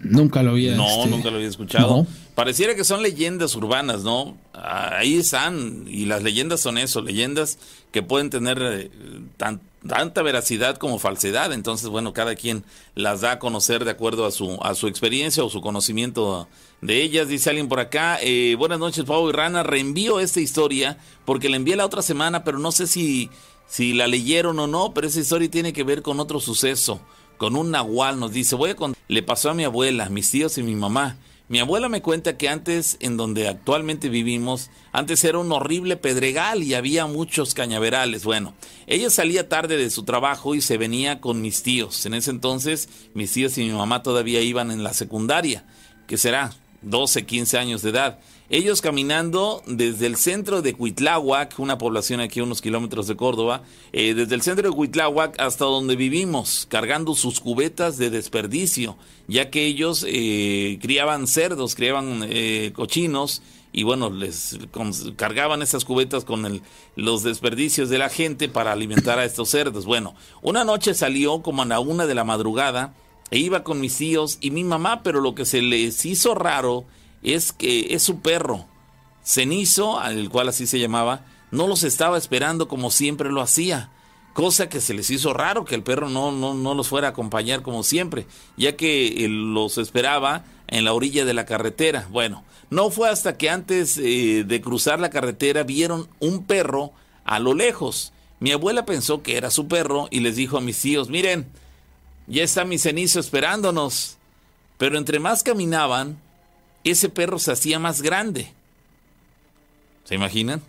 nunca lo había No, este, nunca lo había escuchado. no. Pareciera que son leyendas urbanas, ¿no? Ahí están, y las leyendas son eso, leyendas que pueden tener eh, tan- tanta veracidad como falsedad. Entonces, bueno, cada quien las da a conocer de acuerdo a su, a su experiencia o su conocimiento de ellas. Dice alguien por acá, eh, buenas noches, Pau y Rana, reenvío esta historia porque la envié la otra semana, pero no sé si, si la leyeron o no, pero esa historia tiene que ver con otro suceso con un nahual, nos dice, voy a cont- le pasó a mi abuela, mis tíos y mi mamá. Mi abuela me cuenta que antes, en donde actualmente vivimos, antes era un horrible pedregal y había muchos cañaverales. Bueno, ella salía tarde de su trabajo y se venía con mis tíos. En ese entonces, mis tíos y mi mamá todavía iban en la secundaria, que será 12, 15 años de edad. Ellos caminando desde el centro de Cuitláhuac, una población aquí a unos kilómetros de Córdoba, eh, desde el centro de Cuitláhuac hasta donde vivimos, cargando sus cubetas de desperdicio, ya que ellos eh, criaban cerdos, criaban eh, cochinos y bueno, les cargaban esas cubetas con el- los desperdicios de la gente para alimentar a estos cerdos. Bueno, una noche salió como a la una de la madrugada e iba con mis tíos y mi mamá, pero lo que se les hizo raro es que es su perro, Cenizo, al cual así se llamaba, no los estaba esperando como siempre lo hacía. Cosa que se les hizo raro que el perro no, no, no los fuera a acompañar como siempre, ya que él los esperaba en la orilla de la carretera. Bueno, no fue hasta que antes eh, de cruzar la carretera vieron un perro a lo lejos. Mi abuela pensó que era su perro y les dijo a mis tíos, miren, ya está mi cenizo esperándonos. Pero entre más caminaban, ese perro se hacía más grande. ¿Se imaginan?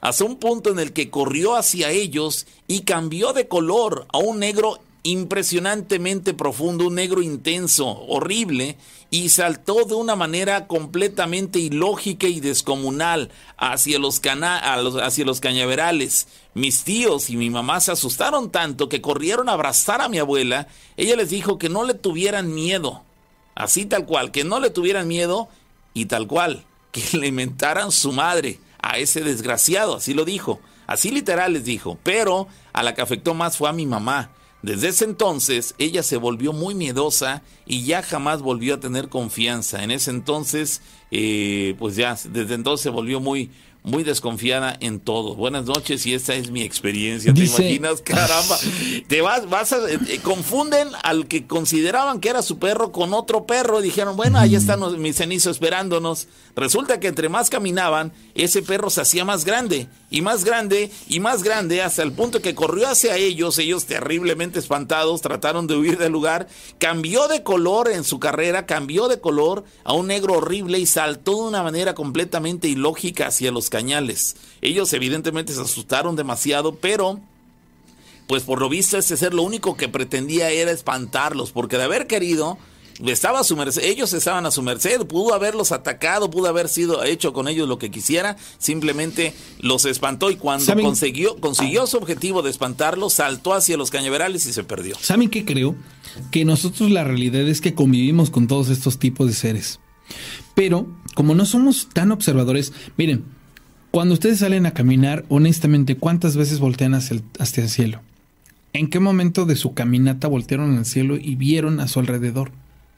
Hasta un punto en el que corrió hacia ellos y cambió de color a un negro impresionantemente profundo, un negro intenso, horrible, y saltó de una manera completamente ilógica y descomunal hacia los, hacia los cañaverales. Mis tíos y mi mamá se asustaron tanto que corrieron a abrazar a mi abuela. Ella les dijo que no le tuvieran miedo, así tal cual, que no le tuvieran miedo y tal cual, que le mentaran su madre a ese desgraciado, así lo dijo, así literal les dijo, pero a la que afectó más fue a mi mamá. Desde ese entonces ella se volvió muy miedosa y ya jamás volvió a tener confianza. En ese entonces, eh, pues ya, desde entonces se volvió muy, muy desconfiada en todo. Buenas noches y esta es mi experiencia. Dice- ¿Te imaginas? Caramba. Te vas, vas a, eh, confunden al que consideraban que era su perro con otro perro. Dijeron, bueno, ahí están los- mi cenizo esperándonos. Resulta que entre más caminaban, ese perro se hacía más grande y más grande y más grande hasta el punto que corrió hacia ellos. Ellos terriblemente espantados trataron de huir del lugar. Cambió de color en su carrera, cambió de color a un negro horrible y saltó de una manera completamente ilógica hacia los cañales. Ellos evidentemente se asustaron demasiado, pero pues por lo visto ese ser lo único que pretendía era espantarlos, porque de haber querido, estaba a su merced, ellos estaban a su merced, pudo haberlos atacado, pudo haber sido hecho con ellos lo que quisiera, simplemente los espantó y cuando ¿Saben? consiguió, consiguió su objetivo de espantarlos, saltó hacia los cañaverales y se perdió. ¿Saben qué creo? Que nosotros la realidad es que convivimos con todos estos tipos de seres. Pero como no somos tan observadores, miren, cuando ustedes salen a caminar, honestamente, ¿cuántas veces voltean hacia el, hacia el cielo? ¿En qué momento de su caminata voltearon al cielo y vieron a su alrededor?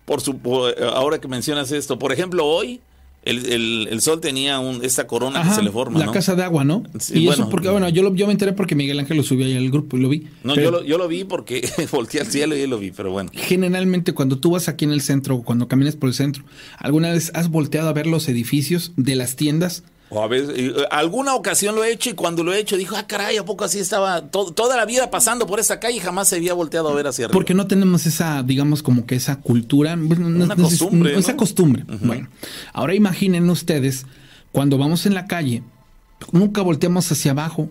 Por su, por- ahora que mencionas esto, por ejemplo, hoy el, el- el sol tenía un, esta corona que se le forma, la ¿no? casa de agua, ¿no? Sí, y eso porque, bueno, yo, lo- yo me enteré porque Miguel Ángel lo subió ahí al grupo y lo vi. No, yo lo, yo lo vi porque volteé al cielo y lo vi, pero bueno. Generalmente cuando tú vas aquí en el centro o cuando caminas por el centro, ¿alguna vez has volteado a ver los edificios de las tiendas? O a veces, eh, alguna ocasión lo he hecho y cuando lo he hecho dijo, ah, caray, ¿a poco así estaba to- toda la vida pasando por esta calle y jamás se había volteado a ver hacia arriba? Porque no tenemos esa, digamos, como que esa cultura, no- Una no costumbre, esa ¿no? costumbre. Bueno, ahora imaginen ustedes, cuando vamos en la calle, nunca volteamos hacia abajo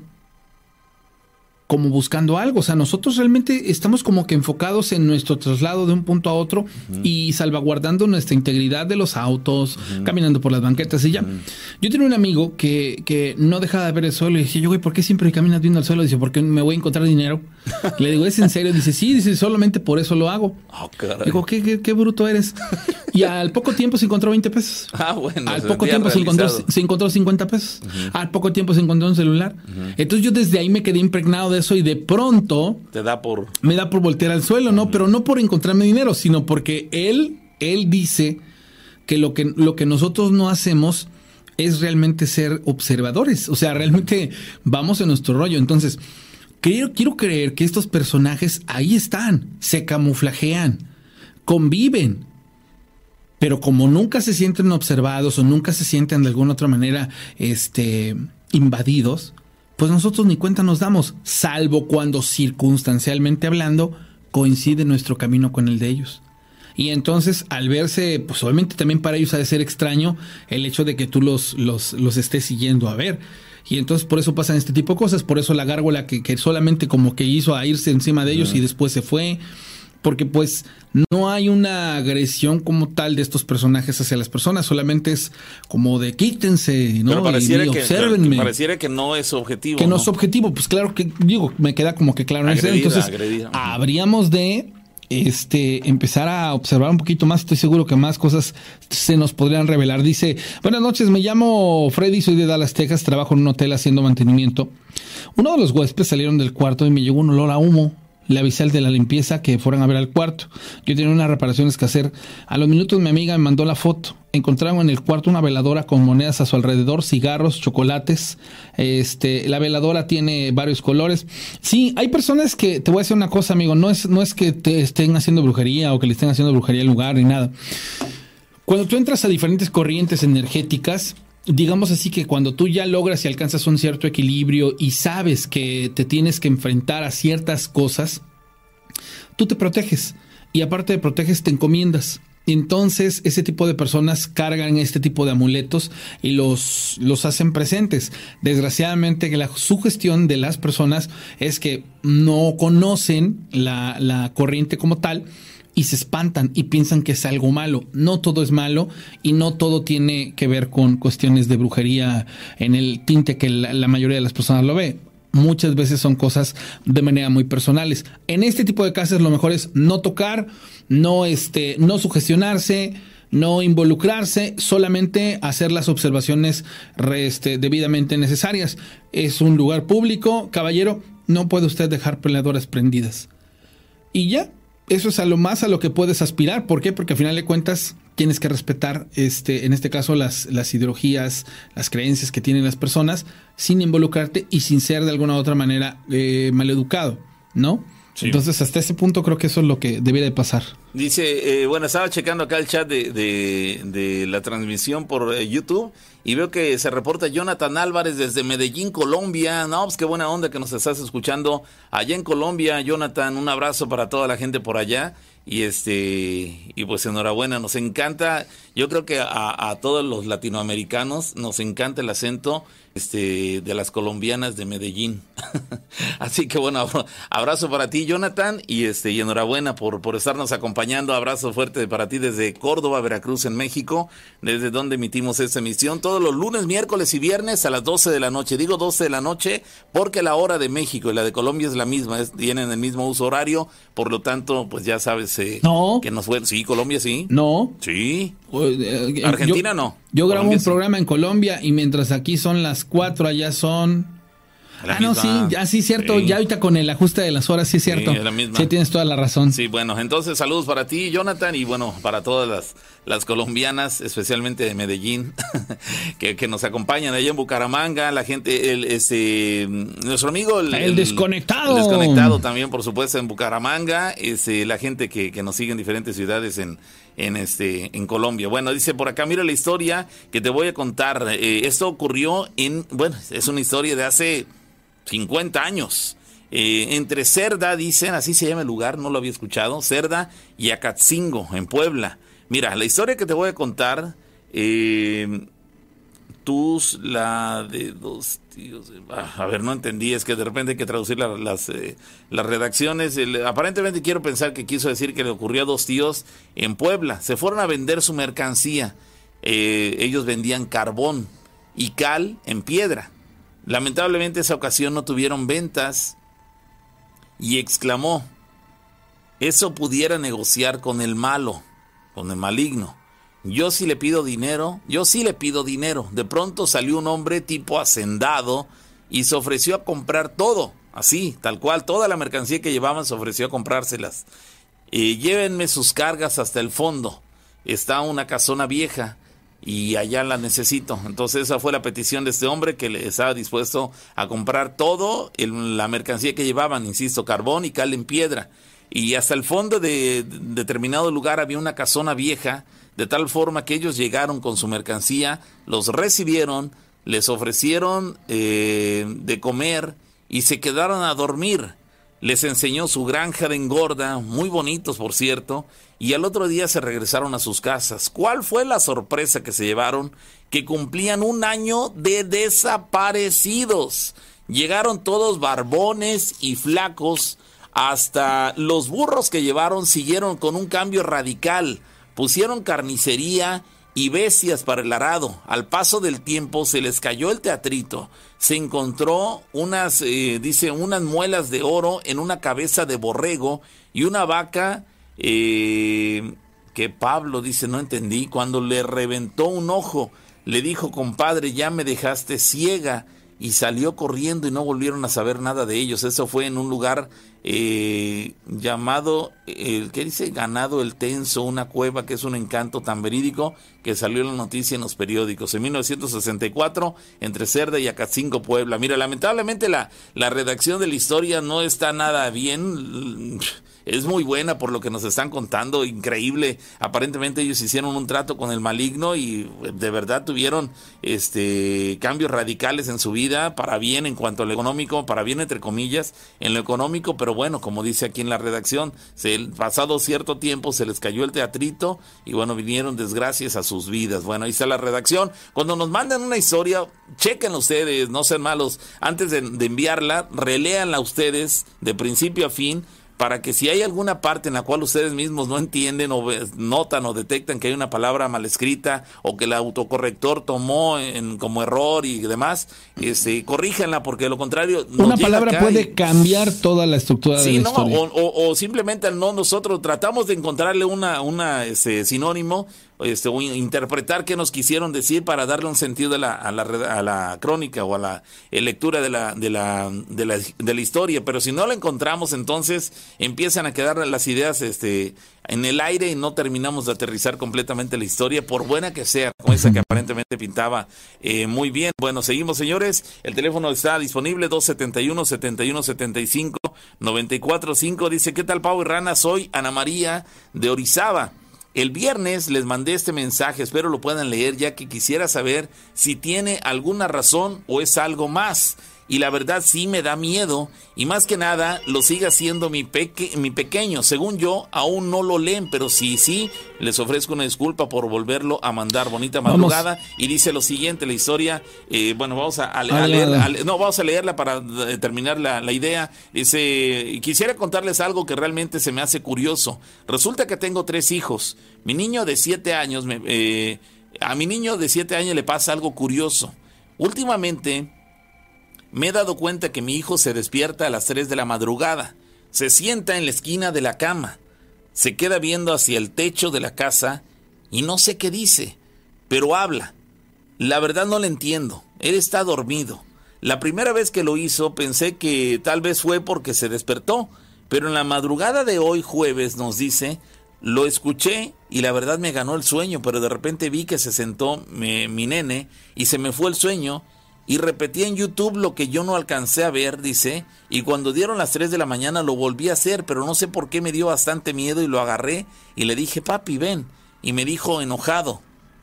como buscando algo. O sea, nosotros realmente estamos como que enfocados en nuestro traslado de un punto a otro y salvaguardando nuestra integridad de los autos, caminando por las banquetas y ya. Yo tenía un amigo que, que no dejaba de ver el suelo y decía, yo, güey, ¿por qué siempre caminas viendo el suelo? Dice, porque me voy a encontrar dinero. Le digo, ¿es en serio? Dice, sí, dice, solamente por eso lo hago. Ah, caray. Digo, ¿qué, qué, qué bruto eres. Y al poco tiempo se encontró 20 pesos. Ah, bueno. Al poco tiempo se encontró, se encontró 50 pesos. Al poco tiempo se encontró un celular. Entonces yo desde ahí me quedé impregnado de eso y de pronto Te da por... me da por voltear al suelo, ¿no? Pero no por encontrarme dinero, sino porque él, él dice que lo que, lo que nosotros no hacemos es realmente ser observadores. O sea, realmente vamos en nuestro rollo. Entonces, quiero, quiero creer que estos personajes ahí están, se camuflajean, conviven. Pero como nunca se sienten observados o nunca se sienten de alguna otra manera este, invadidos, pues nosotros ni cuenta nos damos, salvo cuando circunstancialmente hablando coincide nuestro camino con el de ellos. Y entonces, al verse, pues obviamente también para ellos ha de ser extraño el hecho de que tú los, los, los estés siguiendo a ver. Y entonces por eso pasan este tipo de cosas, por eso la gárgola que, que solamente como que hizo a irse encima de ellos y después se fue, porque pues no hay una agresión como tal de estos personajes hacia las personas, solamente es como de quítense, ¿no? Pero pareciera, y, y que, pareciera que no es objetivo. que no ¿no? es objetivo, pues claro que digo, me queda como que claro Agredida, entonces agredida. Habríamos de este empezar a observar un poquito más, estoy seguro que más cosas se nos podrían revelar. Dice, "Buenas noches, me llamo Freddy, soy de Dallas, Texas, trabajo en un hotel haciendo mantenimiento. Uno de los huéspedes salieron del cuarto y me llegó un olor a humo. Le avisé de la limpieza que fueran a ver al cuarto. Yo tenía unas reparaciones que hacer. A los minutos mi amiga me mandó la foto. Encontraron en el cuarto una veladora con monedas a su alrededor, cigarros, chocolates. Este, la veladora tiene varios colores. Sí, hay personas que, te voy a decir una cosa, amigo, no es, no es que te estén haciendo brujería o que le estén haciendo brujería al lugar ni nada. Cuando tú entras a diferentes corrientes energéticas, digamos así que cuando tú ya logras y alcanzas un cierto equilibrio y sabes que te tienes que enfrentar a ciertas cosas, tú te proteges y aparte de proteges te encomiendas. Entonces, ese tipo de personas cargan este tipo de amuletos y los, los hacen presentes. Desgraciadamente, la sugestión de las personas es que no conocen la, la corriente como tal y se espantan y piensan que es algo malo. No todo es malo y no todo tiene que ver con cuestiones de brujería en el tinte que la, mayoría de las personas lo ve. Muchas veces son cosas de manera muy personales. En este tipo de casos lo mejor es no tocar, no este, no sugestionarse, no involucrarse, solamente hacer las observaciones este, debidamente necesarias. Es un lugar público, caballero, no puede usted dejar peleadoras prendidas. Y ya, eso es a lo más a lo que puedes aspirar. ¿Por qué? Porque al final de cuentas tienes que respetar, este, en este caso, las, las ideologías, las creencias que tienen las personas, sin involucrarte y sin ser de alguna u otra manera eh, maleducado, ¿no? Entonces, hasta ese punto creo que eso es lo que debería de pasar. Dice, eh, bueno, estaba checando acá el chat de, de, de la transmisión por eh, YouTube y veo que se reporta Jonathan Álvarez desde Medellín, Colombia. No, pues qué buena onda que nos estás escuchando allá en Colombia, Jonathan. Un abrazo para toda la gente por allá. Y este y pues enhorabuena nos encanta yo creo que a, todos los latinoamericanos nos encanta el acento este, de las colombianas de Medellín. Así que bueno, abrazo para ti, Jonathan, y este, y enhorabuena por, por estarnos acompañando. Abrazo fuerte para ti desde Córdoba, Veracruz, en México, desde donde emitimos esta emisión todos los lunes, miércoles y viernes a las 12 de la noche. Digo 12 de la noche porque la hora de México y la de Colombia es la misma, es, tienen el mismo uso horario, por lo tanto, pues ya sabes no. que nos fue. Sí, Colombia sí. No. Sí. Eh, Argentina yo, no. Yo grabo Colombia un sí. programa en Colombia y mientras aquí son las cuatro, allá son. Ah, no, sí, ya sí, cierto. Sí. Ya ahorita con el ajuste de las horas, sí, cierto. es la misma. Sí, tienes toda la razón. Sí, bueno, entonces saludos para ti, Jonathan, y bueno, para todas las, las colombianas, especialmente de Medellín, que, que nos acompañan allá en Bucaramanga, la gente, el, este, nuestro amigo El desconectado. el desconectado también, por supuesto, en Bucaramanga, este, la gente que, que nos sigue en diferentes ciudades en, en este en Colombia. Bueno, dice por acá, mira la historia que te voy a contar. Eh, esto ocurrió en, bueno, es una historia de hace 50 años. Eh, entre Cerda, dicen, así se llama el lugar, no lo había escuchado, Cerda y Acatzingo, en Puebla. Mira, la historia que te voy a contar, eh, tus, la de dos tíos, ah, a ver, no entendí, es que de repente hay que traducir la- las, eh, las redacciones. Aparentemente quiero pensar que quiso decir que le ocurrió a dos tíos en Puebla. Se fueron a vender su mercancía. Eh, ellos vendían carbón y cal en piedra. Lamentablemente esa ocasión no tuvieron ventas y exclamó, eso pudiera negociar con el malo, con el maligno. Yo sí le pido dinero, yo sí le pido dinero. De pronto salió un hombre tipo hacendado y se ofreció a comprar todo, así, tal cual, toda la mercancía que llevaban se ofreció a comprárselas. Eh, llévenme sus cargas hasta el fondo. Está una casona vieja y allá la necesito. Entonces esa fue la petición de este hombre que le estaba dispuesto a comprar todo el- la mercancía que llevaban, insisto, carbón y cal en piedra. Y hasta el fondo de, de determinado lugar había una casona vieja, de tal forma que ellos llegaron con su mercancía, los recibieron, les ofrecieron eh, de comer y se quedaron a dormir. Les enseñó su granja de engorda, muy bonitos por cierto, y al otro día se regresaron a sus casas. ¿Cuál fue la sorpresa que se llevaron? Que cumplían un año de desaparecidos. Llegaron todos barbones y flacos, hasta los burros que llevaron siguieron con un cambio radical. Pusieron carnicería y bestias para el arado. Al paso del tiempo se les cayó el teatrito. Se encontró unas, eh, dice, unas muelas de oro en una cabeza de borrego y una vaca eh, que Pablo dice, no entendí, cuando le reventó un ojo, le dijo, compadre, ya me dejaste ciega y salió corriendo y no volvieron a saber nada de ellos. Eso fue en un lugar eh, llamado, el ¿qué dice? Ganado el Tenso, una cueva que es un encanto tan verídico que salió en la noticia en los periódicos. En 1964, entre Cerda y Acatzingo, Puebla. Mira, lamentablemente la, la redacción de la historia no está nada bien. Es muy buena por lo que nos están contando, increíble. Aparentemente ellos hicieron un trato con el maligno y de verdad tuvieron este cambios radicales en su vida para bien en cuanto a lo económico, para bien entre comillas, en lo económico, pero bueno, como dice aquí en la redacción, se, pasado cierto tiempo se les cayó el teatrito y bueno, vinieron desgracias a sus vidas. Bueno, ahí está la redacción. Cuando nos mandan una historia, chequen ustedes, no sean malos. Antes de, de enviarla, reléanla ustedes de principio a fin para que si hay alguna parte en la cual ustedes mismos no entienden o notan o detectan que hay una palabra mal escrita o que el autocorrector tomó en, como error y demás, este, corríjanla porque de lo contrario Una palabra puede y- cambiar toda la estructura Sí, de la no, historia. o, o- o simplemente no nosotros tratamos de encontrarle una, una este, sinónimo, este, o interpretar qué nos quisieron decir para darle un sentido a la, a la, a la crónica o a la eh, lectura de la, de, la, de, la, de la historia. Pero si no la encontramos, entonces empiezan a quedar las ideas este, en el aire y no terminamos de aterrizar completamente la historia, por buena que sea, como esa que aparentemente pintaba eh, muy bien. Bueno, seguimos, señores. El teléfono está disponible, 271-7175, 945. Dice, ¿qué tal, Pau y Rana? Soy Ana María de Orizaba. El viernes les mandé este mensaje, espero lo puedan leer, ya que quisiera saber si tiene alguna razón o es algo más. Y la verdad sí me da miedo y más que nada lo sigue haciendo mi, peque mi pequeño. Según yo, aún no lo leen, pero sí, sí, les ofrezco una disculpa por volverlo a mandar. Bonita madrugada. Y dice lo siguiente, la historia, eh, bueno, vamos a, leer, no, vamos a leerla para terminar la, la idea. Dice, quisiera contarles algo que realmente se me hace curioso. Resulta que tengo tres hijos. Mi niño de siete años, me, eh, a mi niño de siete años le pasa algo curioso. Últimamente me he dado cuenta que mi hijo se despierta a las 3 de la madrugada, se sienta en la esquina de la cama, se queda viendo hacia el techo de la casa y no sé qué dice, pero habla. La verdad no le entiendo, él está dormido. La primera vez que lo hizo pensé que tal vez fue porque se despertó, pero en la madrugada de hoy jueves nos dice, lo escuché y la verdad me ganó el sueño, pero de repente vi que se sentó mi, mi nene y se me fue el sueño y repetí en YouTube lo que yo no alcancé a ver, dice, y cuando dieron las 3 de la mañana lo volví a hacer, pero no sé por qué me dio bastante miedo y lo agarré y le dije, papi, ven, y me dijo enojado,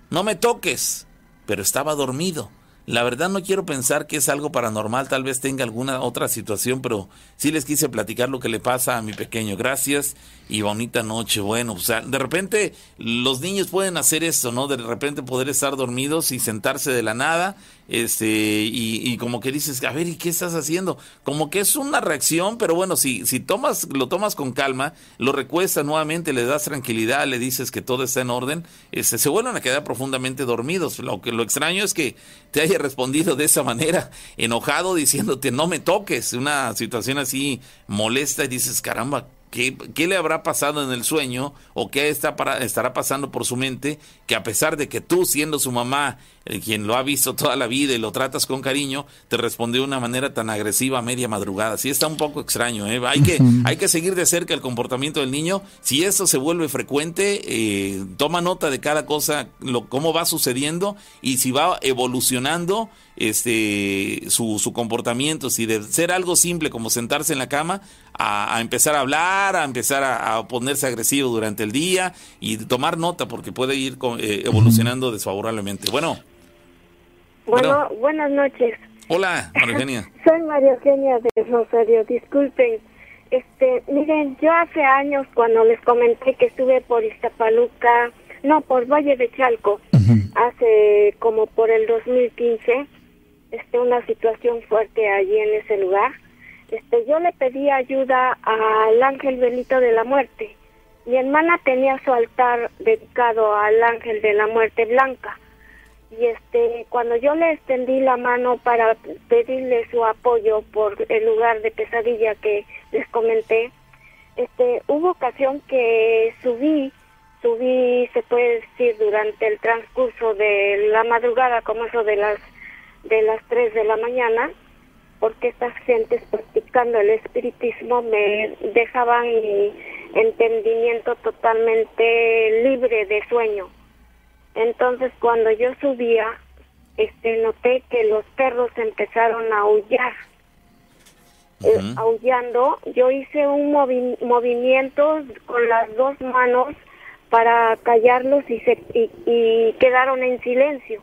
no me toques, pero estaba dormido. La verdad no quiero pensar que es algo paranormal, tal vez tenga alguna otra situación, pero sí les quise platicar lo que le pasa a mi pequeño. Gracias y bonita noche. Bueno, o sea, de repente los niños pueden hacer esto, ¿no? De repente poder estar dormidos y sentarse de la nada este y, como que dices a ver y qué estás haciendo como que es una reacción pero bueno si si tomas lo tomas con calma lo recuestas nuevamente le das tranquilidad le dices que todo está en orden este, se vuelven a quedar profundamente dormidos. Lo que lo extraño es que te haya respondido de esa manera enojado diciéndote no me toques una situación así molesta y dices caramba ¿Qué, le habrá pasado en el sueño o qué está para, estará pasando por su mente que a pesar de que tú siendo su mamá, eh, quien lo ha visto toda la vida y lo tratas con cariño, te respondió de una manera tan agresiva a media madrugada? Sí está un poco extraño, ¿eh? hay, que, hay que seguir de cerca el comportamiento del niño. Si eso se vuelve frecuente, eh, toma nota de cada cosa, lo, cómo va sucediendo y si va evolucionando este su, su comportamiento, si de ser algo simple como sentarse en la cama, a, empezar a hablar, a empezar a, ponerse agresivo durante el día y tomar nota porque puede ir eh, evolucionando desfavorablemente. Bueno. Bueno, buenas noches. Hola, María Eugenia. Soy María Eugenia de Rosario. Disculpen. Este, miren, yo hace años cuando les comenté que estuve por Iztapaluca, no, por Valle de Chalco, hace como por el 2015, este, una situación fuerte allí en ese lugar este, yo le pedí ayuda al ángel Benito de la Muerte. Mi hermana tenía su altar dedicado al ángel de la muerte blanca. Y este, cuando yo le extendí la mano para pedirle su apoyo por el lugar de pesadilla que les comenté, este, hubo ocasión que subí, subí, se puede decir, durante el transcurso de la madrugada, como eso de las, de las 3 de la mañana, porque estas gentes practicando el espiritismo me dejaban mi entendimiento totalmente libre de sueño. Entonces cuando yo subía, este noté que los perros empezaron a aullar. Eh, aullando, yo hice un movimiento con las dos manos para callarlos y, se, y quedaron en silencio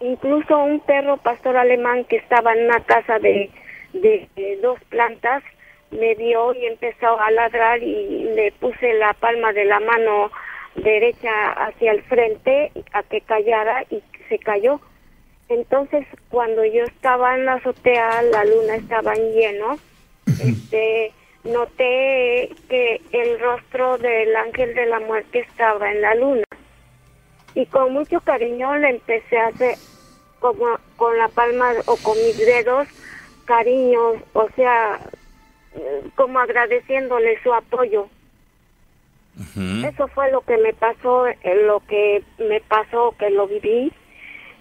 incluso un perro pastor alemán que estaba en una casa de, de, dos plantas me vio y empezó a ladrar y le puse la palma de la mano derecha hacia el frente a que callara y se cayó. Entonces, cuando yo estaba en la azotea, la luna estaba en lleno, este, noté que el rostro del ángel de la muerte estaba en la luna. Y con mucho cariño le empecé a hacer, como con la palma o con mis dedos cariños, o sea, como agradeciéndole su apoyo. Eso fue lo que me pasó, eh, lo que me pasó, que lo viví.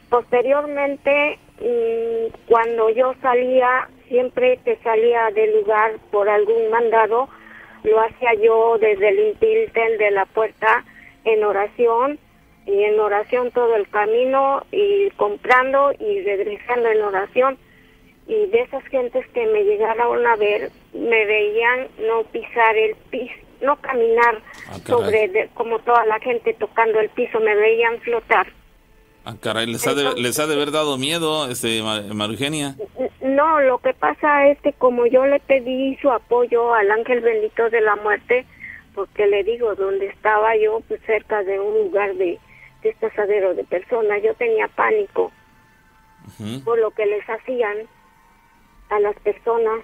Posteriormente, mm, cuando yo salía, siempre que salía del lugar por algún mandado, lo hacía yo desde el intilten de la puerta en oración y en oración todo el camino y comprando y regresando en oración. Y de esas gentes que me llegaron a ver me veían no pisar el piso no caminar ah, sobre como toda la gente tocando el piso me veían flotar. Ah, caray, les ha, de, les ha de haber dado miedo, este, Marugenia. No, lo que pasa es que como yo le pedí su apoyo al ángel bendito de la muerte, porque le digo, donde estaba yo, pues cerca de un lugar de, estasadero de personas, yo tenía pánico por lo que les hacían a las personas.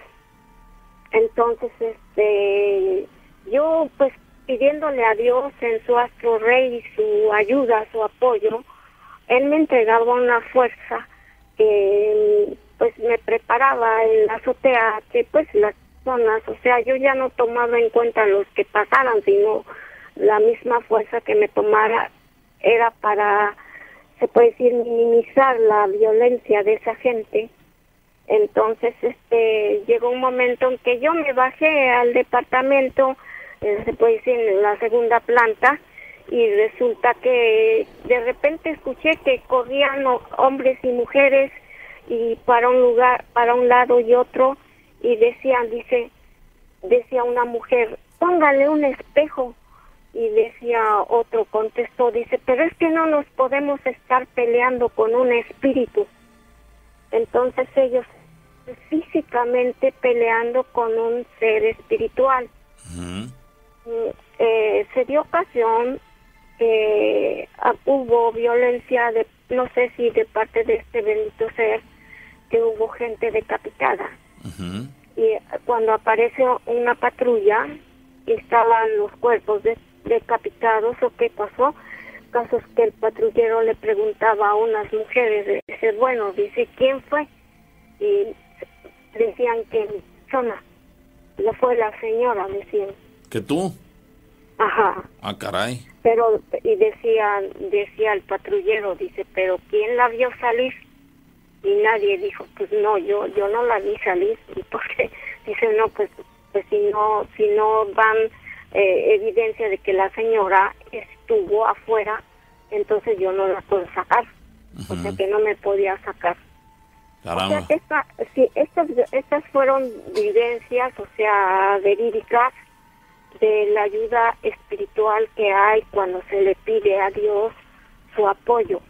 Entonces, este, yo pues pidiéndole a Dios en su astro rey su ayuda, su apoyo, él me entregaba una fuerza que pues me preparaba en la azotea que pues las personas, o sea, yo ya no tomaba en cuenta los que pasaran, sino la misma fuerza que me tomara era para, se puede decir, minimizar la violencia de esa gente. Entonces, este, llegó un momento en que yo me bajé al departamento, eh, se puede decir, en la segunda planta, y resulta que de repente escuché que corrían hombres y mujeres y para un lugar, para un lado y otro y decían, dice, decía una mujer, póngale un espejo y decía otro contestó, dice, pero es que no nos podemos estar peleando con un espíritu. Entonces ellos físicamente peleando con un ser espiritual. Mm, eh, se dio ocasión que ah, hubo violencia de no sé si de parte de este bendito ser que hubo gente decapitada y cuando aparece una patrulla y estaban los cuerpos decapitados o qué pasó casos que el patrullero le preguntaba a unas mujeres dice bueno dice quién fue y decían que zona lo fue la señora decían que tú Ajá. Ah, caray. Pero, y decía, decía el patrullero, dice, pero ¿quién la vio salir? Y nadie dijo, pues no, yo, yo no la vi salir. Y porque, dice, no, pues, pues si no, si no van eh, evidencia de que la señora estuvo afuera, entonces yo no la puedo sacar. O sea que no me podía sacar. Caramba. O sea, esta, sí, estas, estas fueron vivencias, o sea, verídicas, de la ayuda espiritual que hay cuando se le pide a Dios su apoyo,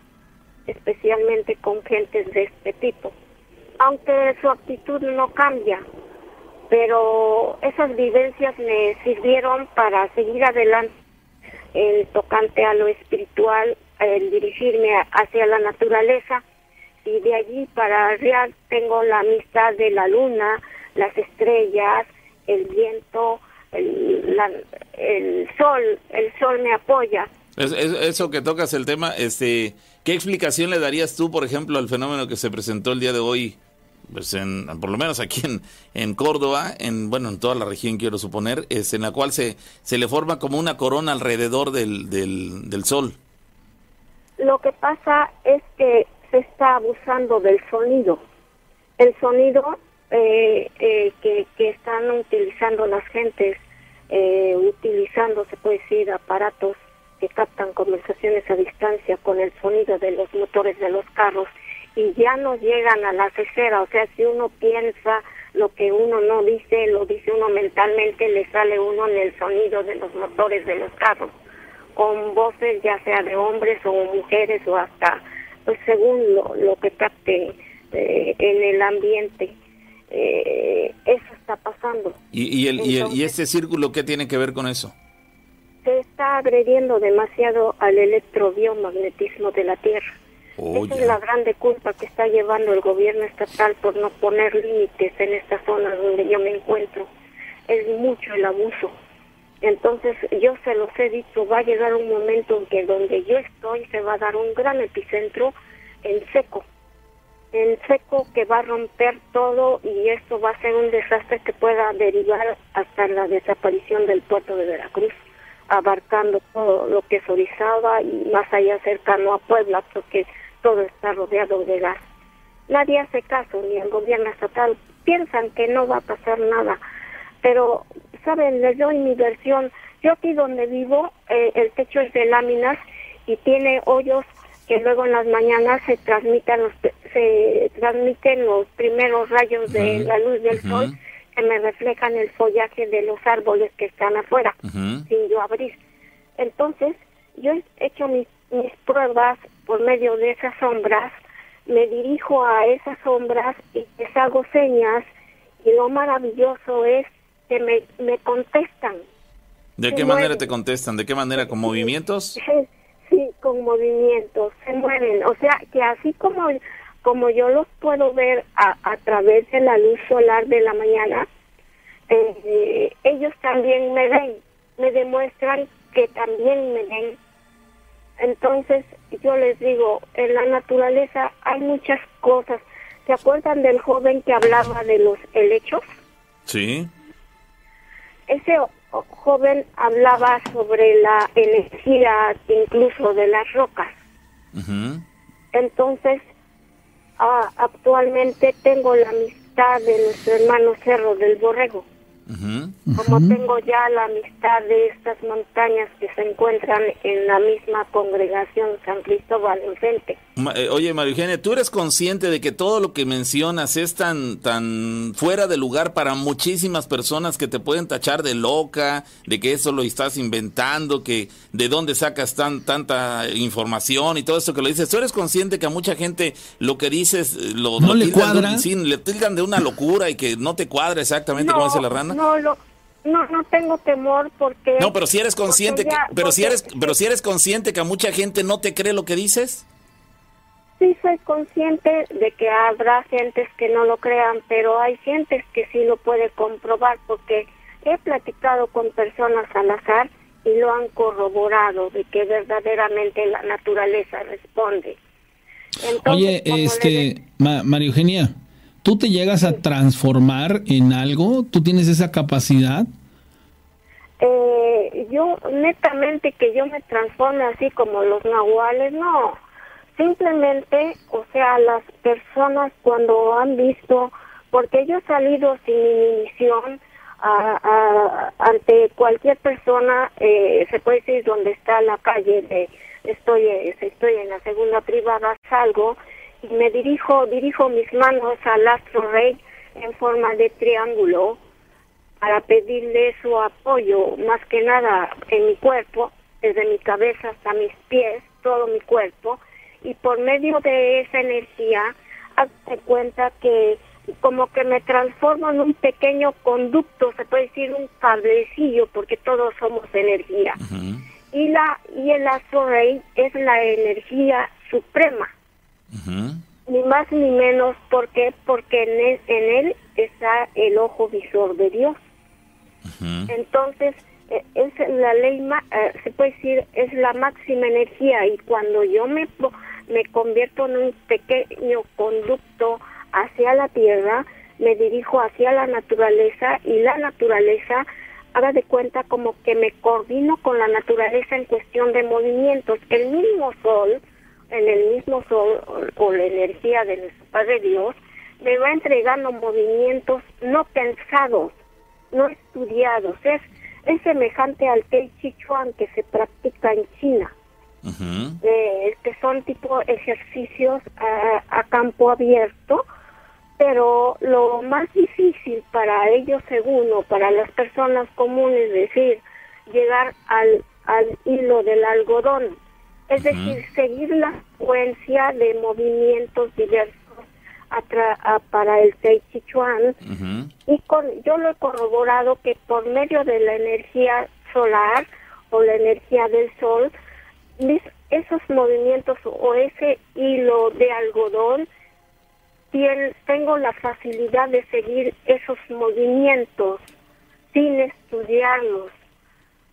especialmente con gentes de este tipo. Aunque su actitud no cambia, pero esas vivencias me sirvieron para seguir adelante en tocante a lo espiritual, el dirigirme hacia la naturaleza y de allí para arriba tengo la amistad de la luna, las estrellas, el viento, el, el sol, el sol me apoya. eso que tocas el tema, este, ¿qué explicación le darías tú, por ejemplo, al fenómeno que se presentó el día de hoy, pues en, por lo menos aquí en, en Córdoba, en bueno, en toda la región quiero suponer, es en la cual se, se le forma como una corona alrededor del, del, del sol? Lo que pasa es que se está abusando del sonido. El sonido eh, eh, que, que, están utilizando las gentes, eh, utilizando, se puede decir, aparatos que captan conversaciones a distancia con el sonido de los motores de los carros y ya no llegan a la cesera, o sea, si uno piensa lo que uno no dice, lo dice uno mentalmente, le sale uno en el sonido de los motores de los carros, con voces ya sea de hombres o mujeres o hasta, pues según lo, lo que capte eh, en el ambiente eh, eso está pasando. ¿Y, el, y, este círculo qué tiene que ver con eso? Se está agrediendo demasiado al electrobiomagnetismo de la Tierra. Oh, Esa es la grande culpa que está llevando el gobierno estatal por no poner límites en esta zona donde yo me encuentro. Es mucho el abuso. Entonces yo se los he dicho, va a llegar un momento en que donde yo estoy se va a dar un gran epicentro en seco en seco que va a romper todo y esto va a ser un desastre que pueda derivar hasta la desaparición del puerto de Veracruz, abarcando todo lo que es Orizaba y más allá cercano a Puebla, porque todo está rodeado de gas. Nadie hace caso, ni el gobierno estatal. Piensan que no va a pasar nada, pero, ¿saben? Les doy mi versión. Yo aquí donde vivo, eh, el techo es de láminas y tiene hoyos que luego en las mañanas se transmitan los se transmiten los primeros rayos de la luz del sol que me reflejan el follaje de los árboles que están afuera sin yo abrir entonces yo he hecho mis, mis pruebas por medio de esas sombras, me dirijo a esas sombras y les hago señas y lo maravilloso es que me, me contestan. ¿De Se qué manera te contestan? ¿De qué manera? ¿Con movimientos? Sí, con movimientos, se mueven. O sea, que así como, como yo los puedo ver a, a través de la luz solar de la mañana, eh, ellos también me ven, me demuestran que también me ven. Entonces, yo les digo, en la naturaleza hay muchas cosas. ¿Se acuerdan del joven que hablaba de los helechos? Sí. ese joven hablaba sobre la energía incluso de las rocas. Entonces, ah, actualmente tengo la amistad de nuestro hermano Cerro del Borrego. Ujú. Como tengo ya la amistad de estas montañas que se encuentran en la misma congregación San Cristóbal enfrente. Ma- eh, Oye, María Eugenia, ¿tú eres consciente de que todo lo que mencionas es tan, tan fuera de lugar para muchísimas personas que te pueden tachar de loca, de que eso lo estás inventando, que de dónde sacas tan, tanta información y todo eso que lo dices? ¿Tú eres consciente que a mucha gente lo que dices eh, lo, ¿No lo le tildan de cuadra? sí, le tildan de una locura y que no te cuadra exactamente como dice la rana? No, lo- no, no tengo temor porque... No, pero si eres consciente, ya- que, pero si eres, pero si eres consciente que a mucha gente no te cree lo que dices. Sí soy consciente de que habrá gentes que no lo crean, pero hay gentes que sí lo puede comprobar porque he platicado con personas al azar y lo han corroborado de que verdaderamente la naturaleza responde. Entonces, Oye, le este, de- Ma- María Eugenia, ¿tú te llegas a transformar en algo? ¿Tú tienes esa capacidad? Eh, yo netamente que yo me transforme así como los nahuales, no. Simplemente, o sea, las personas cuando han visto, porque yo he salido sin inhibición a- ante cualquier persona, eh, se puede decir donde está la calle, de, estoy, eh, estoy en la segunda privada, salgo me dirijo, dirijo mis manos al astro rey en forma de triángulo para pedirle su apoyo, más que nada en mi cuerpo, desde mi cabeza hasta mis pies, todo mi cuerpo, y por medio de esa energía, hazte cuenta que como que me transformo en un pequeño conducto, se puede decir un cablecillo, porque todos somos energía. Y la y el astro rey es la energía suprema Ni más ni menos porque porque en él, en él está el ojo visor de Dios. Entonces eh, es la ley eh, se puede decir es la máxima energía. Y cuando yo me me convierto en un pequeño conducto hacia la tierra me dirijo hacia la naturaleza y la naturaleza haga de cuenta como que me coordino con la naturaleza en cuestión de movimientos. El mismo sol en el mismo sol o, la energía de nuestro Padre Dios me va entregando movimientos no pensados no estudiados. Es, es semejante al Tai Chi Chuan que se practica en China, eh, que son tipo ejercicios a, a campo abierto, pero lo más difícil para ellos, según o para las personas comunes, es decir, llegar al, al hilo del algodón, es decir, seguir la secuencia de movimientos diversos a- para el Tai Chi Chuan y con, yo lo he corroborado que por medio de la energía solar o la energía del sol, mis- esos movimientos o ese hilo de algodón, tengo la facilidad de seguir esos movimientos sin estudiarlos.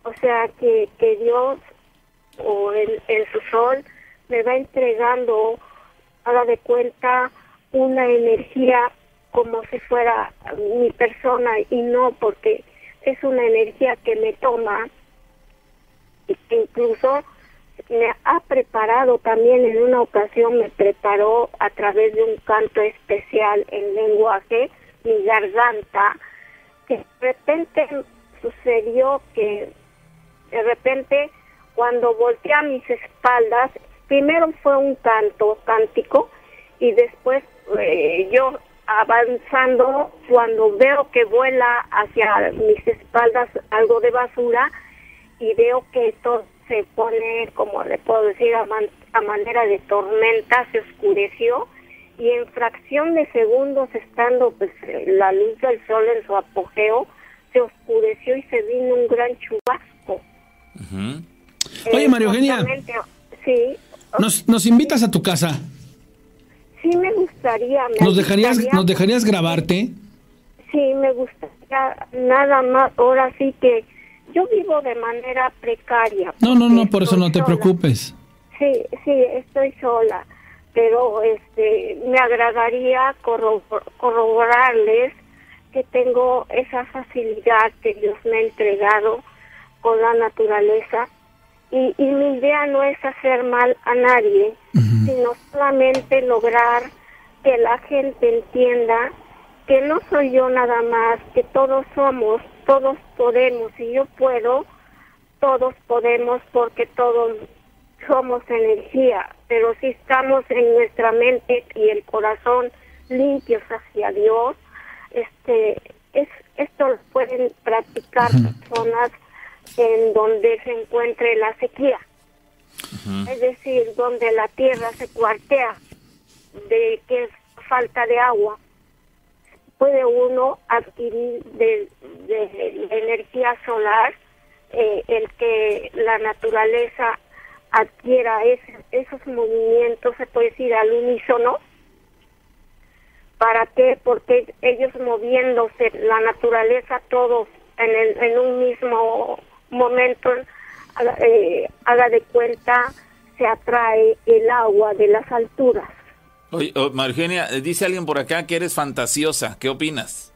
O sea que, que Dios o en, su sol me va entregando, haga de cuenta, una energía como si fuera mi persona y no porque es una energía que me toma y que incluso me ha preparado también en una ocasión me preparó a través de un canto especial en lenguaje mi garganta que de repente sucedió que de repente cuando volteé a mis espaldas primero fue un canto cántico y después eh, yo avanzando cuando veo que vuela hacia mis espaldas algo de basura y veo que todas se pone, como le puedo decir, a, man- a manera de tormenta, se oscureció y en fracción de segundos, estando pues la luz del sol en su apogeo, se oscureció y se vino un gran chubasco. Oye, Eh, María Eugenia. Sí, Nos, nos invitas a tu casa. sí me gustaría. me ¿Nos dejarías, gustaría- nos dejarías grabarte? Sí, me gustaría nada más. Ahora sí que yo vivo de manera precaria. No, no, no, por eso no te sola. preocupes. Sí, sí, estoy sola, pero este me agradaría corrobor- corroborarles que tengo esa facilidad que Dios me ha entregado con la naturaleza y, y mi idea no es hacer mal a nadie, sino solamente lograr que la gente entienda que no soy yo nada más, que todos somos, todos podemos y yo puedo, todos podemos porque todos somos energía, pero si estamos en nuestra mente y el corazón limpios hacia Dios, este, es, esto lo pueden practicar personas en donde se encuentre la sequía, es decir, donde la tierra se cuartea, de que es falta de agua, puede uno adquirir de, de energía solar eh, el que la naturaleza adquiera ese- esos movimientos, se puede decir al unísono. ¿Para qué? Porque ellos moviéndose, la naturaleza, todos en, el- en un mismo momento, haga, eh, haga de cuenta, se atrae el agua de las alturas. Oye, oh, María Eugenia, eh, dice alguien por acá que eres fantasiosa. ¿Qué opinas?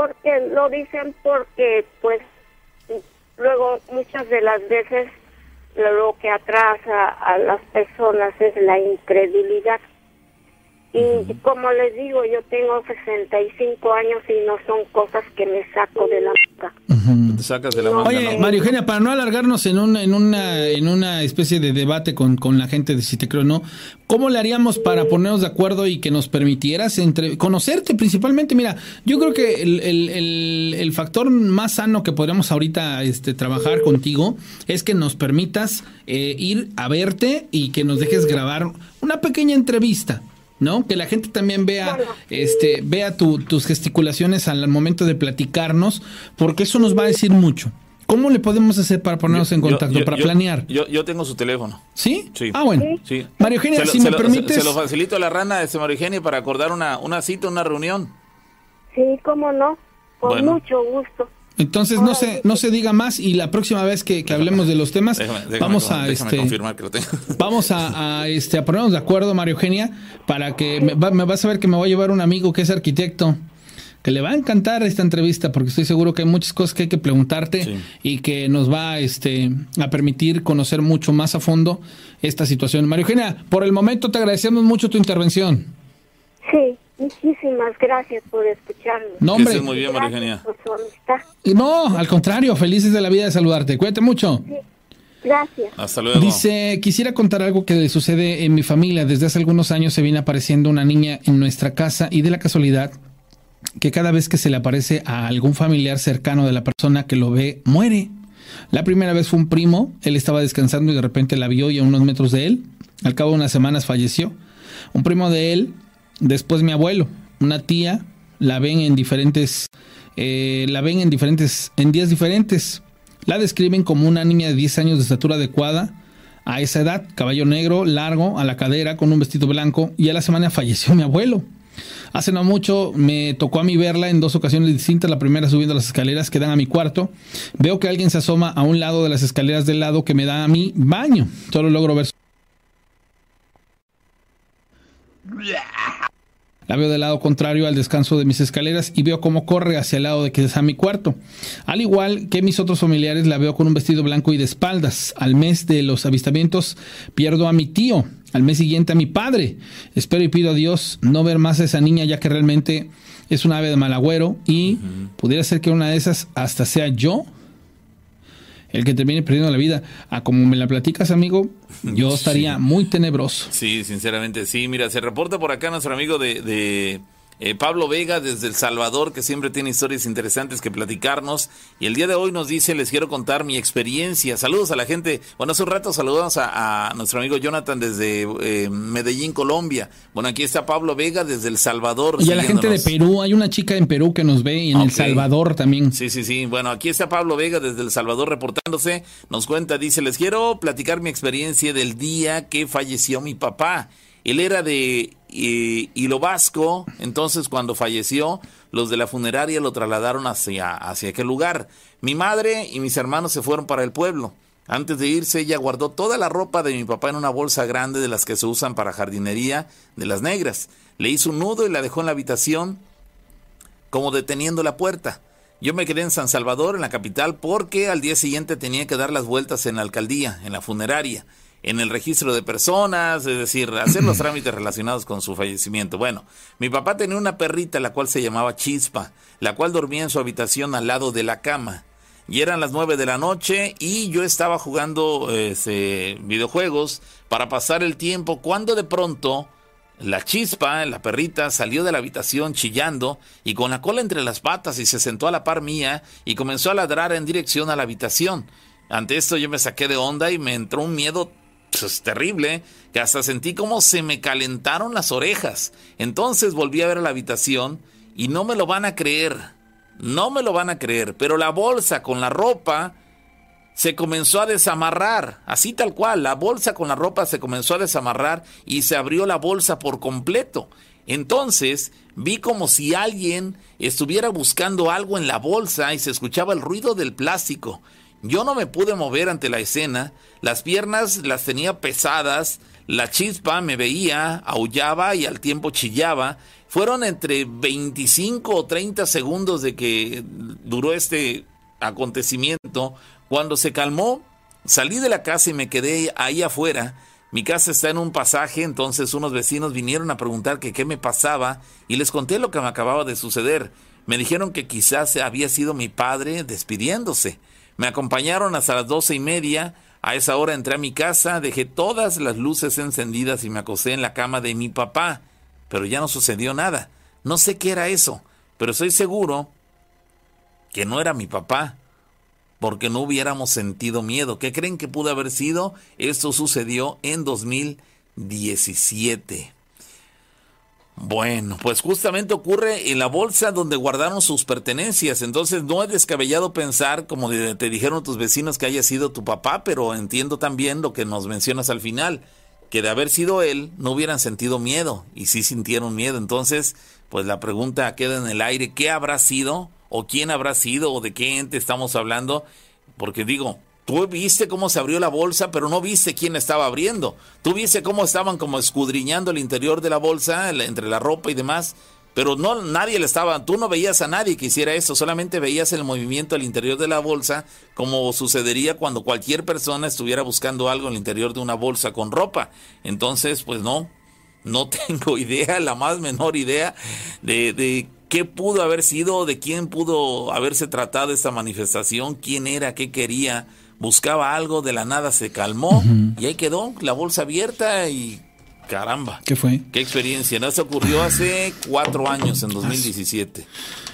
porque lo dicen porque pues luego muchas de las veces lo que atrasa a las personas es la incredulidad y como les digo yo tengo 65 años y no son cosas que me saco de la boca Te sacas de la manga. Oye, ¿no? María Eugenia, para no alargarnos en, un, en, una, en una especie de debate con, con la gente de si te creo o no, ¿cómo le haríamos para ponernos de acuerdo y que nos permitieras entre, conocerte principalmente? Mira, yo creo que el, el, el, el factor más sano que podríamos ahorita este, trabajar contigo es que nos permitas eh, ir a verte y que nos dejes grabar una pequeña entrevista. ¿No? Que la gente también vea, Bueno. este, vea tu- tus gesticulaciones al momento de platicarnos, porque eso nos va a decir mucho. ¿Cómo le podemos hacer para ponernos en contacto, yo- para yo- planear? Yo, yo tengo su teléfono. ¿Sí? Sí. Ah, bueno. Sí. María Eugenia, Se lo- si se me lo- permites. Se, se lo facilito a la rana, este María Eugenia, para acordar una, una cita, una reunión. sí cómo no con Bueno. mucho gusto Entonces no se, no se diga más y la próxima vez que, que hablemos de los temas, Déjame, déjame vamos a déjame este, confirmar que lo tengo. vamos a, a, este a ponernos de acuerdo, María Eugenia, para que me, va- me vas a ver que me voy a llevar un amigo que es arquitecto. Que le va a encantar esta entrevista porque estoy seguro que hay muchas cosas que hay que preguntarte Sí. y que nos va este, a permitir conocer mucho más a fondo esta situación. María Eugenia, por el momento te agradecemos mucho tu intervención. sí muchísimas gracias por escucharme No, Que hombre. estés muy bien, María Eugenia. por su amistad No, al contrario, felices de la vida de saludarte. Cuídate mucho. gracias Hasta luego. Dice, quisiera contar algo que sucede en mi familia. Desde hace algunos años se viene apareciendo una niña en nuestra casa y de la casualidad que cada vez que se le aparece a algún familiar cercano de la persona que lo ve, muere. La primera vez fue un primo, él estaba descansando y de repente la vio y a unos metros de él, al cabo de unas semanas falleció. Un primo de él, después mi abuelo, una tía, la ven en diferentes, eh, la ven en diferentes, en días diferentes. La describen como una niña de 10 años de estatura adecuada a esa edad, caballo negro, largo, a la cadera, con un vestido blanco, y a la semana falleció mi abuelo. Hace no mucho me tocó a mí verla en dos ocasiones distintas. La primera subiendo las escaleras que dan a mi cuarto. Veo que alguien se asoma a un lado de las escaleras del lado que me da a mi baño. Solo logro ver. La veo del lado contrario al descanso de mis escaleras y veo cómo corre hacia el lado de que es a mi cuarto. Al igual que mis otros familiares, la veo con un vestido blanco y de espaldas. Al mes de los avistamientos pierdo a mi tío. Al mes siguiente a mi padre. Espero y pido a Dios no ver más a esa niña ya que realmente es un ave de mal agüero y pudiera ser que una de esas hasta sea yo el que termine perdiendo la vida. A como me la platicas, amigo, yo estaría muy tenebroso. Sí, sinceramente, sí. Mira, se reporta por acá nuestro amigo de, de eh, Pablo Vega desde El Salvador, que siempre tiene historias interesantes que platicarnos. Y el día de hoy nos dice, les quiero contar mi experiencia. Saludos a la gente. Bueno, hace un rato saludamos a, nuestro amigo Jonathan desde eh, Medellín, Colombia. Bueno, aquí está Pablo Vega desde El Salvador. Y a la gente de Perú, hay una chica en Perú que nos ve y en El Salvador también. Sí, sí, sí. Bueno, aquí está Pablo Vega desde El Salvador reportándose. Nos cuenta, dice, les quiero platicar mi experiencia del día que falleció mi papá. Él era de Hilo Vasco, entonces cuando falleció, los de la funeraria lo trasladaron hacia, hacia aquel lugar. Mi madre y mis hermanos se fueron para el pueblo. Antes de irse, ella guardó toda la ropa de mi papá en una bolsa grande de las que se usan para jardinería de las negras. Le hizo un nudo y la dejó en la habitación como deteniendo la puerta. Yo me quedé en San Salvador, en la capital, porque al día siguiente tenía que dar las vueltas en la alcaldía, en la funeraria en el registro de personas, es decir, hacer los trámites relacionados con su fallecimiento. Bueno, mi papá tenía una perrita la cual se llamaba Chispa, la cual dormía en su habitación al lado de la cama. Y eran las nueve de la noche y yo estaba jugando este, videojuegos para pasar el tiempo cuando de pronto la chispa, la perrita, salió de la habitación chillando y con la cola entre las patas y se sentó a la par mía y comenzó a ladrar en dirección a la habitación. Ante esto yo me saqué de onda y me entró un miedo es terrible, que hasta sentí como se me calentaron las orejas. Entonces volví a ver a la habitación y no me lo van a creer, no me lo van a creer, pero la bolsa con la ropa se comenzó a desamarrar, así tal cual, la bolsa con la ropa se comenzó a desamarrar y se abrió la bolsa por completo. Entonces vi como si alguien estuviera buscando algo en la bolsa y se escuchaba el ruido del plástico. Yo no me pude mover ante la escena, las piernas las tenía pesadas, la chispa me veía, aullaba y al tiempo chillaba. Fueron entre 25 o 30 segundos de que duró este acontecimiento. Cuando se calmó, salí de la casa y me quedé ahí afuera. Mi casa está en un pasaje, entonces unos vecinos vinieron a preguntar que qué me pasaba y les conté lo que me acababa de suceder. Me dijeron que quizás había sido mi padre despidiéndose. Me acompañaron hasta las doce y media. A esa hora entré a mi casa, dejé todas las luces encendidas y me acosté en la cama de mi papá. Pero ya no sucedió nada. No sé qué era eso, pero estoy seguro que no era mi papá, porque no hubiéramos sentido miedo. ¿Qué creen que pudo haber sido? Esto sucedió en 2017. Bueno, pues justamente ocurre en la bolsa donde guardaron sus pertenencias, entonces no es descabellado pensar, como te dijeron tus vecinos, que haya sido tu papá, pero entiendo también lo que nos mencionas al final, que de haber sido él no hubieran sentido miedo, y sí sintieron miedo, entonces pues la pregunta queda en el aire, ¿qué habrá sido? ¿O quién habrá sido? ¿O de qué ente estamos hablando? Porque digo, Tú viste cómo se abrió la bolsa, pero no viste quién estaba abriendo. Tú viste cómo estaban como escudriñando el interior de la bolsa, entre la ropa y demás. Pero no, nadie le estaba, tú no veías a nadie que hiciera eso, solamente veías el movimiento al interior de la bolsa, como sucedería cuando cualquier persona estuviera buscando algo en el interior de una bolsa con ropa. Entonces, pues no, no tengo idea, la más menor idea de, de qué pudo haber sido, de quién pudo haberse tratado esta manifestación, quién era, qué quería buscaba algo, de la nada se calmó y ahí quedó la bolsa abierta y Caramba. ¿Qué fue? Qué experiencia. ¿no? Se ocurrió hace cuatro años, en 2017.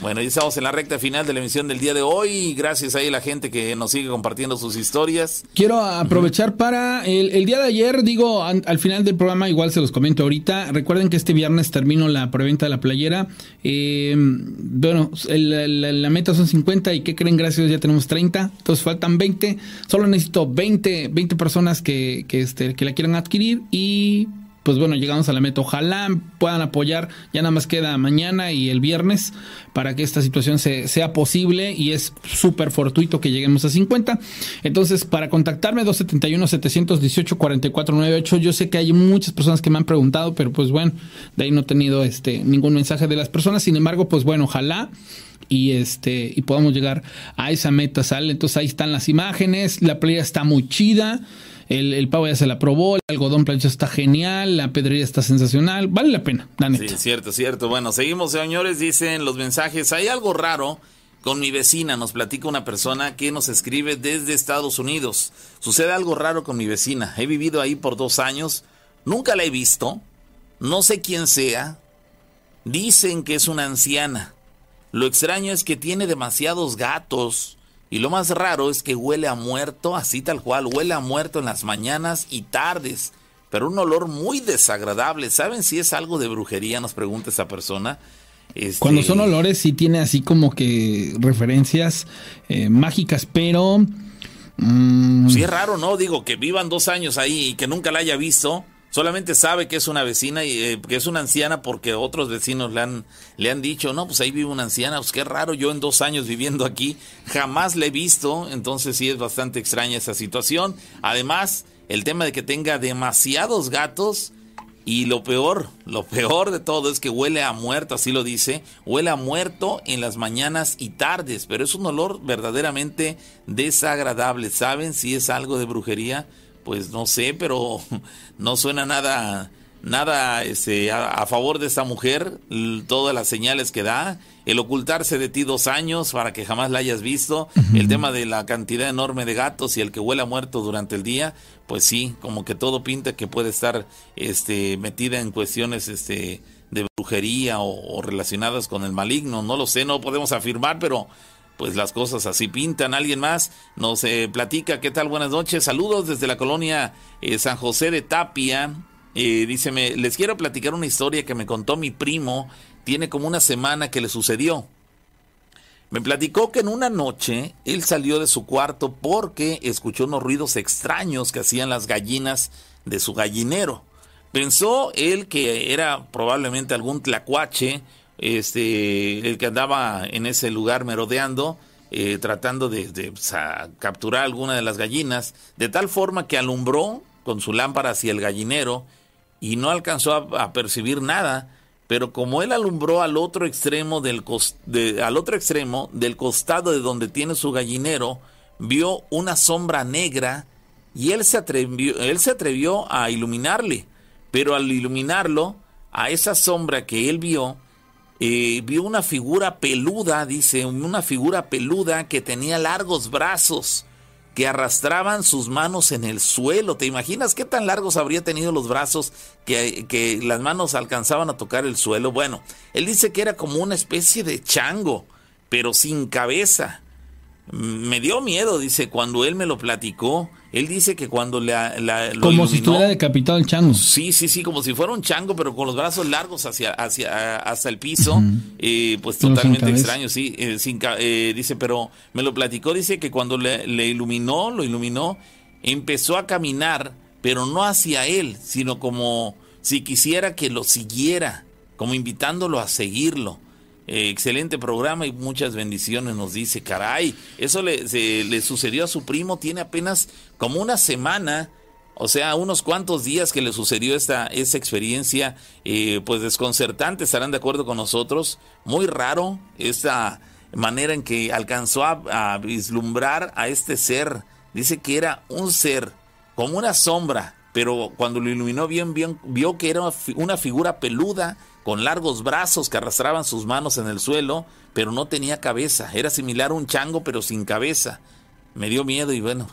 Bueno, ya estamos en la recta final de la emisión del día de hoy. Gracias ahí a la gente que nos sigue compartiendo sus historias. Quiero aprovechar para el, día de ayer, digo, al, final del programa, igual se los comento ahorita. Recuerden que este viernes termino la preventa de la playera. Eh, bueno, la, meta son 50 y ¿qué creen? Gracias, ya tenemos 30. Entonces faltan 20. Solo necesito 20, 20 personas que, que, este, que la quieran adquirir y pues bueno, llegamos a la meta. Ojalá puedan apoyar, ya nada más queda mañana y el viernes para que esta situación sea posible y es súper fortuito que lleguemos a 50. Entonces, para contactarme 271-718-4498, yo sé que hay muchas personas que me han preguntado, pero pues bueno, de ahí no he tenido este, ningún mensaje de las personas. Sin embargo, pues bueno, ojalá y este y podamos llegar a esa meta, ¿sale? Entonces ahí están las imágenes, la playa está muy chida el, el pavo ya se la probó, el algodón plancha está genial, la pedrería está sensacional, vale la pena, la Sí, cierto, cierto. Bueno, seguimos, señores, dicen los mensajes, hay algo raro con mi vecina, nos platica una persona que nos escribe desde Estados Unidos. Sucede algo raro con mi vecina, he vivido ahí por dos años, nunca la he visto, no sé quién sea, Dicen que es una anciana. Lo extraño es que tiene demasiados gatos. Y lo más raro es que huele a muerto, así tal cual, huele a muerto en las mañanas y tardes. Pero un olor muy desagradable. ¿Saben si es algo de brujería? Nos pregunta esa persona. Este, Cuando son olores sí tiene así como que referencias eh, mágicas, pero... mm, Sí es raro, ¿no? Digo, que vivan dos años ahí y que nunca la haya visto. Solamente sabe que es una vecina y eh, que es una anciana porque otros vecinos le han, le han dicho, no, pues ahí vive una anciana, pues qué raro, yo en dos años viviendo aquí jamás la he visto, entonces sí es bastante extraña esa situación. Además, el tema de que tenga demasiados gatos y lo peor, lo peor de todo es que huele a muerto, así lo dice, huele a muerto en las mañanas y tardes, pero es un olor verdaderamente desagradable. ¿Saben si es algo de brujería? Pues no sé, pero no suena nada nada este, a, a favor de esta mujer, todas las señales que da, el ocultarse de ti dos años para que jamás la hayas visto, el tema de la cantidad enorme de gatos y el que huela muerto durante el día, pues sí, como que todo pinta que puede estar este, metida en cuestiones este, de brujería o, o relacionadas con el maligno, no lo sé, no podemos afirmar, pero pues las cosas así pintan. Alguien más nos eh, platica, ¿qué tal? Buenas noches, saludos desde la colonia eh, San José de Tapia. Eh, dice, les quiero platicar una historia que me contó mi primo, tiene como una semana que le sucedió. Me platicó que en una noche él salió de su cuarto porque escuchó unos ruidos extraños que hacían las gallinas de su gallinero. Pensó él que era probablemente algún tlacuache, este, el que andaba en ese lugar merodeando, eh, tratando de, pues, capturar alguna de las gallinas, de tal forma que alumbró con su lámpara hacia el gallinero y no alcanzó a, percibir nada, pero como él alumbró al otro extremo del al otro extremo del costado de donde tiene su gallinero, vio una sombra negra y él se atrevió, él se atrevió a iluminarle, pero al iluminarlo a esa sombra que él vio, vio una figura peluda, dice, una figura peluda que tenía largos brazos que arrastraban sus manos en el suelo. ¿Te imaginas qué tan largos habría tenido los brazos que, que las manos alcanzaban a tocar el suelo? Bueno, él dice que era como una especie de chango, pero sin cabeza. Me dio miedo, dice, cuando él me lo platicó. Él dice que cuando la, la- lo como si estuviera decapitado el chango. Sí, sí, sí, como si fuera un chango, pero con los brazos largos hacia, hacia, hasta el piso, eh, pues Pero totalmente extraño, sí, eh, sin eh, dice, pero me lo platicó, dice que cuando le, le iluminó, lo iluminó, empezó a caminar, pero no hacia él, sino como si quisiera que lo siguiera, como invitándolo a seguirlo. Eh, excelente programa y muchas bendiciones, nos dice, caray, eso le, sucedió a su primo, tiene apenas como una semana, o sea, unos cuantos días que le sucedió esta, esa experiencia, eh, pues desconcertante, estarán de acuerdo con nosotros, muy raro esta manera en que alcanzó a, a vislumbrar a este ser, dice que era un ser como una sombra, pero cuando lo iluminó bien, bien vio que era una figura peluda con largos brazos que arrastraban sus manos en el suelo, pero no tenía cabeza. Era similar a un chango, pero sin cabeza. Me dio miedo y bueno,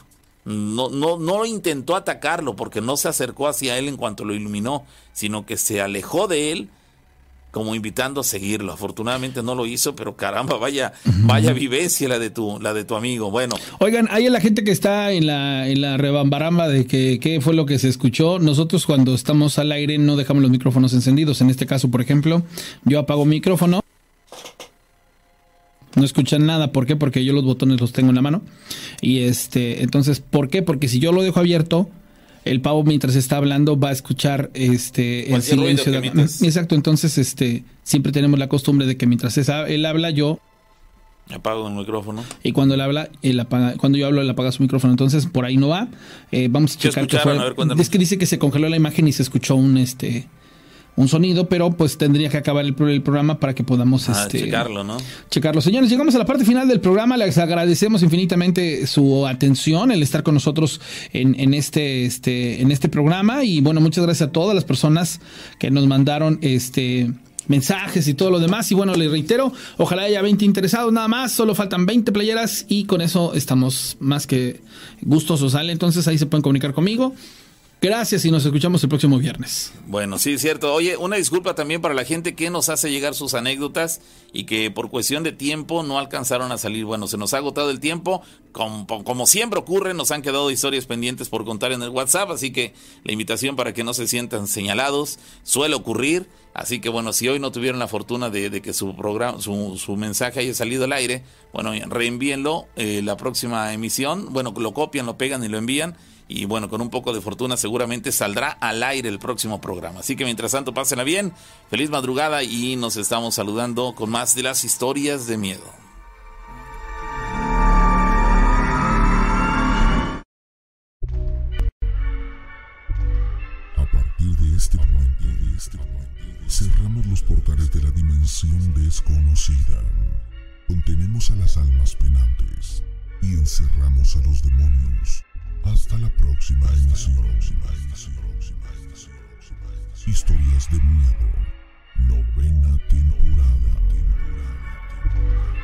no, no, no intentó atacarlo porque no se acercó hacia él en cuanto lo iluminó, sino que se alejó de él como invitando a seguirlo. Afortunadamente no lo hizo, pero caramba, vaya, vaya vivencia la de tu, la de tu amigo. Bueno, Oigan, hay la gente que está en la, en la rebambaramba de que qué fue lo que se escuchó. Nosotros cuando estamos al aire no dejamos los micrófonos encendidos. En este caso, por ejemplo, yo apago mi micrófono. No escuchan nada, ¿por qué? Porque yo los botones los tengo en la mano. Y este, entonces, ¿por qué? Porque si yo lo dejo abierto, el pavo mientras está hablando va a escuchar este el silencio que de. Exacto, entonces este siempre tenemos la costumbre de que mientras esa- él habla, yo apago el micrófono. y cuando él habla, él apaga, cuando yo hablo, él apaga su micrófono. Entonces, por ahí no va. Eh, vamos a ¿Qué checar que escucharon? fue. A ver, cuéntame. es que dice que se congeló la imagen y se escuchó un este un sonido, pero pues tendría que acabar el, pro- el programa para que podamos A este, checarlo, ¿no? checarlo. Señores, llegamos a la parte final del programa. Les agradecemos infinitamente su atención, el estar con nosotros en, en este, este, en este programa. Y bueno, muchas gracias a todas las personas que nos mandaron este mensajes y todo lo demás. Y bueno, les reitero, ojalá haya 20 interesados nada más. Solo faltan 20 playeras y con eso estamos más que gustosos. ¿sale? Entonces ahí se pueden comunicar conmigo. Gracias y nos escuchamos el próximo viernes. Bueno, sí, cierto. Oye, una disculpa también para la gente que nos hace llegar sus anécdotas y que por cuestión de tiempo no alcanzaron a salir. Bueno, se nos ha agotado el tiempo. Como, como, siempre ocurre, nos han quedado historias pendientes por contar en el WhatsApp, así que la invitación para que no se sientan señalados suele ocurrir. Así que bueno, si hoy no tuvieron la fortuna de, que su programa, su, mensaje haya salido al aire, bueno, reenvíenlo eh, la próxima emisión. Bueno, lo copian, lo pegan y lo envían y bueno, con un poco de fortuna seguramente saldrá al aire el próximo programa. Así que mientras tanto, pásenla bien, feliz madrugada y nos estamos saludando con más de las historias de miedo. A partir de este momento, de este momento, cerramos los portales de la dimensión desconocida. Contenemos a las almas penantes y encerramos a los demonios hasta la próxima emisión. Historias de miedo. Novena temporada. temporada, temporada.